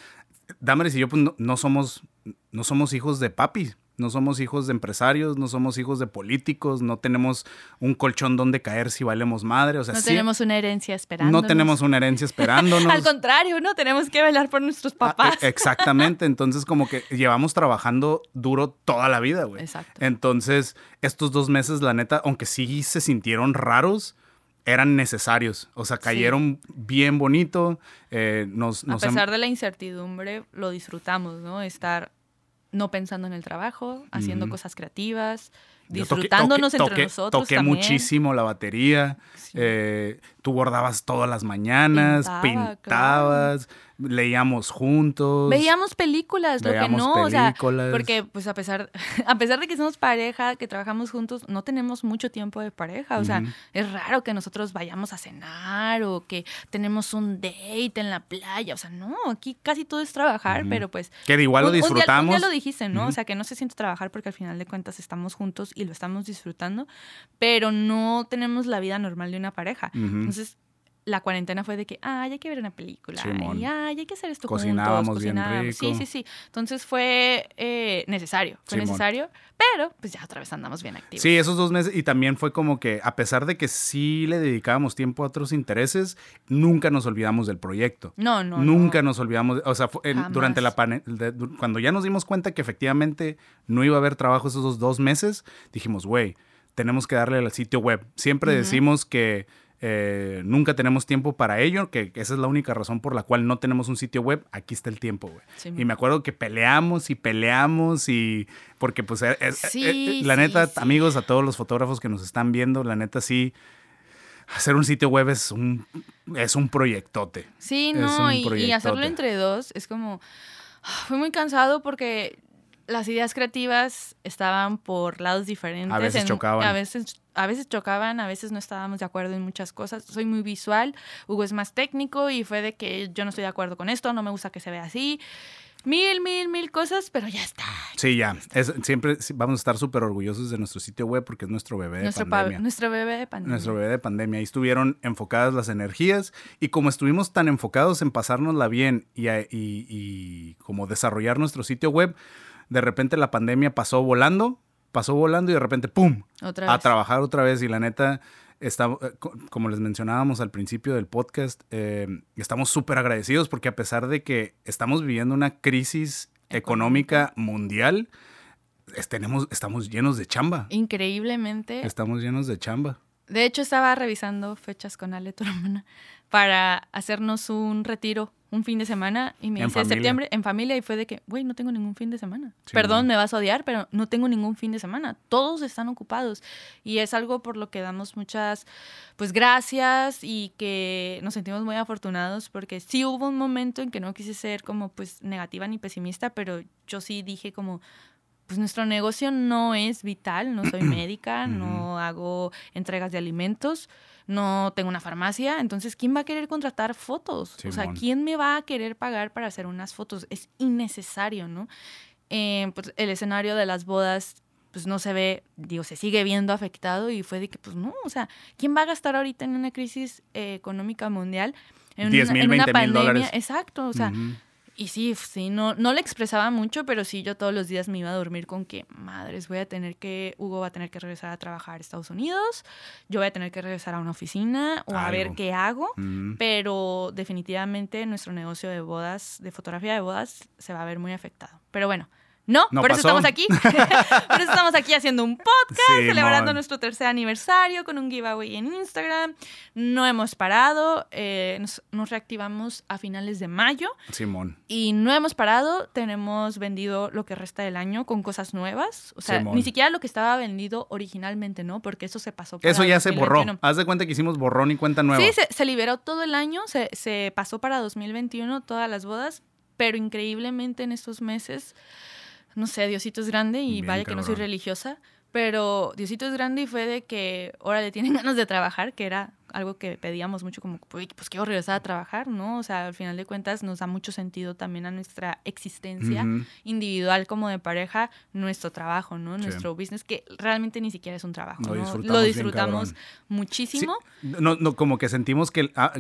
Damaris y yo pues, no, somos, no somos hijos de papi no somos hijos de empresarios, no somos hijos de políticos, no tenemos un colchón donde caer si valemos madre. O sea, no tenemos una herencia esperándonos. No tenemos una herencia (laughs) esperándonos. Al contrario, no tenemos que velar por nuestros ah, papás. (laughs) exactamente. Entonces, como que llevamos trabajando duro toda la vida, güey. Exacto. Entonces, estos dos meses, la neta, aunque sí se sintieron raros, eran necesarios. O sea, cayeron bien bonito. Eh, nos, a pesar de la incertidumbre, lo disfrutamos, ¿no? Estar no pensando en el trabajo, haciendo cosas creativas disfrutándonos entre nosotros. Toqué muchísimo la batería. Eh, tú bordabas todas las mañanas, pintabas leíamos juntos. Veíamos películas, lo que no, o sea, porque pues a pesar, (laughs) a pesar de que somos pareja, que trabajamos juntos, no tenemos mucho tiempo de pareja, o sea, es raro que nosotros vayamos a cenar o que tenemos un date en la playa, o sea, no, aquí casi todo es trabajar, pero pues... Que de igual lo disfrutamos. ya, lo dijiste, ¿no? O sea, que no se siente trabajar porque al final de cuentas estamos juntos y lo estamos disfrutando, pero no tenemos la vida normal de una pareja. Entonces, la cuarentena fue de que, ay, hay que ver una película, y ay, hay que hacer esto cocinábamos juntos, cocinábamos. Bien rico. Sí, sí, sí. Entonces fue eh, necesario, fue necesario, pero pues ya otra vez andamos bien activos. Sí, esos dos meses, y también fue como que, a pesar de que sí le dedicábamos tiempo a otros intereses, nunca nos olvidamos del proyecto. No, no. Nunca nos olvidamos, o sea, durante la cuando ya nos dimos cuenta que efectivamente no iba a haber trabajo esos dos meses, dijimos, güey, tenemos que darle al sitio web. Siempre decimos que eh, nunca tenemos tiempo para ello, que, esa es la única razón por la cual no tenemos un sitio web. Aquí está el tiempo, güey. y me acuerdo que peleamos y peleamos y porque pues eh, eh, la neta, amigos, a todos los fotógrafos que nos están viendo, la neta sí hacer un sitio web es un es un proyectote. Sí, no, y, hacerlo entre dos es como fue muy cansado porque las ideas creativas estaban por lados diferentes. A veces chocaban. A veces, a veces chocaban, a veces no estábamos de acuerdo en muchas cosas. Soy muy visual, Hugo es más técnico y fue de que yo no estoy de acuerdo con esto, no me gusta que se vea así. Mil, mil, mil cosas, pero ya está. Sí, ya. Es, siempre vamos a estar súper orgullosos de nuestro sitio web porque es nuestro bebé de pandemia. nuestro bebé de pandemia. Nuestro bebé de pandemia. Ahí estuvieron enfocadas las energías y como estuvimos tan enfocados en pasárnosla bien y, y, y como desarrollar nuestro sitio web, de repente la pandemia pasó volando, pasó volando y de repente, ¡pum! A trabajar otra vez. Y la neta, está, eh, como les mencionábamos al principio del podcast, eh, estamos súper agradecidos porque a pesar de que estamos viviendo una crisis económica mundial, tenemos, estamos llenos de chamba. Increíblemente. Estamos llenos de chamba. De hecho, estaba revisando fechas con Ale, tu hermana, para hacernos un retiro un fin de semana y me dice septiembre en familia y fue de que, güey, no tengo ningún fin de semana. Perdón, me vas a odiar, pero no tengo ningún fin de semana. Todos están ocupados y es algo por lo que damos muchas, pues gracias y que nos sentimos muy afortunados porque sí hubo un momento en que no quise ser como pues negativa ni pesimista, pero yo sí dije como, pues nuestro negocio no es vital, no soy (clears throat) médica, no hago entregas de alimentos no tengo una farmacia, entonces ¿quién va a querer contratar fotos? O sea, ¿quién me va a querer pagar para hacer unas fotos? Es innecesario, ¿no? Eh, pues el escenario de las bodas pues no se ve, digo, se sigue viendo afectado y fue de que, pues no, o sea, ¿quién va a gastar ahorita en una crisis eh, económica mundial? En, una, en una pandemia, exacto, o sea, y sí, sí, no, no le expresaba mucho, pero sí, yo todos los días me iba a dormir con que, madres, voy a tener que, Hugo va a tener que regresar a trabajar a Estados Unidos, yo voy a tener que regresar a una oficina o a ver qué hago, pero definitivamente nuestro negocio de bodas, de fotografía de bodas, se va a ver muy afectado. Pero bueno, no, por eso estamos aquí. (laughs) (laughs) por eso estamos aquí haciendo un podcast, celebrando nuestro tercer aniversario con un giveaway en Instagram. No hemos parado, eh, nos, reactivamos a finales de mayo. Simón. Y no hemos parado, tenemos vendido lo que resta del año con cosas nuevas. O sea, ni siquiera lo que estaba vendido originalmente, ¿no? Porque eso se pasó. Para eso ya se borró. Haz de cuenta que hicimos borrón y cuenta nueva. Sí, se, liberó todo el año, se, se pasó para 2021 todas las bodas, pero increíblemente en estos meses no sé, Diosito es grande y vaya que no soy religiosa, pero Diosito es grande y fue de que ahora le tienen (laughs) ganas de trabajar, que era algo que pedíamos mucho como, pues quiero regresar a trabajar, ¿no? O sea, al final de cuentas nos da mucho sentido también a nuestra existencia individual como de pareja, nuestro trabajo, ¿no? Nuestro business, que realmente ni siquiera es un trabajo, Lo disfrutamos, muchísimo. no, no, como que sentimos que ah,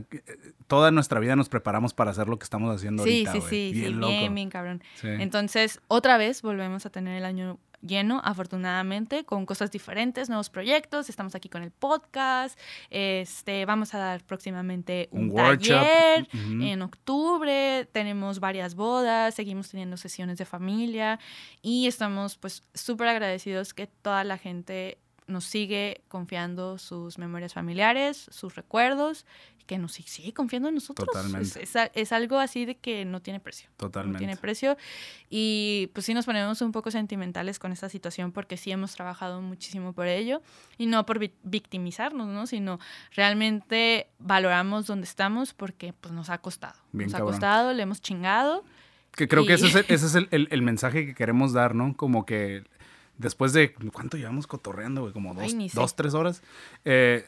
toda nuestra vida nos preparamos para hacer lo que estamos haciendo sí, ahorita, Sí, sí, sí, bien, bien, bien, cabrón. Entonces, otra vez volvemos a tener el año lleno, afortunadamente, con cosas diferentes, nuevos proyectos. Estamos aquí con el podcast. Este, vamos a dar próximamente un, taller en octubre. Tenemos varias bodas, seguimos teniendo sesiones de familia y estamos pues súper agradecidos que toda la gente nos sigue confiando sus memorias familiares, sus recuerdos, que nos sigue confiando en nosotros. Totalmente. Es, algo así de que no tiene precio. Totalmente. No tiene precio. Y pues sí nos ponemos un poco sentimentales con esta situación porque sí hemos trabajado muchísimo por ello y no por victimizarnos, ¿no? Sino realmente valoramos donde estamos porque pues nos ha costado. nos ha costado, le hemos chingado. Que creo que ese es, el, ese es el, el, mensaje que queremos dar, ¿no? Como que después de, ¿cuánto llevamos cotorreando, güey? Como dos, dos tres horas. Eh,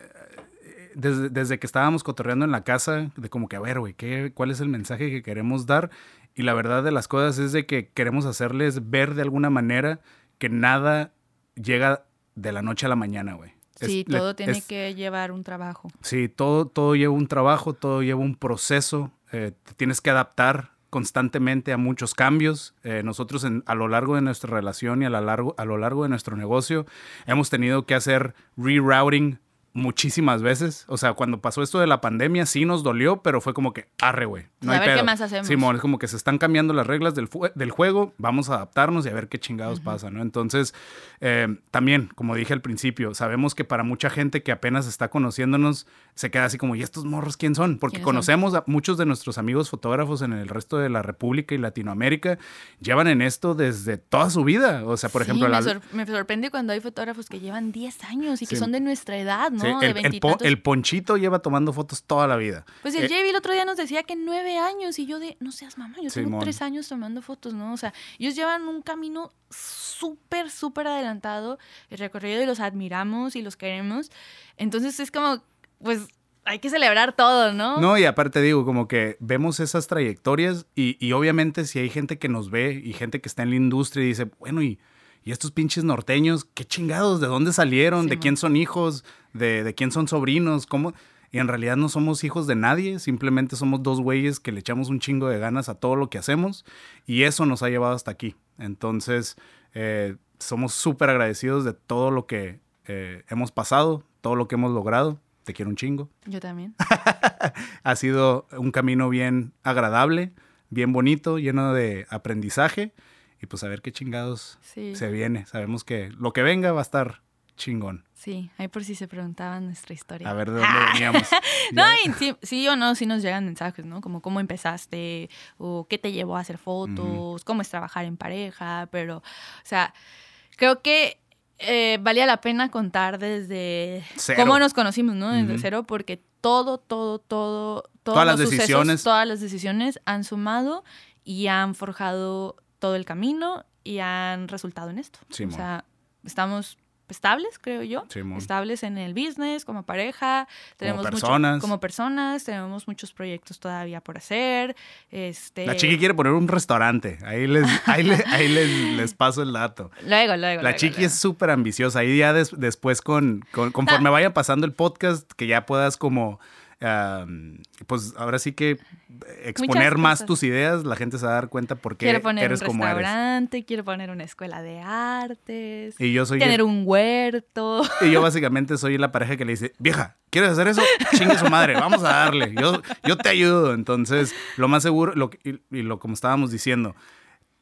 desde, que estábamos cotorreando en la casa, de como que, a ver, güey, ¿cuál es el mensaje que queremos dar? Y la verdad de las cosas es de que queremos hacerles ver de alguna manera que nada llega de la noche a la mañana, güey. Sí, todo tiene que llevar un trabajo. Sí, todo, todo lleva un trabajo, todo lleva un proceso. Eh, tienes que adaptar constantemente a muchos cambios. Eh, nosotros a lo largo de nuestra relación y a, largo, a lo largo de nuestro negocio hemos tenido que hacer rerouting muchísimas veces. O sea, cuando pasó esto de la pandemia sí nos dolió, pero fue como que, arre, güey. No a ver qué más hacemos. Simón, es como que se están cambiando las reglas del, del juego, vamos a adaptarnos y a ver qué chingados pasa, ¿no? Entonces, eh, también, como dije al principio, sabemos que para mucha gente que apenas está conociéndonos, se queda así como, ¿y estos morros quién son? Porque conocemos a muchos de nuestros amigos fotógrafos en el resto de la República y Latinoamérica, llevan en esto desde toda su vida. O sea, por ejemplo... Me, sorprende cuando hay fotógrafos que llevan 10 años y que son de nuestra edad, ¿no? El, ponchito lleva tomando fotos toda la vida. Pues el eh, el otro día nos decía que nueve años y yo de, no seas mamá, yo tengo tres años tomando fotos, ¿no? O sea, ellos llevan un camino súper, súper adelantado, el recorrido y los admiramos y los queremos. Entonces es como, pues hay que celebrar todo, ¿no? No, y aparte digo, como que vemos esas trayectorias y, y, obviamente si hay gente que nos ve y gente que está en la industria y dice, bueno, y y estos pinches norteños, qué chingados, ¿de dónde salieron? ¿De quién son hijos? ¿De, ¿De, quién son sobrinos? ¿Cómo? Y en realidad no somos hijos de nadie, simplemente somos dos güeyes que le echamos un chingo de ganas a todo lo que hacemos y eso nos ha llevado hasta aquí. Entonces, eh, somos súper agradecidos de todo lo que eh, hemos pasado, todo lo que hemos logrado. Te quiero un chingo. (laughs) Yo también. ha sido un camino bien agradable, bien bonito, lleno de aprendizaje y pues a ver qué chingados se viene. Sabemos que lo que venga va a estar chingón. Sí, ahí por si se preguntaban nuestra historia. A ver de dónde (laughs) veníamos. (laughs) no, sí, o no, sí nos llegan mensajes, ¿no? Como cómo empezaste, o qué te llevó a hacer fotos, cómo es trabajar en pareja, pero, o sea, creo que eh, valía la pena contar desde cómo nos conocimos, ¿no? Desde cero, porque todo, todo, todo, todas las decisiones, todas las decisiones han sumado y han forjado todo el camino y han resultado en esto. o sea, estamos estables, creo yo. estables en el business, como pareja. Tenemos como personas. como personas, tenemos muchos proyectos todavía por hacer. Este... La chiqui quiere poner un restaurante. Ahí les, (laughs) ahí les, paso el dato. Luego, luego. La chiqui es súper ambiciosa. Ahí ya después, con, conforme (laughs) vaya pasando el podcast, que ya puedas como pues ahora sí que exponer más tus ideas, la gente se va a dar cuenta por qué quiero poner eres un restaurante, quiero poner una escuela de artes, y yo soy tener un huerto. Y yo básicamente soy la pareja que le dice, vieja, ¿quieres hacer eso? Chingue su madre, vamos a darle, yo, yo te ayudo. Entonces, lo más seguro, lo, y, y lo como estábamos diciendo,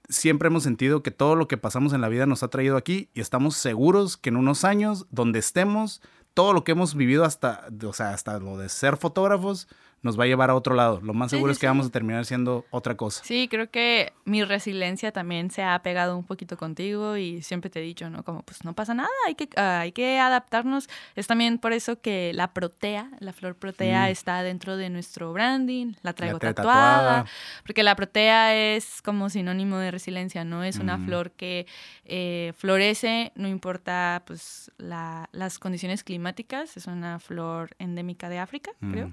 siempre hemos sentido que todo lo que pasamos en la vida nos ha traído aquí y estamos seguros que en unos años, donde estemos, todo lo que hemos vivido hasta, o sea, hasta lo de ser fotógrafos, nos va a llevar a otro lado. Lo más seguro es que vamos a terminar siendo otra cosa. Sí, creo que mi resiliencia también se ha pegado un poquito contigo y siempre te he dicho, ¿no? Como, pues no pasa nada, hay que, hay que adaptarnos. Es también por eso que la protea, la flor protea mm. está dentro de nuestro branding, la traigo tatuada, porque la protea es como sinónimo de resiliencia, ¿no? Es una flor que eh, florece, no importa, pues, las condiciones climáticas, es una flor endémica de África, creo.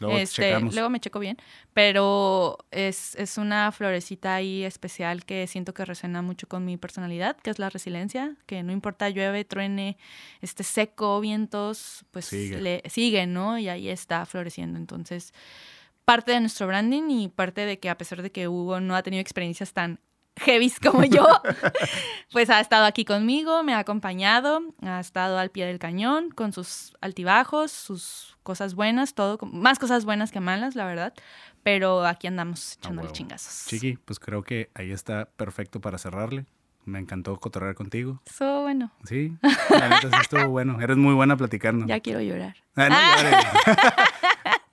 Luego, este, luego me checo bien, pero es, es, una florecita ahí especial que siento que resuena mucho con mi personalidad, que es la resiliencia, que no importa llueve, truene, este seco, vientos, pues sigue. Le, sigue, ¿no? Y ahí está floreciendo. Entonces, parte de nuestro branding y parte de que a pesar de que Hugo no ha tenido experiencias tan heavy como yo, (laughs) pues ha estado aquí conmigo, me ha acompañado, ha estado al pie del cañón con sus altibajos, sus cosas buenas, todo, más cosas buenas que malas, la verdad, pero aquí andamos echándole chingazos. Chiqui, pues creo que ahí está perfecto para cerrarle. Me encantó cotorrear contigo. Estuvo bueno. Sí, la neta sí estuvo bueno. Eres muy buena platicando. Ya quiero llorar. Ah, no llores. (laughs)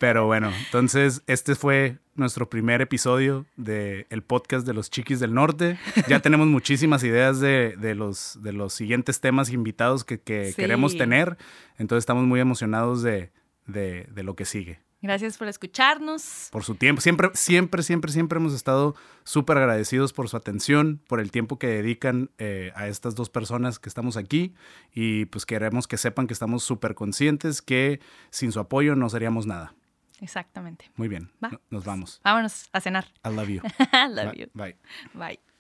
Pero bueno, entonces este fue nuestro primer episodio del el podcast de los Chiquis del Norte. Ya (laughs) tenemos muchísimas ideas de, de los, de los siguientes temas invitados que, que Sí. queremos tener. Entonces estamos muy emocionados de, de, de lo que sigue. Gracias por escucharnos. Por su tiempo. Siempre, siempre, siempre, siempre hemos estado súper agradecidos por su atención, por el tiempo que dedican eh, a estas dos personas que estamos aquí. Y pues queremos que sepan que estamos súper conscientes que sin su apoyo no seríamos nada. Exactamente. Muy bien. Va. no- Nos vamos. Vámonos a cenar. I love you. (laughs) Love Bye. you. Bye. Bye.